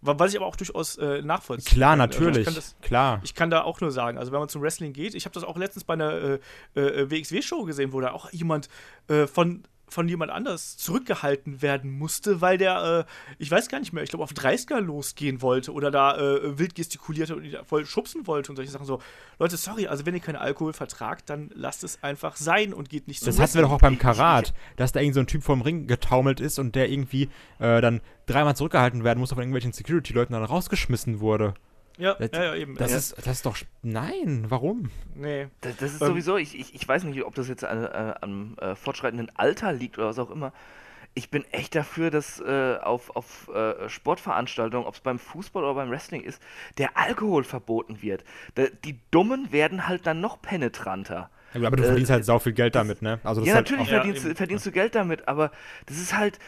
Was ich aber auch durchaus äh, nachvollziehen Klar, kann. natürlich. Also das, klar. Ich kann da auch nur sagen, also wenn man zum Wrestling geht, ich habe das auch letztens bei einer äh, äh WXW-Show gesehen, wo da auch jemand äh, von von jemand anders zurückgehalten werden musste, weil der, äh, ich weiß gar nicht mehr, ich glaube auf 30er losgehen wollte oder da äh, wild gestikulierte und voll schubsen wollte und solche Sachen so. Leute, sorry, also wenn ihr keinen Alkohol vertragt, dann lasst es einfach sein und geht nicht so. Das hatten wir doch auch beim Karat, dass da irgend so ein Typ vom Ring getaumelt ist und der irgendwie äh, dann dreimal zurückgehalten werden musste von irgendwelchen Security-Leuten dann rausgeschmissen wurde. Ja, das, ja, ja, eben. Das, ja. Ist, das ist doch. Nein, warum? Nee. Das, das ist ähm, sowieso, ich, ich, ich weiß nicht, ob das jetzt an, äh, am äh, fortschreitenden Alter liegt oder was auch immer. Ich bin echt dafür, dass äh, auf, auf äh, Sportveranstaltungen, ob es beim Fußball oder beim Wrestling ist, der Alkohol verboten wird. Da, die Dummen werden halt dann noch penetranter. Ja, aber du verdienst halt sau viel Geld damit, ne? Also ja, halt natürlich verdienst, verdienst du Geld damit, aber das ist halt,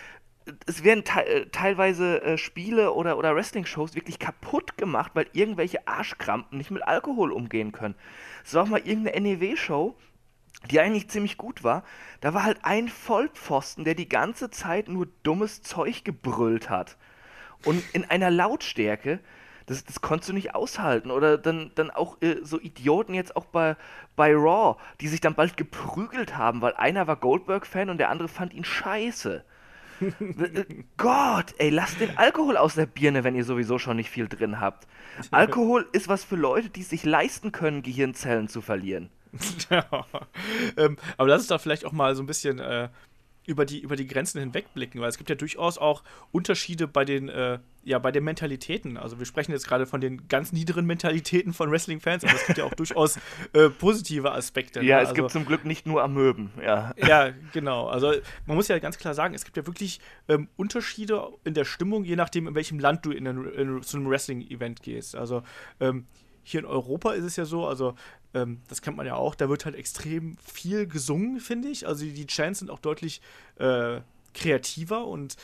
es werden te äh, teilweise äh, Spiele oder, oder Wrestling-Shows wirklich kaputt gemacht, weil irgendwelche Arschkrampen nicht mit Alkohol umgehen können. Es war auch mal irgendeine NEW-Show, die eigentlich ziemlich gut war. Da war halt ein Vollpfosten, der die ganze Zeit nur dummes Zeug gebrüllt hat. Und in einer Lautstärke, das, das konntest du nicht aushalten. Oder dann, dann auch äh, so Idioten jetzt auch bei, bei Raw, die sich dann bald geprügelt haben, weil einer war Goldberg-Fan und der andere fand ihn scheiße. Gott, ey, lasst den Alkohol aus der Birne, wenn ihr sowieso schon nicht viel drin habt. Alkohol ist was für Leute, die sich leisten können, Gehirnzellen zu verlieren. ja, ähm, aber das ist doch vielleicht auch mal so ein bisschen äh, über die, über die Grenzen hinwegblicken, weil es gibt ja durchaus auch Unterschiede bei den, äh, ja, bei den Mentalitäten. Also wir sprechen jetzt gerade von den ganz niederen Mentalitäten von Wrestling-Fans, aber es gibt ja auch durchaus äh, positive Aspekte. Ja, ne? es also, gibt zum Glück nicht nur Amöben, ja. Ja, genau. Also man muss ja ganz klar sagen, es gibt ja wirklich ähm, Unterschiede in der Stimmung, je nachdem, in welchem Land du in, ein, in zu einem Wrestling-Event gehst. Also ähm, hier in Europa ist es ja so, also ähm, das kennt man ja auch, da wird halt extrem viel gesungen, finde ich. Also die, Chants sind auch deutlich äh, kreativer und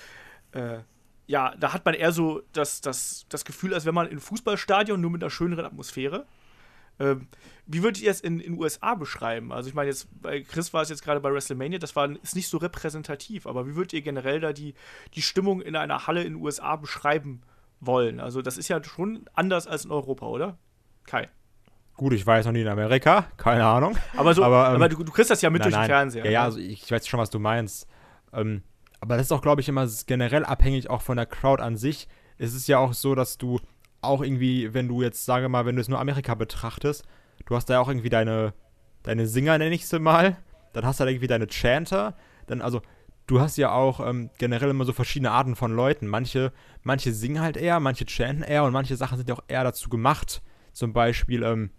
äh, ja, da hat man eher so das, das, das Gefühl, als wenn man in Fußballstadion nur mit einer schöneren Atmosphäre. Ähm, wie würdet ihr es in den USA beschreiben? Also ich meine, jetzt bei Chris war es jetzt gerade bei WrestleMania, das war, ist nicht so repräsentativ, aber wie würdet ihr generell da die, die Stimmung in einer Halle in den USA beschreiben wollen? Also das ist ja schon anders als in Europa, oder? Kai. Gut, ich war jetzt noch nie in Amerika, keine Ahnung. Aber, so, Aber, ähm, aber du, du kriegst das ja mit Nein, durch den nein. Fernseher. Ja, ja, ne? also ich weiß schon, was du meinst. Ähm, aber das ist auch, glaube ich, immer generell abhängig auch von der Crowd an sich. Es ist ja auch so, dass du auch irgendwie, wenn du jetzt, sage mal, wenn du es nur Amerika betrachtest, du hast da ja auch irgendwie deine, deine Singer, nenne ich sie mal, dann hast du da irgendwie deine Chanter, dann, also, du hast ja auch ähm, generell immer so verschiedene Arten von Leuten. Manche, manche singen halt eher, manche chanten eher und manche Sachen sind ja auch eher dazu gemacht. Zum Beispiel, ähm,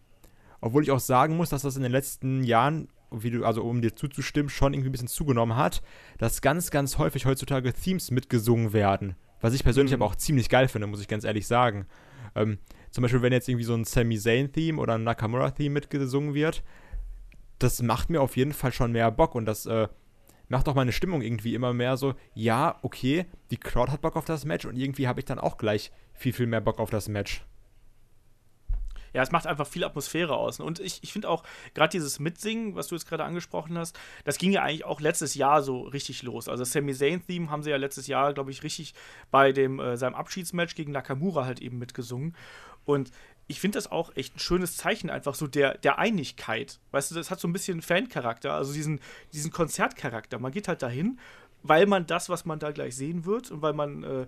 obwohl ich auch sagen muss, dass das in den letzten Jahren, wie du, also um dir zuzustimmen, schon irgendwie ein bisschen zugenommen hat, dass ganz, ganz häufig heutzutage Themes mitgesungen werden. Was ich persönlich Mhm. aber auch ziemlich geil finde, muss ich ganz ehrlich sagen. Ähm, zum Beispiel, wenn jetzt irgendwie so ein Sami Zayn-Theme oder ein Nakamura-Theme mitgesungen wird, das macht mir auf jeden Fall schon mehr Bock und das äh, macht auch meine Stimmung irgendwie immer mehr so, ja, okay, die Crowd hat Bock auf das Match und irgendwie habe ich dann auch gleich viel, viel mehr Bock auf das Match. Ja, es macht einfach viel Atmosphäre aus. Und ich, ich finde auch, gerade dieses Mitsingen, was du jetzt gerade angesprochen hast, das ging ja eigentlich auch letztes Jahr so richtig los. Also das Sami Zayn-Theme haben sie ja letztes Jahr, glaube ich, richtig bei dem, äh, seinem Abschiedsmatch gegen Nakamura halt eben mitgesungen. Und ich finde das auch echt ein schönes Zeichen, einfach so der, der Einigkeit. Weißt du, das hat so ein bisschen Fan-Charakter, also diesen, diesen Konzertcharakter. Man geht halt dahin, weil man das, was man da gleich sehen wird und weil man äh,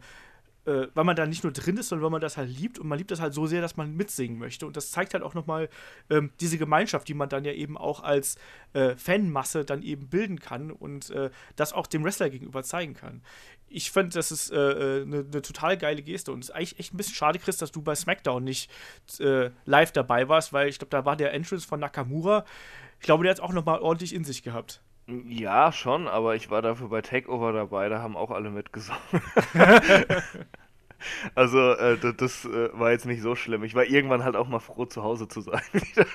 äh, weil man da nicht nur drin ist, sondern weil man das halt liebt und man liebt das halt so sehr, dass man mitsingen möchte. Und das zeigt halt auch nochmal ähm, diese Gemeinschaft, die man dann ja eben auch als äh, Fanmasse dann eben bilden kann und äh, das auch dem Wrestler gegenüber zeigen kann. Ich finde, das ist eine äh, ne total geile Geste und es ist eigentlich echt ein bisschen schade, Chris, dass du bei SmackDown nicht äh, live dabei warst, weil ich glaube, da war der Entrance von Nakamura. Ich glaube, der hat es auch nochmal ordentlich in sich gehabt. Ja, schon, aber ich war dafür bei Takeover dabei, da haben auch alle mitgesungen. also, äh, das, das äh, war jetzt nicht so schlimm. Ich war irgendwann halt auch mal froh, zu Hause zu sein. wieder.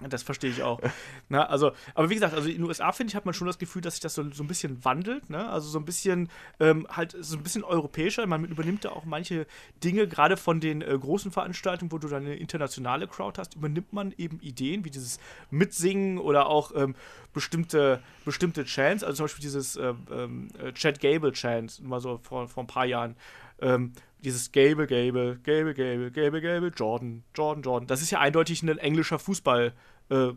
Das verstehe ich auch. Na, also, aber wie gesagt, also in den USA, finde ich, hat man schon das Gefühl, dass sich das so, so ein bisschen wandelt. Ne? Also so ein bisschen, ähm, halt so ein bisschen europäischer. Man übernimmt da auch manche Dinge, gerade von den äh, großen Veranstaltungen, wo du dann eine internationale Crowd hast, übernimmt man eben Ideen wie dieses Mitsingen oder auch ähm, bestimmte, bestimmte Chants. Also zum Beispiel dieses äh, ähm, äh, Chad Gable Chant, mal so vor, vor ein paar Jahren. Ähm, dieses Gable, Gable, Gable, Gable, Gable, Gable, Jordan, Jordan, Jordan. Das ist ja eindeutig ein englischer Fußball. Äh,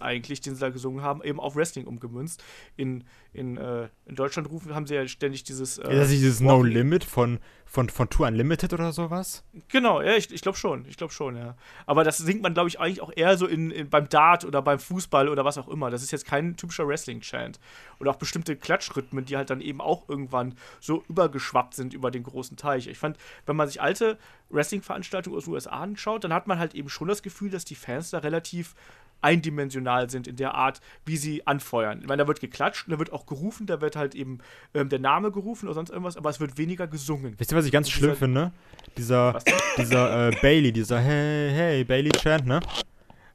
eigentlich, den sie da gesungen haben, eben auf Wrestling umgemünzt. In, in, äh, in Deutschland rufen, haben sie ja ständig dieses. Äh, Ist das nicht dieses No Limit von, von, von Tour Unlimited oder sowas? Genau, ja, ich, ich glaube schon, ich glaube schon, ja. Aber das singt man, glaube ich, eigentlich auch eher so in, in, beim Dart oder beim Fußball oder was auch immer. Das ist jetzt kein typischer Wrestling-Chant. Oder auch bestimmte Klatschrhythmen, die halt dann eben auch irgendwann so übergeschwappt sind über den großen Teich. Ich fand, wenn man sich alte Wrestling-Veranstaltungen aus den USA anschaut, dann hat man halt eben schon das Gefühl, dass die Fans da relativ eindimensional sind in der Art, wie sie anfeuern. Ich meine, da wird geklatscht und da wird auch gerufen, da wird halt eben ähm, der Name gerufen oder sonst irgendwas, aber es wird weniger gesungen. Wisst ihr, was ich ganz schlimm dieser- finde? Dieser, Was dieser äh, Bailey, dieser Hey, hey, Bailey-Chant, ne?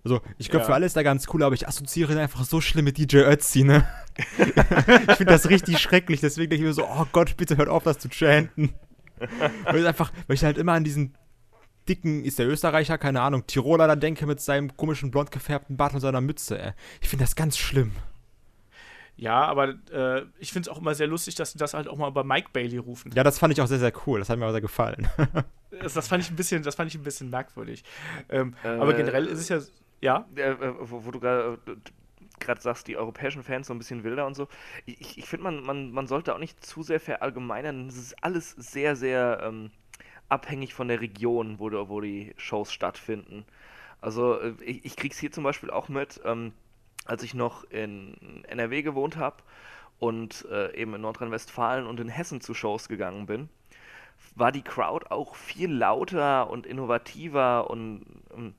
Also, ich glaube, Ja. für alle ist da ganz cool, aber ich assoziiere ihn einfach so schlimm mit DJ Ötzi, ne? ich finde das richtig schrecklich, deswegen denke ich mir so, oh Gott, bitte hört auf, das zu chanten. weil, ich einfach, weil ich halt immer an diesen dicken, ist der Österreicher, keine Ahnung, Tiroler da denke mit seinem komischen blond gefärbten Bart und seiner Mütze, ey. Ich finde das ganz schlimm. Ja, aber äh, ich finde es auch immer sehr lustig, dass sie das halt auch mal bei Mike Bailey rufen. Ja, das fand ich auch sehr, sehr cool. Das hat mir auch sehr gefallen. Das, das fand ich ein bisschen, das fand ich ein bisschen merkwürdig. Ähm, Äh, aber generell ist es ja, ja, äh, äh, wo, wo du gerade gerade sagst, die europäischen Fans so ein bisschen wilder und so. Ich, ich finde, man, man, man sollte auch nicht zu sehr verallgemeinern. Es ist alles sehr, sehr ähm, abhängig von der Region, wo, die- wo die Shows stattfinden. Also äh, ich, ich krieg's hier zum Beispiel auch mit, ähm, als ich noch in NRW gewohnt habe und äh, eben in Nordrhein-Westfalen und in Hessen zu Shows gegangen bin, war die Crowd auch viel lauter und innovativer und, ähm,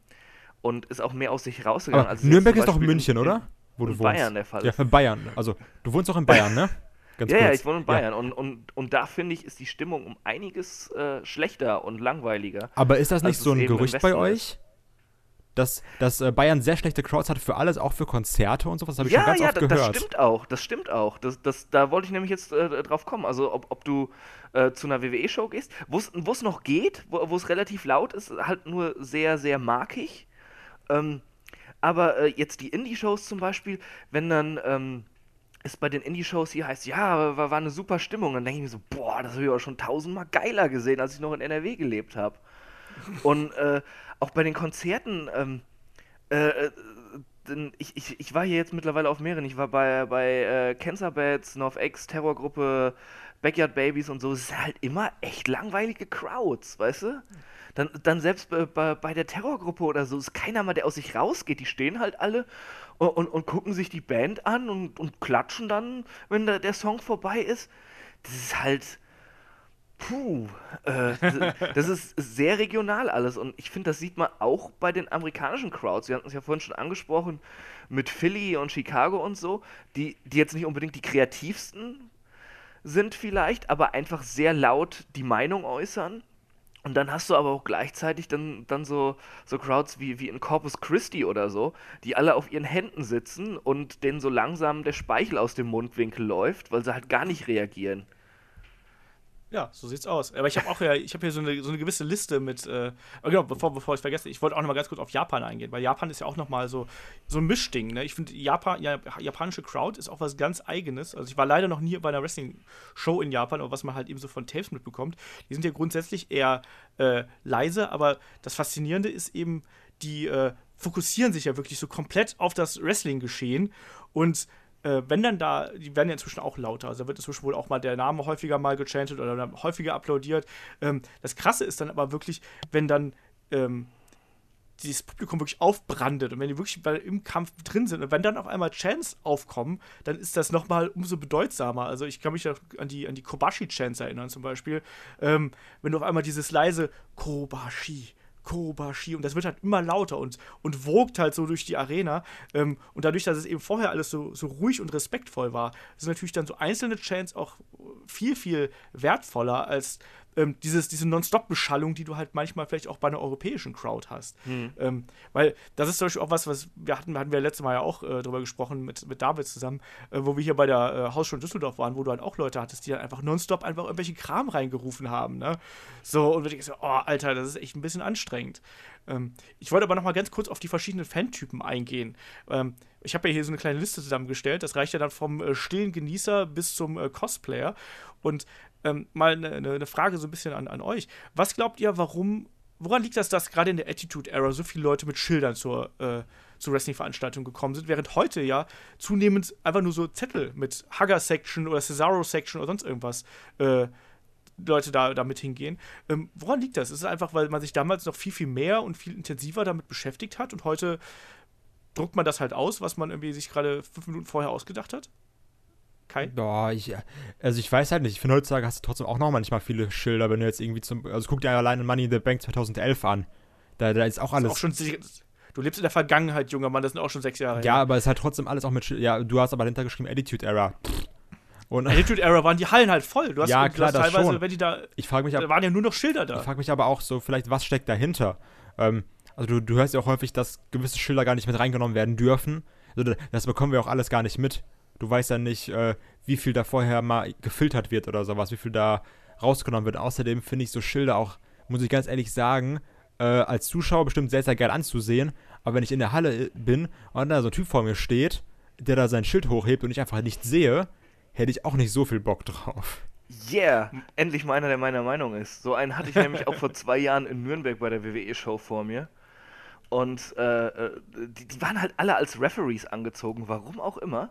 und ist auch mehr aus sich rausgegangen. Aber Nürnberg ist doch München, in, oder? Wo du wohnst. Bayern der Fall. Ja, für Bayern. Also, du wohnst auch in Bayern, ne? Ganz ja, kurz. ja, ich wohne in Bayern. Ja. Und, und, und da finde ich, ist die Stimmung um einiges äh, schlechter und langweiliger. Aber ist das nicht so ein Gerücht bei euch? Ist dass, dass äh, Bayern sehr schlechte Crowds hat für alles, auch für Konzerte und sowas. Das habe ich ja, schon ganz ja, oft gehört. Ja, das stimmt auch. Das stimmt auch. Das, das, da wollte ich nämlich jetzt äh, drauf kommen. Also, ob, ob du äh, zu einer WWE-Show gehst, wo es noch geht, wo es relativ laut ist, halt nur sehr, sehr markig. Ähm, aber äh, jetzt die Indie-Shows zum Beispiel, wenn dann. Ähm, es bei den Indie-Shows hier heißt, ja, war, war eine super Stimmung. Dann denke ich mir so, boah, das habe ich auch schon tausendmal geiler gesehen, als ich noch in NRW gelebt habe. Und äh, auch bei den Konzerten, ähm, äh, äh ich, ich, ich war hier jetzt mittlerweile auf mehreren. Ich war bei, bei äh, Cancer Bats, NorthX, Terrorgruppe, Backyard Babies und so. Es sind halt immer echt langweilige Crowds, weißt du? Dann, dann selbst bei, bei, bei der Terrorgruppe oder so ist keiner mal, der aus sich rausgeht. Die stehen halt alle und, und, und gucken sich die Band an und, und klatschen dann, wenn der, der Song vorbei ist. Das ist halt Puh, äh, das ist sehr regional alles und ich finde, das sieht man auch bei den amerikanischen Crowds. Wir hatten es ja vorhin schon angesprochen mit Philly und Chicago und so, die, die jetzt nicht unbedingt die kreativsten sind vielleicht, aber einfach sehr laut die Meinung äußern. Und dann hast du aber auch gleichzeitig dann, dann so, so Crowds wie, wie in Corpus Christi oder so, die alle auf ihren Händen sitzen und denen so langsam der Speichel aus dem Mundwinkel läuft, weil sie halt gar nicht reagieren. Ja, so sieht's aus. Aber ich habe auch ja, ich habe hier so eine, so eine gewisse Liste mit, äh, genau, bevor, bevor ich vergesse, ich wollte auch noch mal ganz kurz auf Japan eingehen, weil Japan ist ja auch noch mal so, so ein Mischding, ne? Ich finde, Japan, ja, japanische Crowd ist auch was ganz Eigenes. Also ich war leider noch nie bei einer Wrestling-Show in Japan, aber was man halt eben so von Tapes mitbekommt, die sind ja grundsätzlich eher äh, leise, aber das Faszinierende ist eben, die äh, fokussieren sich ja wirklich so komplett auf das Wrestling-Geschehen und äh, wenn dann da, die werden ja inzwischen auch lauter, also da wird inzwischen wohl auch mal der Name häufiger mal gechantet oder häufiger applaudiert. Ähm, das Krasse ist dann aber wirklich, wenn dann ähm, dieses Publikum wirklich aufbrandet und wenn die wirklich im Kampf drin sind und wenn dann auf einmal Chants aufkommen, dann ist das nochmal umso bedeutsamer. Also ich kann mich an die, an die Kobashi-Chants erinnern zum Beispiel. Ähm, wenn du auf einmal dieses leise Kobashi, Kobashi und das wird halt immer lauter und, und wogt halt so durch die Arena. Ähm, und dadurch, dass es eben vorher alles so, so ruhig und respektvoll war, sind natürlich dann so einzelne Chants auch viel, viel wertvoller als ähm, dieses, diese Non-Stop-Beschallung, die du halt manchmal vielleicht auch bei einer europäischen Crowd hast. Mhm. Ähm, weil das ist zum Beispiel auch was, was wir hatten, hatten wir letztes Mal ja auch äh, drüber gesprochen mit, mit David zusammen, äh, wo wir hier bei der äh, Hausschule in Düsseldorf waren, wo du halt auch Leute hattest, die dann einfach nonstop einfach irgendwelche Kram reingerufen haben. Ne? So, und ich so, oh, Alter, das ist echt ein bisschen anstrengend. Ähm, ich wollte aber noch mal ganz kurz auf die verschiedenen Fantypen eingehen. Ähm, ich habe ja hier so eine kleine Liste zusammengestellt. Das reicht ja dann vom äh, stillen Genießer bis zum äh, Cosplayer. Und ähm, mal eine, eine, Frage so ein bisschen an, an euch. Was glaubt ihr, warum, woran liegt das, dass gerade in der Attitude-Era so viele Leute mit Schildern zur, äh, zur Wrestling-Veranstaltung gekommen sind, während heute ja zunehmend einfach nur so Zettel mit Hugger-Section oder Cesaro-Section oder sonst irgendwas äh, Leute da, damit hingehen. Ähm, woran liegt das? Ist es einfach, weil man sich damals noch viel, viel mehr und viel intensiver damit beschäftigt hat und heute druckt man das halt aus, was man irgendwie sich gerade fünf Minuten vorher ausgedacht hat? Kai? Boah, ich, also ich weiß halt nicht. Ich finde, heutzutage hast du trotzdem auch noch manchmal viele Schilder, wenn du jetzt irgendwie zum. Also guck dir alleine Money in the Bank 2011 an. Da, da ist auch alles. Ist auch schon, du lebst in der Vergangenheit, junger Mann, das sind auch schon sechs Jahre. Ja, her. aber es ist halt trotzdem alles auch mit Schildern. Ja, du hast aber dahinter geschrieben Attitude Era. Und Attitude Era waren die Hallen halt voll. Du hast, ja, klar, das teilweise, schon. wenn die da. Ich frage mich, da waren ja nur noch Schilder da. Ich frage mich aber auch so, vielleicht, was steckt dahinter? Ähm, also du, du hörst ja auch häufig, dass gewisse Schilder gar nicht mit reingenommen werden dürfen. Also das bekommen wir auch alles gar nicht mit. Du weißt ja nicht, äh, wie viel da vorher mal gefiltert wird oder sowas, wie viel da rausgenommen wird. Außerdem finde ich so Schilder auch, muss ich ganz ehrlich sagen, äh, als Zuschauer bestimmt sehr, sehr geil anzusehen. Aber wenn ich in der Halle äh, bin und da so ein Typ vor mir steht, der da sein Schild hochhebt und ich einfach nicht sehe, hätte ich auch nicht so viel Bock drauf. Yeah, endlich mal einer, der meiner Meinung ist. So einen hatte ich nämlich auch vor zwei Jahren in Nürnberg bei der WWE-Show vor mir. Und äh, äh, die, die, waren halt alle als Referees angezogen, warum auch immer.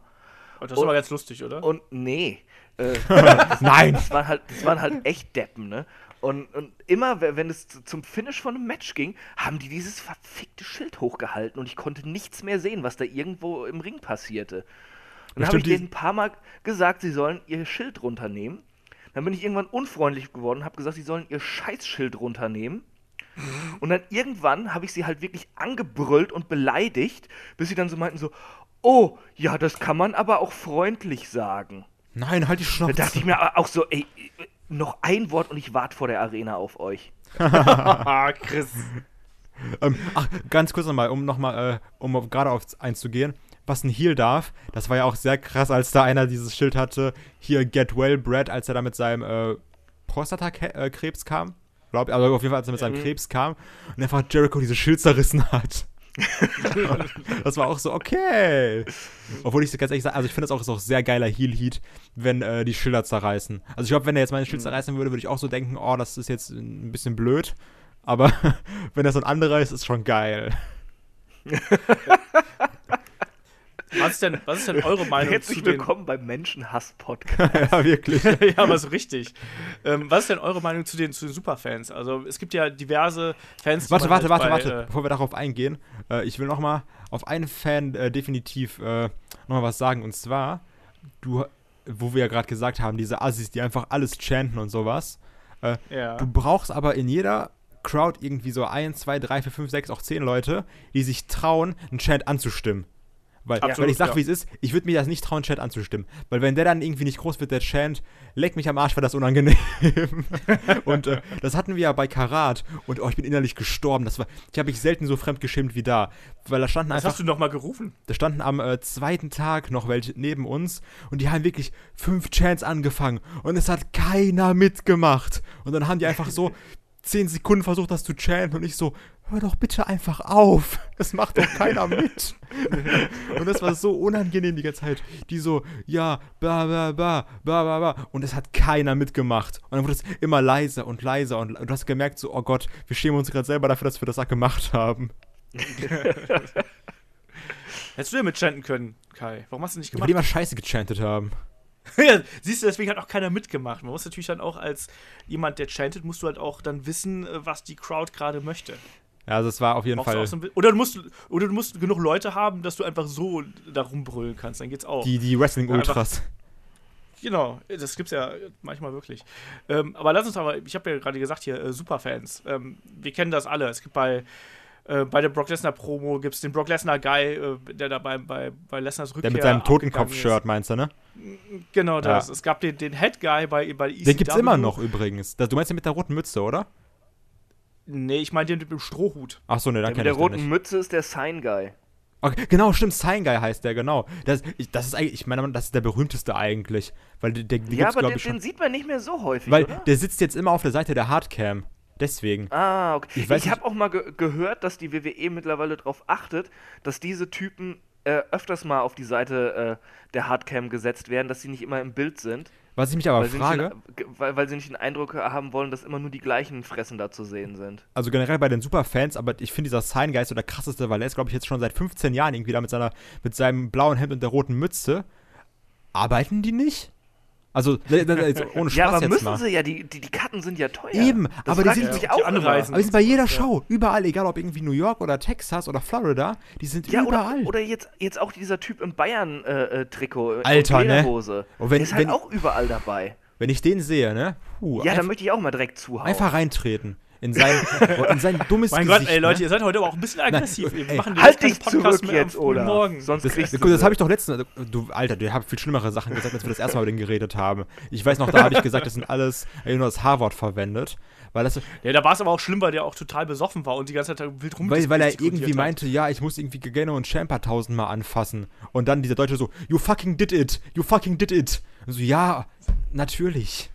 Und das und, war ganz lustig, oder? Und nee. Äh, Nein! Das waren, halt, das waren halt echt Deppen, ne? Und, und immer, wenn es zum Finish von einem Match ging, haben die dieses verfickte Schild hochgehalten und ich konnte nichts mehr sehen, was da irgendwo im Ring passierte. Und dann habe ich denen ein paar Mal gesagt, sie sollen ihr Schild runternehmen. Dann bin ich irgendwann unfreundlich geworden und habe gesagt, sie sollen ihr Scheißschild runternehmen. Und dann irgendwann habe ich sie halt wirklich angebrüllt und beleidigt, bis sie dann so meinten so, oh, ja, das kann man aber auch freundlich sagen. Nein, halt die Da Schnauze. dachte ich mir aber auch so, ey, noch ein Wort und ich warte vor der Arena auf euch. Chris. Ähm, ach, ganz kurz nochmal, um nochmal, äh, um auf- gerade auf einzugehen, was ein Heal darf, das war ja auch sehr krass, als da einer dieses Schild hatte, hier Get Well Brad, als er da mit seinem äh, Prostatakrebs kam. Glaub, also auf jeden Fall, als er mit seinem Krebs kam und einfach Jericho dieses Schild zerrissen hat. das war auch so, okay. Obwohl ich so ganz ehrlich sage, also ich finde das auch, ist auch sehr geiler Heal-Heat, wenn äh, die Schilder zerreißen. Also ich glaube, wenn er jetzt meine Schild zerreißen würde, würde ich auch so denken, oh, das ist jetzt ein bisschen blöd. Aber wenn das so ein anderer ist, ist schon geil. Was ist denn, was ist denn eure Meinung zu Herzlich den... willkommen beim Menschenhass-Podcast. ja, wirklich. ja, aber so richtig. Ähm, was ist denn eure Meinung zu den, zu den Superfans? Also es gibt ja diverse Fans, die Warte, warte, halt warte, bei, warte, äh, bevor wir darauf eingehen. Äh, ich will noch mal auf einen Fan äh, definitiv äh, noch mal was sagen. Und zwar, du, wo wir ja gerade gesagt haben, diese Assis, die einfach alles chanten und sowas. ja. Du brauchst aber in jeder Crowd irgendwie so ein, zwei, drei, vier, fünf, sechs, auch zehn Leute, die sich trauen, einen Chant anzustimmen. Weil, Absolut, weil ich sag, ja. wie es ist, ich würde mir das nicht trauen, Chant anzustimmen. Weil wenn der dann irgendwie nicht groß wird, der Chant, leck mich am Arsch, wäre das unangenehm. und äh, das hatten wir ja bei Karat und oh, ich bin innerlich gestorben. Das war, ich habe mich selten so fremdgeschämt wie da. Weil da standen was einfach hast du noch mal gerufen? da standen am äh, zweiten Tag noch welche neben uns und die haben wirklich fünf Chants angefangen und es hat keiner mitgemacht. Und dann haben die einfach so zehn Sekunden versucht, das zu chanten und ich so, hör doch bitte einfach auf. Das macht doch keiner mit. und das war so unangenehm die ganze Zeit. Die so, ja, ba, ba, ba, ba, ba, ba. Und es hat keiner mitgemacht. Und dann wurde es immer leiser und leiser und, und du hast gemerkt so, oh Gott, wir schämen uns gerade selber dafür, dass wir das auch gemacht haben. Hättest du ja mit chanten können, Kai. Warum hast du nicht Weil gemacht? die immer Scheiße gechantet haben. ja, siehst du, deswegen hat auch keiner mitgemacht. Man muss natürlich dann auch als jemand, der chantet, musst du halt auch dann wissen, äh, was die Crowd gerade möchte. Ja, also es war auf jeden Fall. so oder, du musst, oder du musst genug Leute haben, dass du einfach so da rumbrüllen kannst. Dann geht's auch. Die, die Wrestling-Ultras. Genau, das gibt's ja manchmal wirklich. Ähm, aber lass uns aber, ich habe ja gerade gesagt hier, äh, Superfans. Ähm, wir kennen das alle. Es gibt bei, äh, bei der Brock Lesnar Promo gibt's den Brock Lesnar Guy, äh, der da bei, bei, bei Lesnars Rückkehr Der mit seinem Totenkopf-Shirt, meinst du, ne? Genau das. Ja. Es gab den, den Head Guy bei, bei ECW. Den gibt's immer noch übrigens. Du meinst den mit der roten Mütze, oder? Nee, ich meine den mit dem Strohhut. Ach so, ne, dann Der mit kenn der ich den roten nicht. Mütze ist der Sign Guy. Okay, genau, stimmt, Sign Guy heißt der, genau. Das, ich, das ist eigentlich, ich meine, das ist der berühmteste eigentlich. Weil der, der, den Ja, aber den, ich, schon. den sieht man nicht mehr so häufig, Weil oder? der sitzt jetzt immer auf der Seite der Hardcam. Deswegen. Ah, okay. Ich Ich, weiß nicht- habe auch mal ge gehört, dass die WWE mittlerweile darauf achtet, dass diese Typen äh, öfters mal auf die Seite äh, der Hardcam gesetzt werden, dass sie nicht immer im Bild sind. Was ich mich aber weil, sie frage, nicht den, ge- weil, weil sie nicht den Eindruck haben wollen, dass immer nur die gleichen Fressen da zu sehen sind. also generell bei den Superfans, aber ich finde dieser Sign Guy ist so der krasseste, weil er ist, glaube ich, jetzt schon seit 15 Jahren irgendwie da mit, seiner, mit seinem blauen Hemd und der roten Mütze. Arbeiten die nicht? Also, ne, ne, jetzt ohne Spaß ja, aber jetzt müssen mal. sie ja, die, die, die Karten sind ja teuer. Eben, das aber die sind- sich auch anreisen. Aber die sind bei jeder. Show, überall, egal ob irgendwie New York oder Texas oder Florida, die sind Ja, überall. oder, oder jetzt, jetzt auch dieser Typ im Bayern-Trikot. Äh, Alter, ne? Hose. Und wenn- Der ist halt wenn- auch überall dabei. Wenn ich den sehe, ne? Puh, Ja, da einfach, möchte ich auch mal direkt zuhauen. einfach reintreten. In sein, in sein dummes Mein Gesicht. Gott, ey Leute, ne? ihr seid heute aber auch ein bisschen aggressiv. Wir ey, machen hier halt dich Podcast zurück jetzt, oder? Morgen. Sonst Das, kriegst das, du das habe ich doch letztens, du Alter, du habt viel schlimmere Sachen gesagt, als wir das erste Mal über den geredet haben. Ich weiß noch, da habe ich gesagt, das sind alles, er nur das Harvard verwendet, weil das, Ja, da war es aber auch schlimm, weil der auch total besoffen war und die ganze Zeit da wild rum weil, weil er irgendwie meinte, ja, ich muss irgendwie Gageno und Champa tausendmal anfassen und dann dieser Deutsche so, you fucking did it, you fucking did it. Und so, ja, natürlich.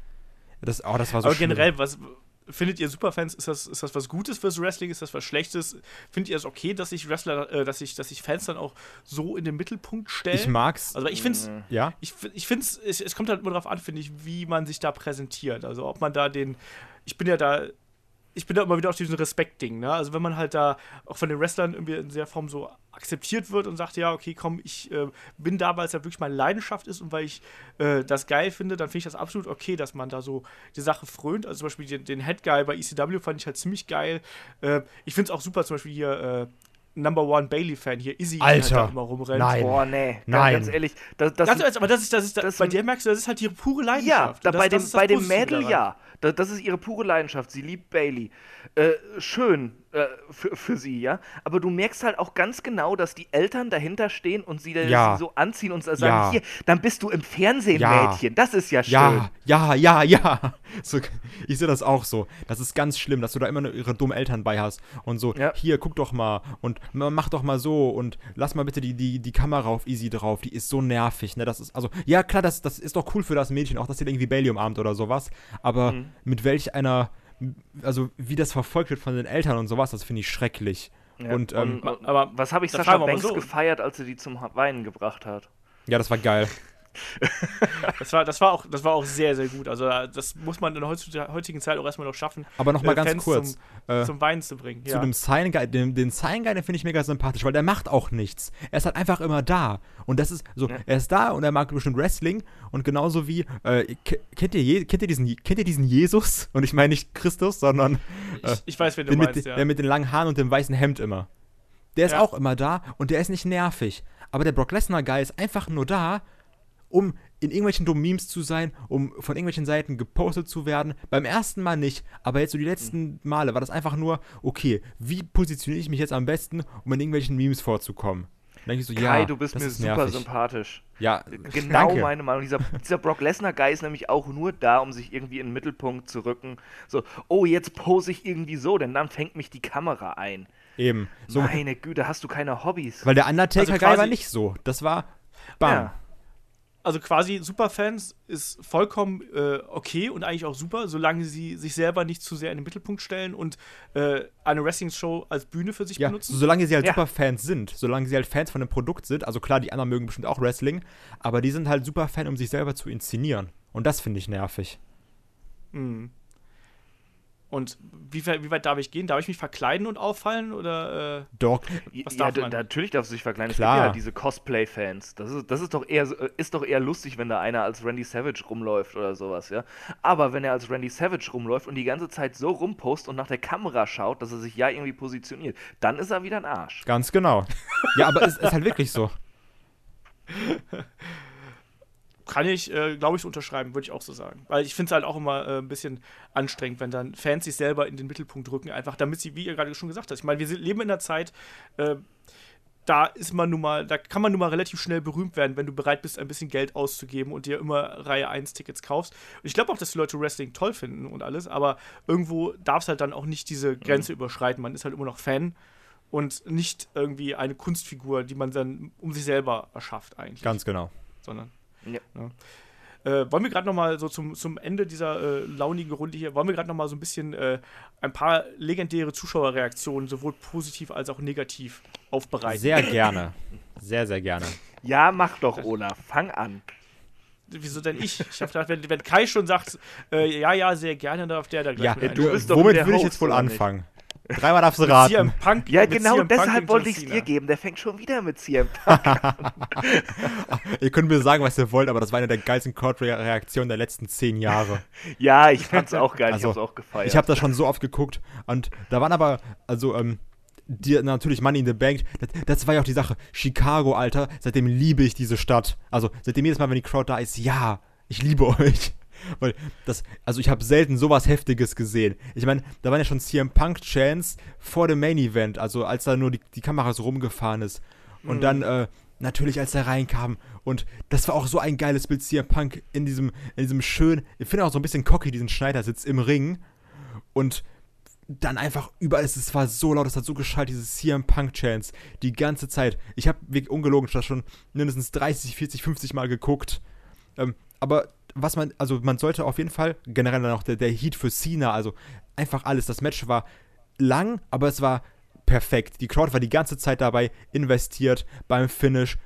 Das, oh, das war so Aber schlimm. generell, was findet ihr Superfans, ist das, ist das was Gutes fürs Wrestling? Ist das was Schlechtes? Findet ihr es okay, dass sich Wrestler, äh, dass sich, dass sich Fans dann auch so in den Mittelpunkt stellen? Ich mag's, Also ich finde es, ja. ich, ich finde es, es kommt halt immer darauf an, finde ich, wie man sich da präsentiert. Also ob man da den, ich bin ja da, ich bin da immer wieder auf diesem Respekt-Ding, ne? Also wenn man halt da auch von den Wrestlern irgendwie in der Form so akzeptiert wird und sagt, ja, okay, komm, ich äh, bin da, weil es ja wirklich meine Leidenschaft ist und weil ich äh, das geil finde, dann finde ich das absolut okay, dass man da so die Sache frönt. Also zum Beispiel den, den Head Guy bei ECW fand ich halt ziemlich geil. Äh, ich finde es auch super, zum Beispiel hier Number One Bailey-Fan hier, Izzy, die Alter, halt da immer rumrennt. nein. Boah, nee. Nein. Ganz ehrlich, das, das, Das, ist- aber das ist, das ist, das bei dir merkst du, das ist halt ihre pure Ja, Leidenschaft. da, Und das, bei das dem, bei dem Mädel daran. ja. Da, das ist ihre pure Leidenschaft. Sie liebt Bailey. Äh, schön äh, für, für sie, ja. Aber du merkst halt auch ganz genau, dass die Eltern dahinter stehen und sie, Ja. sie so anziehen und sagen: Ja. Hier, dann bist du im Fernsehen, Ja. Mädchen. Das ist ja schön. Ja, ja, ja, ja. So, ich sehe das auch so. Das ist ganz schlimm, dass du da immer nur ihre dummen Eltern bei hast. Und so, Ja. hier, guck doch mal und ma- mach doch mal so und lass mal bitte die, die, die Kamera auf Easy drauf. Die ist so nervig, ne? Das ist, also, ja, klar, das, das ist doch cool für das Mädchen, auch dass sie irgendwie Bailey umarmt oder sowas. Aber Mhm. mit welch einer, also wie das verfolgt wird von den Eltern und sowas, das finde ich schrecklich. Ja, Und, ähm, und, aber was habe ich Sascha Banks so. gefeiert, als sie die zum Weinen gebracht hat? ja, das war geil. Das war, das, war auch, das war auch sehr, sehr gut. Also äh, das muss man in der heutigen Zeit auch erstmal noch schaffen, Aber nochmal äh, ganz Fans kurz. zum, äh, zum Weinen zu bringen. zu Ja. dem Sign Guy, den, den Sign Guy, den finde ich mega sympathisch, weil der macht auch nichts. Er ist halt einfach immer da. Und das ist so, Ja. er ist da und er mag bestimmt Wrestling und genauso wie, äh, ke- kennt, ihr Je kennt, ihr diesen, kennt ihr diesen Jesus? Und ich meine nicht Christus, sondern ich, ich weiß, wen du meinst, mit, ja. der mit den langen Haaren und dem weißen Hemd immer. Der ist Ja. auch immer da und der ist nicht nervig. Aber der Brock Lesnar Guy ist einfach nur da, um in irgendwelchen dummen Memes zu sein, um von irgendwelchen Seiten gepostet zu werden. Beim ersten Mal nicht, aber jetzt so die letzten Male war das einfach nur, okay, wie positioniere ich mich jetzt am besten, um in irgendwelchen Memes vorzukommen? Dann ich so, Kai, ja, du bist mir super nervig. sympathisch. Ja, Genau danke. meine Meinung. Dieser, dieser Brock Lesnar-Guy ist nämlich auch nur da, um sich irgendwie in den Mittelpunkt zu rücken. So, oh, jetzt pose ich irgendwie so, denn dann fängt mich die Kamera ein. Eben. So, Meine Güte, hast du keine Hobbys? weil der Undertaker Also war nicht so. Das war bam. ja. Also quasi Superfans ist vollkommen äh, okay und eigentlich auch super, solange sie sich selber nicht zu sehr in den Mittelpunkt stellen und äh, eine Wrestling-Show als Bühne für sich Ja, benutzen. solange sie halt Ja. Superfans sind, solange sie halt Fans von dem Produkt sind, also klar, die anderen mögen bestimmt auch Wrestling, aber die sind halt Superfan, um sich selber zu inszenieren. Und das finde ich nervig. Mhm. Und wie, weit- wie weit darf ich gehen? Darf ich mich verkleiden und auffallen? Oder äh, Doch, Was ja, darf d- man? natürlich darfst du dich verkleinern. Es Klar. gibt ja diese Cosplay-Fans. Das ist, das ist doch eher äh, ist doch eher lustig, wenn da einer als Randy Savage rumläuft oder sowas, ja. Aber wenn er als Randy Savage rumläuft und die ganze Zeit so rumpost und nach der Kamera schaut, dass er sich ja irgendwie positioniert, dann ist er wieder ein Arsch. ganz genau. ja, aber es ist halt wirklich so. kann ich, äh, glaube ich, unterschreiben, würde ich auch so sagen. Weil ich finde es halt auch immer äh, ein bisschen anstrengend, wenn dann Fans sich selber in den Mittelpunkt rücken, einfach damit sie, wie ihr gerade schon gesagt habt, ich meine, wir leben in einer Zeit, äh, da ist man nun mal, da kann man nun mal relativ schnell berühmt werden, wenn du bereit bist, ein bisschen Geld auszugeben und dir immer Reihe 1 Tickets kaufst. Und ich glaube auch, dass die Leute Wrestling toll finden und alles, aber irgendwo darf es halt dann auch nicht diese Grenze überschreiten. Man ist halt immer noch Fan und nicht irgendwie eine Kunstfigur, die man dann um sich selber erschafft eigentlich. Ganz genau. Sondern Ja. äh, wollen wir gerade noch mal so zum, zum Ende dieser äh, launigen Runde hier, wollen wir gerade noch mal so ein bisschen äh, ein paar legendäre Zuschauerreaktionen, sowohl positiv als auch negativ, aufbereiten? Sehr gerne. Sehr, sehr gerne. Ja, mach doch, Olaf. Fang an. Wieso denn ich? Ich habe gedacht, wenn, wenn Kai schon sagt, äh, ja, ja, sehr gerne, darf der da gleich Ja, mit du bist doch womit will ich jetzt wohl anfangen? Dreimal darfst du raten. CM Punk, Ja, genau CM Punk deshalb gegen wollte ich es dir geben. Der fängt schon wieder mit CM Punk. Ihr könnt mir sagen, was ihr wollt, aber das war eine der geilsten Crowd-Reaktionen der letzten zehn Jahre. Ja, ich fand's auch geil. Also, ich hab's auch gefeiert. Ich habe das schon so oft geguckt und da waren aber, also, ähm, die, natürlich Money in the Bank, das, das war ja auch die Sache. Chicago, Alter, seitdem liebe ich diese Stadt. Also, seitdem jedes Mal, wenn die Crowd da ist, ja, ich liebe euch. Weil das, also ich habe selten sowas Heftiges gesehen. Ich meine, da waren ja schon CM Punk Chance vor dem Main Event, also als da nur die, die Kamera so rumgefahren ist. Und dann, äh, natürlich, als er reinkam. Und das war auch so ein geiles Bild, CM Punk in diesem, in diesem schönen, ich finde auch so ein bisschen cocky, diesen Schneidersitz im Ring. Und dann einfach überall, es, es war so laut, es hat so geschallt, dieses CM Punk Chance, die ganze Zeit. Ich habe wirklich ungelogen das schon mindestens 30, 40, 50 Mal geguckt. Ähm, aber was man, also man sollte auf jeden Fall, generell dann auch der, der Heat für Cena, also einfach alles. Das Match war lang, aber es war perfekt. Die Crowd war die ganze Zeit dabei investiert beim Finish.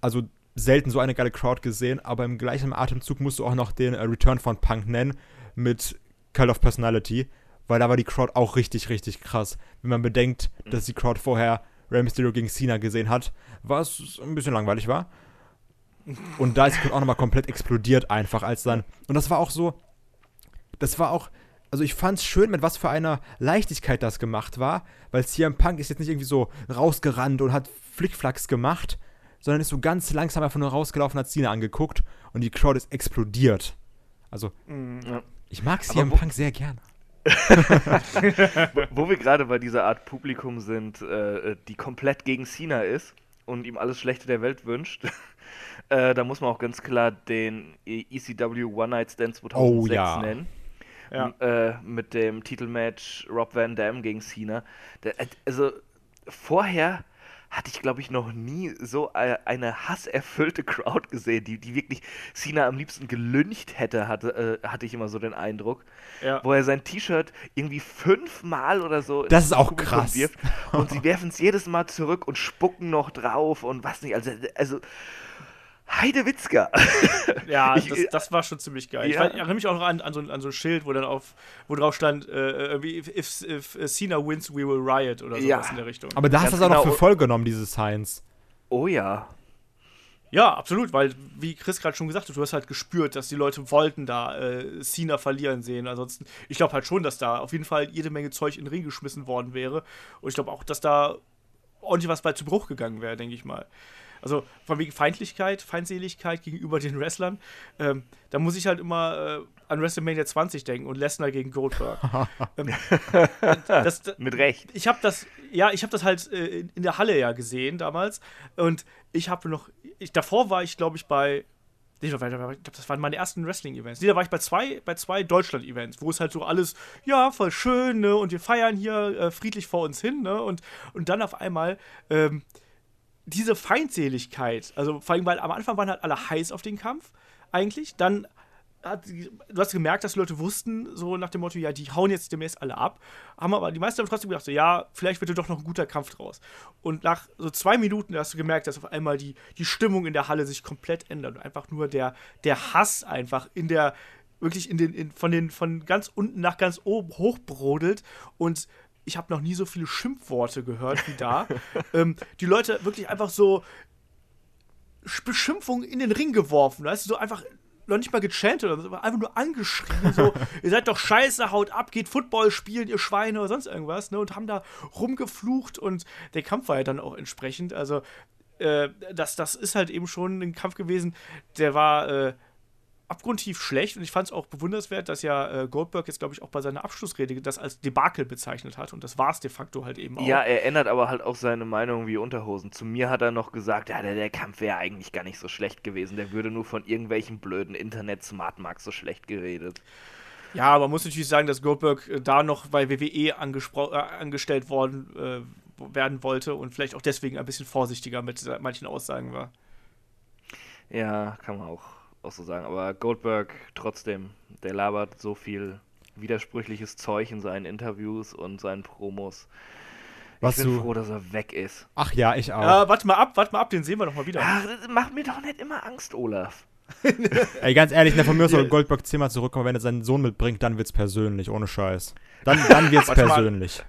Also selten so eine geile Crowd gesehen, aber im gleichen Atemzug musst du auch noch den äh, Return von Punk nennen mit Cult of Personality, weil da war die Crowd auch richtig, richtig krass. Wenn man bedenkt, dass die Crowd vorher Rey Mysterio gegen Cena gesehen hat, was ein bisschen langweilig war. Und da ist Crowd auch nochmal komplett explodiert einfach, als dann. Und das war auch so, das war auch, also ich fand es schön, mit was für einer Leichtigkeit das gemacht war, weil CM Punk ist jetzt nicht irgendwie so rausgerannt und hat Flickflacks gemacht, sondern ist so ganz langsam einfach nur rausgelaufen, hat Cena angeguckt und die Crowd ist explodiert. Also, Ja. ich mag CM wo- Punk sehr gerne. Wo wir gerade bei dieser Art Publikum sind, äh, die komplett gegen Cena ist und ihm alles Schlechte der Welt wünscht, äh, da muss man auch ganz klar den ECW One Night Stand 2006 Oh, ja. nennen. Ja. Äh, mit dem Titelmatch Rob Van Dam gegen Cena. Der, äh, also vorher hatte ich, glaube ich, noch nie so äh, eine hasserfüllte Crowd gesehen, die, die wirklich Cena am liebsten gelyncht hätte, hatte, äh, hatte ich immer so den Eindruck Ja. wo er sein T-Shirt irgendwie fünfmal oder so Das ist auch Publikum krass. wirft und sie werfen es jedes Mal zurück und spucken noch drauf und was nicht. Also, also Heidewitzka. Ja, Ich- das, das war schon ziemlich geil. Ich, Ja. weiß- ich erinnere mich auch noch an, an, so, ein- an so ein Schild, wo dann auf, wo drauf stand, äh, irgendwie, if, if, if Cena wins, we will riot oder sowas Ja. in der Richtung. Aber da hast du das auch noch genau. für voll genommen, diese Science. Oh ja. Ja, absolut, weil, wie Chris gerade schon gesagt hat, du hast halt gespürt, dass die Leute wollten da äh, Cena verlieren sehen. Ansonsten, ich glaube halt schon, dass da auf jeden Fall jede Menge Zeug in den Ring geschmissen worden wäre. Und ich glaube auch, dass da ordentlich was bei zu Bruch gegangen wäre, denke ich mal. Also von wegen Feindlichkeit, Feindseligkeit gegenüber den Wrestlern, ähm, da muss ich halt immer äh, an WrestleMania 20 denken und Lesnar gegen Goldberg. ähm, das, das, Mit Recht. ich habe das, ja, ich habe das halt äh, in der Halle ja gesehen damals und ich habe noch, ich, davor war ich glaube ich bei, ich glaube, das waren meine ersten Wrestling-Events. Nee, da war ich bei zwei, bei zwei Deutschland-Events, wo es halt so alles, ja, voll schön, ne, und wir feiern hier äh, friedlich vor uns hin, ne, und, und dann auf einmal, ähm, diese Feindseligkeit, also vor allem, weil am Anfang waren halt alle heiß auf den Kampf, eigentlich, dann hat, du hast gemerkt, dass Leute wussten, so nach dem Motto, ja, die hauen jetzt demnächst alle ab. Haben aber die meisten haben trotzdem gedacht, so, ja, vielleicht wird doch noch ein guter Kampf draus. Und nach so zwei Minuten hast du gemerkt, dass auf einmal die, die Stimmung in der Halle sich komplett ändert. Und einfach nur der, der Hass einfach in der, wirklich in den, in, von den, von ganz unten nach ganz oben hochbrodelt. Und ich habe noch nie so viele Schimpfworte gehört wie da. ähm, die Leute wirklich einfach so Sch- Beschimpfungen in den Ring geworfen. Weißt du, so einfach noch nicht mal gechantet oder so, einfach nur angeschrien, so, ihr seid doch scheiße, haut ab, geht Football spielen, ihr Schweine oder sonst irgendwas, ne, und haben da rumgeflucht und der Kampf war ja dann auch entsprechend, also, äh, das, das ist halt eben schon ein Kampf gewesen, der war, äh, abgrundtief schlecht und ich fand es auch bewundernswert, dass ja äh, Goldberg jetzt, glaube ich, auch bei seiner Abschlussrede das als Debakel bezeichnet hat und das war es de facto halt eben auch. Ja, er ändert aber halt auch seine Meinung wie Unterhosen. Zu mir hat er noch gesagt, ja, der, der Kampf wäre eigentlich gar nicht so schlecht gewesen. Der würde nur von irgendwelchen blöden Internet-Smartmarks so schlecht geredet. Ja, aber man muss natürlich sagen, dass Goldberg äh, da noch bei WWE äh, angestellt worden äh, werden wollte und vielleicht auch deswegen ein bisschen vorsichtiger mit manchen Aussagen war. Ja, kann man auch, auch so sagen. Aber Goldberg trotzdem, der labert so viel widersprüchliches Zeug in seinen Interviews und seinen Promos. Was ich bin du. froh, dass er weg ist. Ach ja, ich auch. Ja, warte mal ab, warte mal ab, den sehen wir doch mal wieder. Ach, das macht mir doch nicht immer Angst, Olaf. Ey, ganz ehrlich, ne, von mir aus soll Ja. Goldberg zehnmal zurückkommen, wenn er seinen Sohn mitbringt, dann wird's persönlich, ohne Scheiß. Dann, dann wird's Warte mal. persönlich.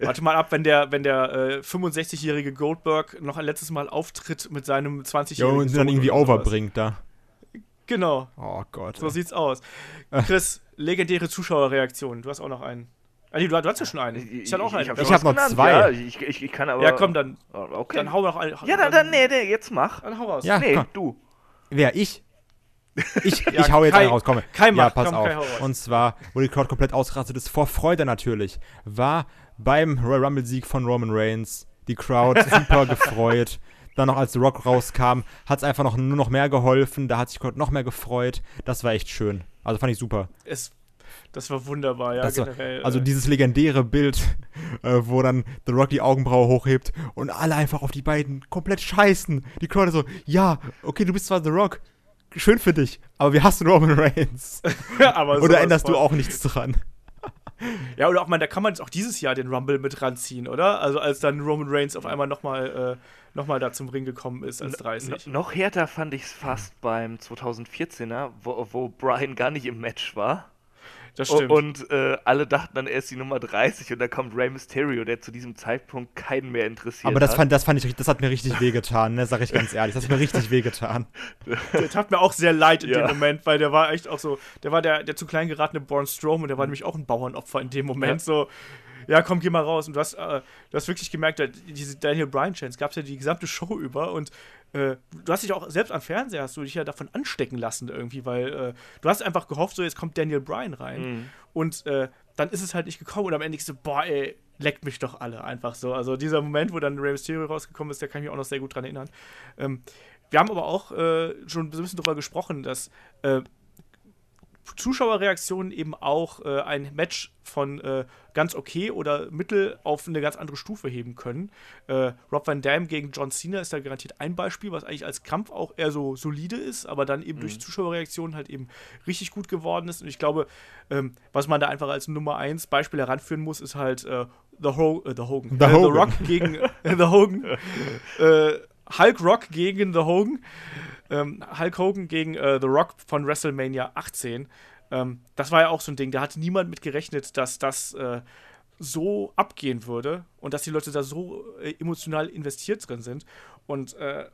Warte mal ab, wenn der, wenn der äh, 65-jährige Goldberg noch ein letztes Mal auftritt mit seinem 20-jährigen Jo, und sie dann Sohn irgendwie overbringt da. Genau, Oh Gott. so ey. sieht's aus. Chris, legendäre Zuschauerreaktion. Du hast auch noch einen. Ah, nee, du, du hast ja schon einen. Ich, hatte auch einen. Ich schon hab was noch genannt, zwei. Ja, ich, ich, ich kann aber. ja, komm, dann, Oh, Okay. dann hau noch einen. ja, dann, dann, nee, nee, jetzt mach. Dann hau raus. Ja, nee, komm. du. Wer? Ich? Ich, Ja, ich hau jetzt Kai- einen raus, komm. Kai ja, macht, pass komm, auf. Und zwar, wo die Crowd komplett ausgerastet ist, vor Freude natürlich, war beim Royal Rumble-Sieg von Roman Reigns die Crowd super gefreut. Dann noch als The Rock rauskam, hat es einfach noch, nur noch mehr geholfen. Da hat sich Crowd noch mehr gefreut. Das war echt schön. Also fand ich super. Es, das war wunderbar, ja, Das war- generell. Also äh, dieses legendäre Bild, äh, wo dann The Rock die Augenbraue hochhebt und alle einfach auf die beiden komplett scheißen. Die Crowd so, ja, okay, du bist zwar The Rock, schön für dich, aber wir hassen Roman Reigns. Oder änderst du auch nichts dran? Ja, oder auch mal, da kann man jetzt auch dieses Jahr den Rumble mit ranziehen, oder? Also als dann Roman Reigns auf einmal nochmal äh, noch mal da zum Ring gekommen ist als 30. No, noch härter fand ich es fast beim 2014er, wo, wo Brian gar nicht im Match war. Das stimmt. Und äh, alle dachten dann, er ist die Nummer 30 und dann kommt Rey Mysterio, der zu diesem Zeitpunkt keinen mehr interessiert Aber das hat. fand, das fand ich, das hat mir richtig wehgetan, ne, sag ich ganz ehrlich. Das hat mir richtig wehgetan. Der tat mir auch sehr leid in Ja. dem Moment, weil der war echt auch so, der war der, der zu klein geratene Braun Strowman, der war nämlich auch ein Bauernopfer in dem Moment. Ja. So, ja, komm, geh mal raus. Und du hast, äh, du hast wirklich gemerkt, diese Daniel Bryan Chance gab es ja die gesamte Show über und äh, du hast dich auch selbst am Fernseher hast du dich ja davon anstecken lassen irgendwie, weil äh, du hast einfach gehofft, so jetzt kommt Daniel Bryan rein Mhm. und äh, dann ist es halt nicht gekommen und am Ende ich so, boah, ey, leckt mich doch alle einfach so. Also dieser Moment, wo dann Rey Mysterio rausgekommen ist, da kann ich mich auch noch sehr gut dran erinnern. Ähm, wir haben aber auch äh, schon so ein bisschen darüber gesprochen, dass äh, Zuschauerreaktionen eben auch äh, ein Match von äh, ganz okay oder mittel auf eine ganz andere Stufe heben können. Äh, Rob Van Dam gegen John Cena ist da garantiert ein Beispiel, was eigentlich als Kampf auch eher so solide ist, aber dann eben durch Zuschauerreaktionen halt eben richtig gut geworden ist. Und ich glaube, ähm, was man da einfach als Nummer 1 Beispiel heranführen muss, ist halt äh, The, Ho äh, The Hogan. The Äh, Hogan. Rock gegen The Hogan. Hulk Rock gegen The Hogan. Ähm, Hulk Hogan gegen äh, The Rock von WrestleMania 18. Ähm, das war ja auch so ein Ding, da hatte niemand mit gerechnet, dass das äh, so abgehen würde und dass die Leute da so äh, emotional investiert drin sind. Und äh,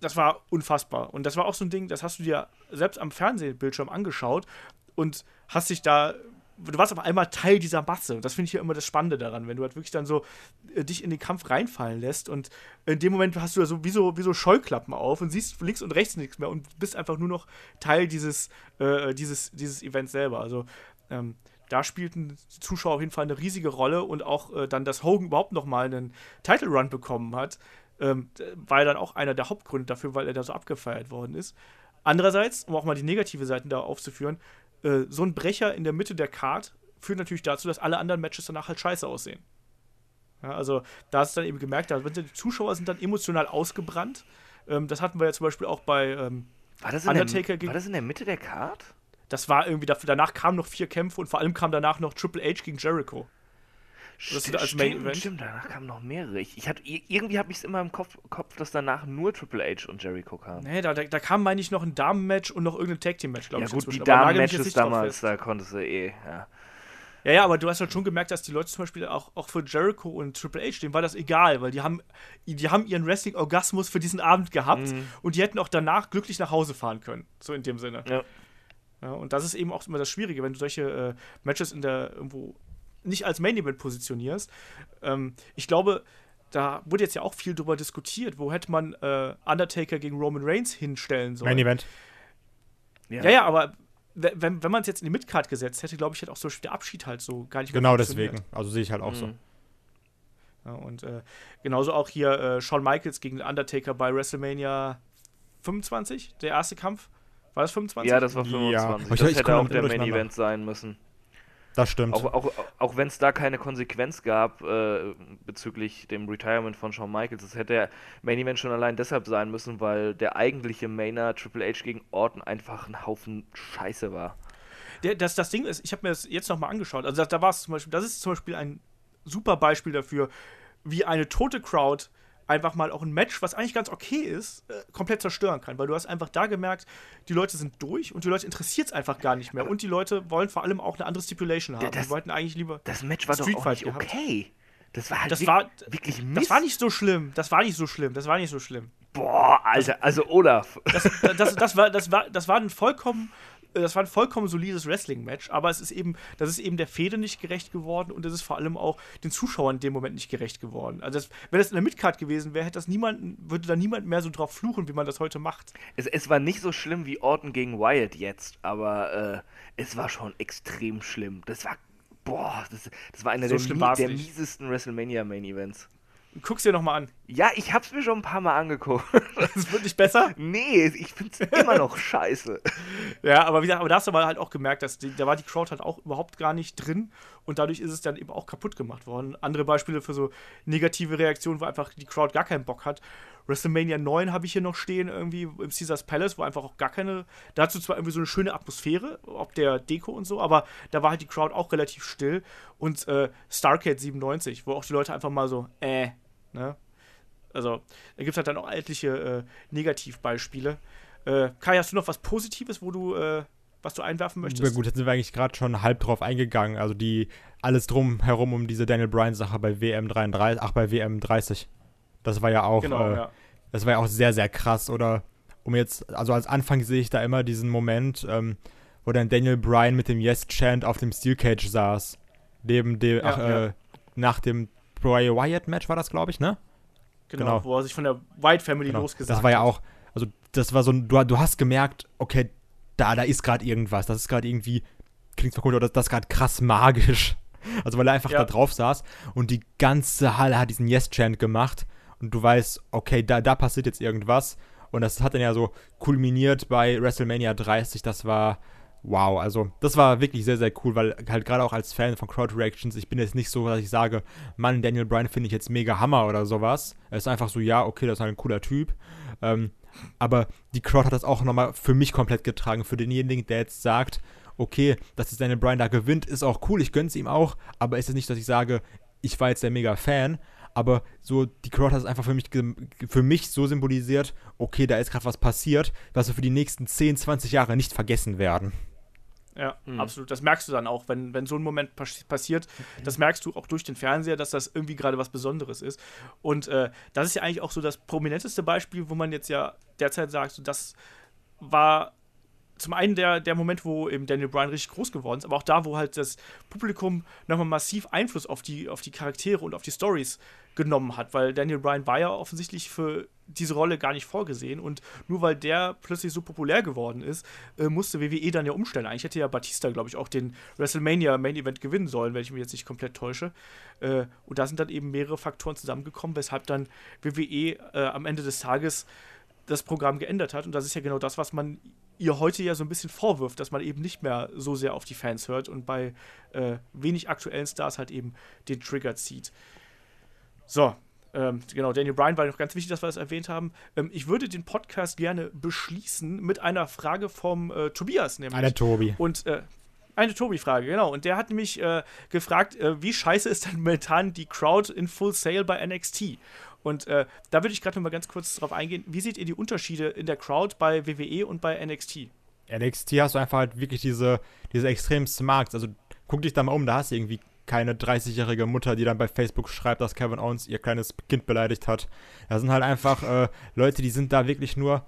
das war unfassbar. Und das war auch so ein Ding, das hast du dir selbst am Fernsehbildschirm angeschaut und hast dich da. Du warst auf einmal Teil dieser Masse. Das finde ich ja immer das Spannende daran, wenn du halt wirklich dann so äh, dich in den Kampf reinfallen lässt und in dem Moment hast du da so wie so, wie so Scheuklappen auf und siehst links und rechts nichts mehr und bist einfach nur noch Teil dieses, äh, dieses, dieses Events selber. Also ähm, da spielten die Zuschauer auf jeden Fall eine riesige Rolle und auch äh, dann, dass Hogan überhaupt noch mal einen Title Run bekommen hat, ähm, war ja dann auch einer der Hauptgründe dafür, weil er da so abgefeiert worden ist. Andererseits, um auch mal die negative Seiten da aufzuführen, äh, so ein Brecher in der Mitte der Card führt natürlich dazu, dass alle anderen Matches danach halt scheiße aussehen. Ja, also da hast du dann eben gemerkt, da sind die Zuschauer sind dann emotional ausgebrannt. Ähm, das hatten wir ja zum Beispiel auch bei ähm, War das, Undertaker der, gegen- war das in der Mitte der Card? das war irgendwie danach kamen noch vier Kämpfe und vor allem kam danach noch Triple H gegen Jericho. Das Sti- ist als Main stimmt, stimmt, danach kamen noch mehrere. Ich, ich hatte, ir- irgendwie habe ich es immer im Kopf, Kopf, dass danach nur Triple H und Jericho kamen. Nee, da, da, da kam, meine ich, noch ein Damen-Match und noch irgendein Tag-Team-Match, glaube ja ich. gut, die inzwischen. Damen-Matches damals, da konntest du eh, ja. Ja, ja, aber du hast halt schon gemerkt, dass die Leute zum Beispiel auch, auch für Jericho und Triple H, denen war das egal, weil die haben, die haben ihren Wrestling-Orgasmus für diesen Abend gehabt Mhm. und die hätten auch danach glücklich nach Hause fahren können. So in dem Sinne. Ja. Ja, und das ist eben auch immer das Schwierige, wenn du solche äh, Matches in der irgendwo nicht als Main Event positionierst. Ähm, ich glaube, da wurde jetzt ja auch viel drüber diskutiert, wo hätte man äh, Undertaker gegen Roman Reigns hinstellen sollen. Main Event. Ja, ja, aber we- wenn, wenn man es jetzt in die Midcard gesetzt hätte, glaube ich, hätte auch so der Abschied halt so gar nicht mehr Genau deswegen. Also sehe ich halt auch so. Mhm. Ja, und äh, genauso auch hier äh, Shawn Michaels gegen den Undertaker bei WrestleMania 25, der erste Kampf. War das 25? Ja, das war Ja, 25. ich- das ich hätte auch der Main. Event sein müssen. Das stimmt. Auch, auch, auch wenn es da keine Konsequenz gab äh, bezüglich dem Retirement von Shawn Michaels, das hätte der Main Event schon allein deshalb sein müssen, weil der eigentliche Mainer Triple H gegen Orton einfach ein Haufen Scheiße war. Der, das, das Ding ist, ich habe mir das jetzt nochmal angeschaut. Also da, da war es zum Beispiel, das ist zum Beispiel ein super Beispiel dafür, wie eine tote Crowd einfach mal auch ein Match, was eigentlich ganz okay ist, äh, komplett zerstören kann. Weil du hast einfach da gemerkt, die Leute sind durch und die Leute interessiert es einfach gar nicht mehr. Und die Leute wollen vor allem auch eine andere Stipulation haben. das- die wollten eigentlich lieber. Das Match war Street doch Fight nicht gehabt. okay. Das war halt Das war- wirklich Mist. Das war nicht so schlimm. Das war nicht so schlimm. Das war nicht so schlimm. Boah, Alter, also Olaf. das, das, das, war, das, war, das war ein vollkommen. Das war ein vollkommen solides Wrestling-Match, aber es ist eben, das ist eben der Fehde nicht gerecht geworden und es ist vor allem auch den Zuschauern in dem Moment nicht gerecht geworden. Also, das, wenn das in der Midcard gewesen wäre, hätte das niemanden, würde da niemand mehr so drauf fluchen, wie man das heute macht. Es, es war nicht so schlimm wie Orton gegen Wyatt jetzt, aber äh, es war schon extrem schlimm. Das war, boah, das, das war einer So der, der miesesten WrestleMania Main Events. Guck's dir nochmal an. Ja, ich hab's mir schon ein paar Mal angeguckt. Es wird nicht besser. nee, ich find's immer noch scheiße. Ja, aber wie gesagt, aber da hast du aber halt auch gemerkt, dass die, da war die Crowd halt auch überhaupt gar nicht drin und dadurch ist es dann eben auch kaputt gemacht worden. Andere Beispiele für so negative Reaktionen, wo einfach die Crowd gar keinen Bock hat. WrestleMania 9 habe ich hier noch stehen, irgendwie im Caesars Palace, wo einfach auch gar keine. Dazu zwar irgendwie so eine schöne Atmosphäre, ob der Deko und so, aber da war halt die Crowd auch relativ still. Und äh, Starcade 97, wo auch die Leute einfach mal so, äh, ne? Also, da gibt es halt dann auch etliche äh, Negativbeispiele. Äh, Kai, hast du noch was Positives, wo du, äh, was du einwerfen möchtest? Ja gut, jetzt sind wir eigentlich gerade schon halb drauf eingegangen. Also die alles drum herum um diese Daniel Bryan Sache bei WM 33, ach bei WM 30. Das war ja auch, genau, äh, ja. das war ja auch sehr sehr krass. Oder um jetzt, also als Anfang sehe ich da immer diesen Moment, ähm, wo dann Daniel Bryan mit dem Yes Chant auf dem Steel Cage saß, neben dem, Ja, ach, äh, nach dem Bray Wyatt Match war das, glaube ich, ne? Genau, genau. wo er sich von der White Family Genau. losgesagt Das war ja hat. auch, also das war so ein, du, du hast gemerkt, okay, da, da ist gerade irgendwas, das ist gerade irgendwie, klingt zwar cool, aber das, das ist gerade krass magisch. Also weil er einfach Ja. da drauf saß und die ganze Halle hat diesen Yes-Chant gemacht und du weißt, okay, da, da passiert jetzt irgendwas. Und das hat dann ja so kulminiert bei WrestleMania 30, das war wow, also das war wirklich sehr, sehr cool, weil halt gerade auch als Fan von Crowd Reactions, ich bin jetzt nicht so, dass ich sage, Mann, Daniel Bryan finde ich jetzt mega Hammer oder sowas. Er ist einfach so, ja, okay, das ist halt ein cooler Typ. Ähm, aber die Crowd hat das auch nochmal für mich komplett getragen. Für denjenigen, der jetzt sagt, okay, dass jetzt Daniel Bryan da gewinnt, ist auch cool, ich gönn's ihm auch, aber ist es nicht, dass ich sage, ich war jetzt der mega Fan, aber so, die Crowd hat es einfach für mich, für mich so symbolisiert, okay, da ist gerade was passiert, was wir für die nächsten 10, 20 Jahre nicht vergessen werden. Ja, Mhm. absolut. Das merkst du dann auch, wenn, wenn so ein Moment pas passiert. Das merkst du auch durch den Fernseher, dass das irgendwie gerade was Besonderes ist. Und äh, das ist ja eigentlich auch so das prominenteste Beispiel, wo man jetzt ja derzeit sagt, so, das war zum einen der, der Moment, wo eben Daniel Bryan richtig groß geworden ist, aber auch da, wo halt das Publikum nochmal massiv Einfluss auf die, auf die Charaktere und auf die Stories genommen hat, weil Daniel Bryan war ja offensichtlich für diese Rolle gar nicht vorgesehen und nur weil der plötzlich so populär geworden ist, äh, musste WWE dann ja umstellen. Eigentlich hätte ja Batista, glaube ich, auch den WrestleMania Main Event gewinnen sollen, wenn ich mich jetzt nicht komplett täusche. Äh, und da sind dann eben mehrere Faktoren zusammengekommen, weshalb dann WWE äh, am Ende des Tages das Programm geändert hat. Und das ist ja genau das, was man ihr heute ja so ein bisschen vorwirft, dass man eben nicht mehr so sehr auf die Fans hört und bei äh, wenig aktuellen Stars halt eben den Trigger zieht. So, ähm, genau, Daniel Bryan war noch ganz wichtig, dass wir das erwähnt haben. Ähm, ich würde den Podcast gerne beschließen mit einer Frage vom äh, Tobias, nämlich. Alter Tobi. Und äh, eine Tobi-Frage, genau. Und der hat nämlich äh, gefragt, äh, wie scheiße ist denn momentan die Crowd in Full Sail bei NXT? Und äh, da würde ich gerade mal ganz kurz drauf eingehen. Wie seht ihr die Unterschiede in der Crowd bei WWE und bei NXT? NXT hast du einfach halt wirklich diese, diese extrem Smarts. Also guck dich da mal um, da hast du irgendwie keine 30-jährige Mutter, die dann bei Facebook schreibt, dass Kevin Owens ihr kleines Kind beleidigt hat. Da sind halt einfach äh, Leute, die sind da wirklich nur.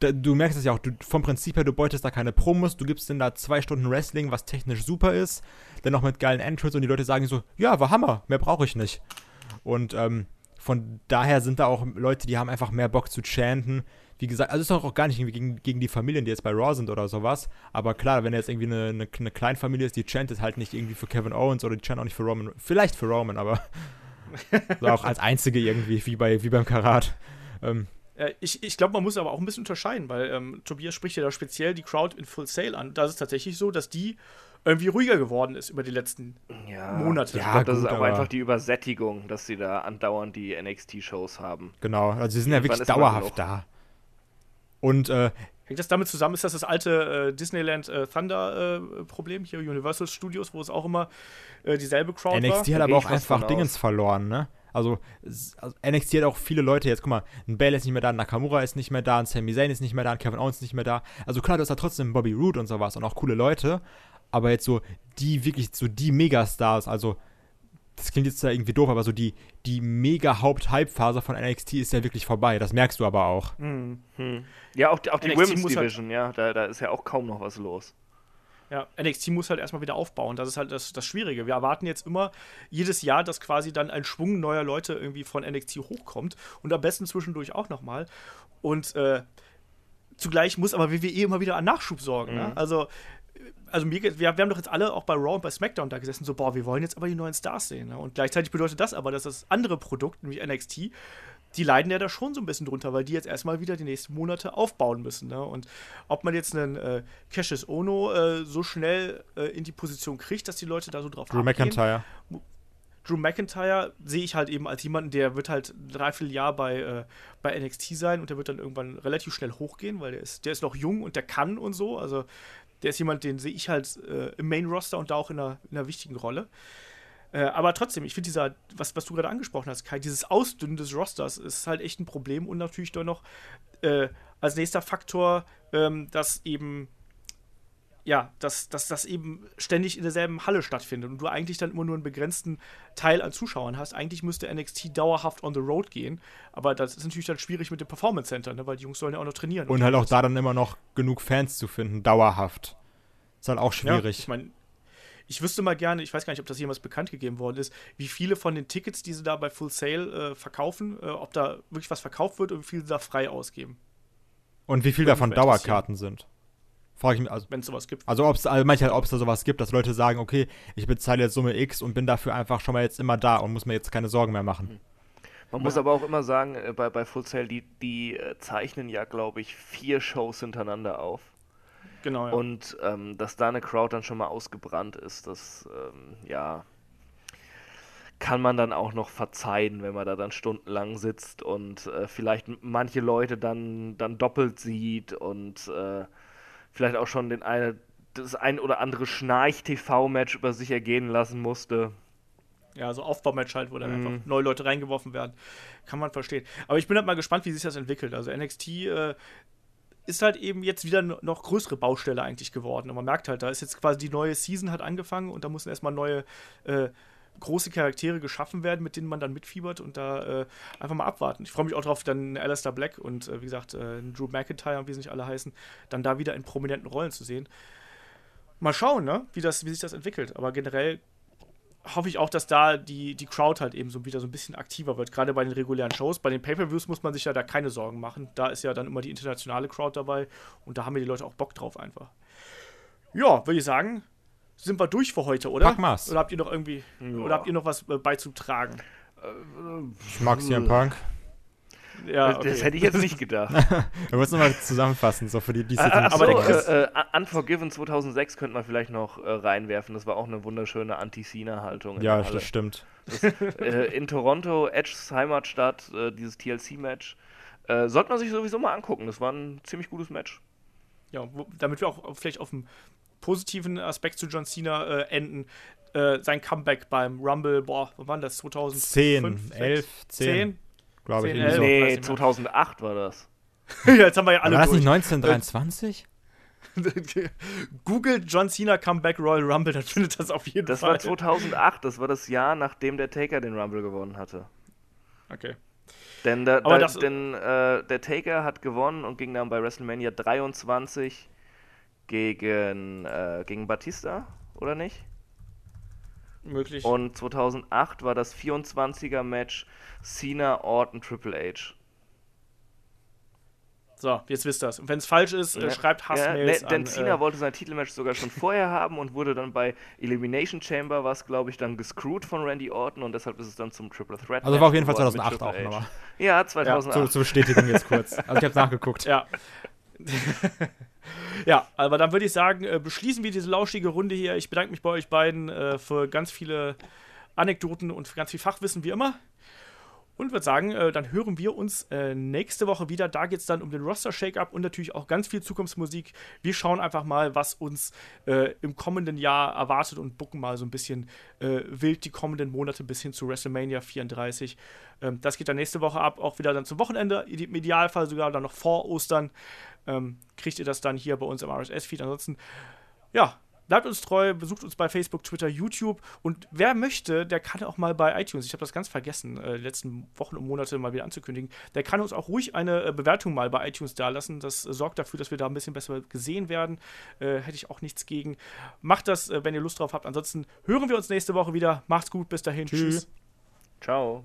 Da, du merkst es ja auch, du, vom Prinzip her, du beutest da keine Promos, du gibst denen da zwei Stunden Wrestling, was technisch super ist, dann noch mit geilen Entrance und die Leute sagen so, ja, war Hammer, mehr brauche ich nicht. Und ähm, von daher sind da auch Leute, die haben einfach mehr Bock zu chanten. Wie gesagt, also ist doch auch gar nicht irgendwie gegen, gegen die Familien, die jetzt bei Raw sind oder sowas. Aber klar, wenn jetzt irgendwie eine, eine, eine Kleinfamilie ist, die chantet halt nicht irgendwie für Kevin Owens oder die chantet auch nicht für Roman. Vielleicht für Roman, aber so auch als einzige irgendwie, wie, bei, wie beim Karat. Ähm, Äh, ich ich glaube, man muss aber auch ein bisschen unterscheiden, weil ähm, Tobias spricht ja da speziell die Crowd in Full Sail an. Da ist es tatsächlich so, dass die irgendwie ruhiger geworden ist über die letzten Ja, Monate. Ich Ja, glaube, das gut, ist auch aber- einfach die Übersättigung, dass sie da andauernd die NXT-Shows haben. genau, also sie sind ja wirklich dauerhaft da. Und äh, Hängt das damit zusammen? Ist das das alte äh, Disneyland äh, Thunder-Problem hier, Universal Studios, wo es auch immer äh, dieselbe Crowd NXT war? hat Da aber auch einfach Dingens aus. verloren, ne? Also, also NXT hat auch viele Leute jetzt, guck mal, ein Bale ist nicht mehr da, ein Nakamura ist nicht mehr da, ein Sami Zayn ist nicht mehr da, ein Kevin Owens ist nicht mehr da. Also klar, du hast da trotzdem Bobby Roode und sowas und auch coole Leute, aber jetzt so die wirklich so die Megastars, also das klingt jetzt ja irgendwie doof, aber so die, die mega Haupt-Hype-Phase von NXT ist ja wirklich vorbei. Das merkst du aber auch. Hm. Ja, auch, auch die NXT Women's muss halt- Division, ja, da, da ist ja auch kaum noch was los. Ja, NXT muss halt erstmal wieder aufbauen. Das ist halt das, das Schwierige. Wir erwarten jetzt immer jedes Jahr, dass quasi dann ein Schwung neuer Leute irgendwie von NXT hochkommt und am besten zwischendurch auch nochmal. Und äh, zugleich muss aber WWE immer wieder an Nachschub sorgen. Ne? Also, also mir, wir, wir haben doch jetzt alle auch bei Raw und bei SmackDown da gesessen, so, boah, wir wollen jetzt aber die neuen Stars sehen. Ne? Und gleichzeitig bedeutet das aber, dass das andere Produkt, nämlich NXT, die leiden ja da schon so ein bisschen drunter, weil die jetzt erstmal wieder die nächsten Monate aufbauen müssen. Ne? Und ob man jetzt einen äh, Cassius Ono äh, so schnell äh, in die Position kriegt, dass die Leute da so drauf Drew abgehen. McIntyre. Drew McIntyre sehe ich halt eben als jemanden, der wird halt ein Dreivierteljahr bei, äh, bei NXT sein und der wird dann irgendwann relativ schnell hochgehen, weil der ist, der ist noch jung und der kann und so. Also der ist jemand, den sehe ich halt äh, im Main-Roster und da auch in einer, in einer wichtigen Rolle. Äh, aber trotzdem, ich finde dieser, was, was du gerade angesprochen hast, Kai, dieses Ausdünnen des Rosters ist halt echt ein Problem und natürlich doch noch äh, als nächster Faktor, ähm, dass eben ja, dass, dass das eben ständig in derselben Halle stattfindet und du eigentlich dann immer nur einen begrenzten Teil an Zuschauern hast. Eigentlich müsste NXT dauerhaft on the road gehen, aber das ist natürlich dann schwierig mit dem Performance Center, ne, weil die Jungs sollen ja auch noch trainieren. Und halt auch da dann immer noch genug Fans zu finden, dauerhaft. Ist halt auch schwierig. Ja, ich meine, ich wüsste mal gerne, ich weiß gar nicht, ob das jemals bekannt gegeben worden ist, wie viele von den Tickets, die sie da bei Full Sale äh, verkaufen, äh, ob da wirklich was verkauft wird und wie viel sie da frei ausgeben. Und wie viel davon Dauerkarten sind. Frage ich mich, also, wenn es sowas gibt. Also, ob's, also manchmal, ob es da sowas gibt, dass Leute sagen, okay, ich bezahle jetzt Summe X und bin dafür einfach schon mal jetzt immer da und muss mir jetzt keine Sorgen mehr machen. Man ja. muss aber auch immer sagen, äh, bei, bei Full Sail, die, die äh, zeichnen ja, glaube ich, vier Shows hintereinander auf. Genau, ja. Und ähm, dass da eine Crowd dann schon mal ausgebrannt ist, das, ähm, ja, kann man dann auch noch verzeihen, wenn man da dann stundenlang sitzt und äh, vielleicht manche Leute dann, dann doppelt sieht und äh, vielleicht auch schon den eine, das ein oder andere Schnarch-TV-Match über sich ergehen lassen musste. Ja, so Aufbaumatch halt, wo dann mm. einfach neue Leute reingeworfen werden. Kann man verstehen. Aber ich bin halt mal gespannt, wie sich das entwickelt. Also NXT äh, ist halt eben jetzt wieder noch größere Baustelle eigentlich geworden. Und man merkt halt, da ist jetzt quasi die neue Season hat angefangen und da müssen erstmal neue äh, große Charaktere geschaffen werden, mit denen man dann mitfiebert und da äh, einfach mal abwarten. Ich freue mich auch drauf, dann Alistair Black und äh, wie gesagt äh, Drew McIntyre wie sie nicht alle heißen, dann da wieder in prominenten Rollen zu sehen. Mal schauen, ne? wie, das, wie sich das entwickelt. Aber generell hoffe ich auch, dass da die, die Crowd halt eben so wieder so ein bisschen aktiver wird, gerade bei den regulären Shows. Bei den Pay-Per-Views muss man sich ja da keine Sorgen machen. Da ist ja dann immer die internationale Crowd dabei und da haben ja die Leute auch Bock drauf einfach. Ja, würde ich sagen, sind wir durch für heute, oder? Pack mal's. Oder habt ihr noch irgendwie, ja. oder habt ihr noch was äh, beizutragen? Ich mag CM Punk. Ja, okay. Das hätte ich jetzt nicht gedacht. Wir müssen nochmal zusammenfassen, so für die, die äh, Aber der Chris, äh, äh, Unforgiven 2006 könnte man vielleicht noch äh, reinwerfen. Das war auch eine wunderschöne Anti-Cena-Haltung. Ja, das stimmt. Das, äh, in Toronto, Edges Heimatstadt, äh, dieses TLC-Match. sollte man sich sowieso mal angucken. Das war ein ziemlich gutes Match. Ja, wo, damit wir auch vielleicht auf dem positiven Aspekt zu John Cena äh, enden. Äh, sein Comeback beim Rumble, boah, wann war das? 2010, 11, 10? Glaube ich. 11, nee, 2008 war das. ja, jetzt haben wir ja alle. War das nicht 1923? Googelt John Cena Comeback Royal Rumble, dann findet das auf jeden das Fall. Das war 2008, das war das Jahr, nachdem der Taker den Rumble gewonnen hatte. Okay. Denn, da, da, denn äh, der Taker hat gewonnen und ging dann bei WrestleMania 23 gegen, äh, gegen Batista, oder nicht? Möglich. Und 2008 war das 24er Match Cena, Orton, Triple H. So, jetzt wisst ihr das. Und wenn es falsch ist, äh, schreibt Hassmails ja, ne, Denn Cena äh, wollte sein Titelmatch sogar schon vorher haben und wurde dann bei Elimination Chamber, was glaube ich dann gescrewt von Randy Orton und deshalb ist es dann zum Triple Threat. Also war auf jeden Fall 2008 auch nochmal. Ja, 2008. Ja, zur, zur Bestätigung jetzt kurz. Also ich habe nachgeguckt. Ja. ja, aber dann würde ich sagen, äh, beschließen wir diese lauschige Runde hier. Ich bedanke mich bei euch beiden äh, für ganz viele Anekdoten und für ganz viel Fachwissen, wie immer. Und würde sagen, äh, dann hören wir uns äh, nächste Woche wieder. Da geht es dann um den Roster-Shake-Up und natürlich auch ganz viel Zukunftsmusik. Wir schauen einfach mal, was uns äh, im kommenden Jahr erwartet und bucken mal so ein bisschen äh, wild die kommenden Monate bis hin zu WrestleMania 34. Ähm, das geht dann nächste Woche ab, auch wieder dann zum Wochenende. Im Idealfall sogar dann noch vor Ostern. Ähm, kriegt ihr das dann hier bei uns im RSS-Feed. Ansonsten, ja, Bleibt uns treu, besucht uns bei Facebook, Twitter, YouTube und wer möchte, der kann auch mal bei iTunes, ich habe das ganz vergessen, äh, die letzten Wochen und Monate mal wieder anzukündigen, der kann uns auch ruhig eine äh, Bewertung mal bei iTunes dalassen. Das äh, sorgt dafür, dass wir da ein bisschen besser gesehen werden. Äh, hätte ich auch nichts gegen. Macht das, äh, wenn ihr Lust drauf habt. Ansonsten hören wir uns nächste Woche wieder. Macht's gut, bis dahin. Tschüss. Tschüss. Ciao.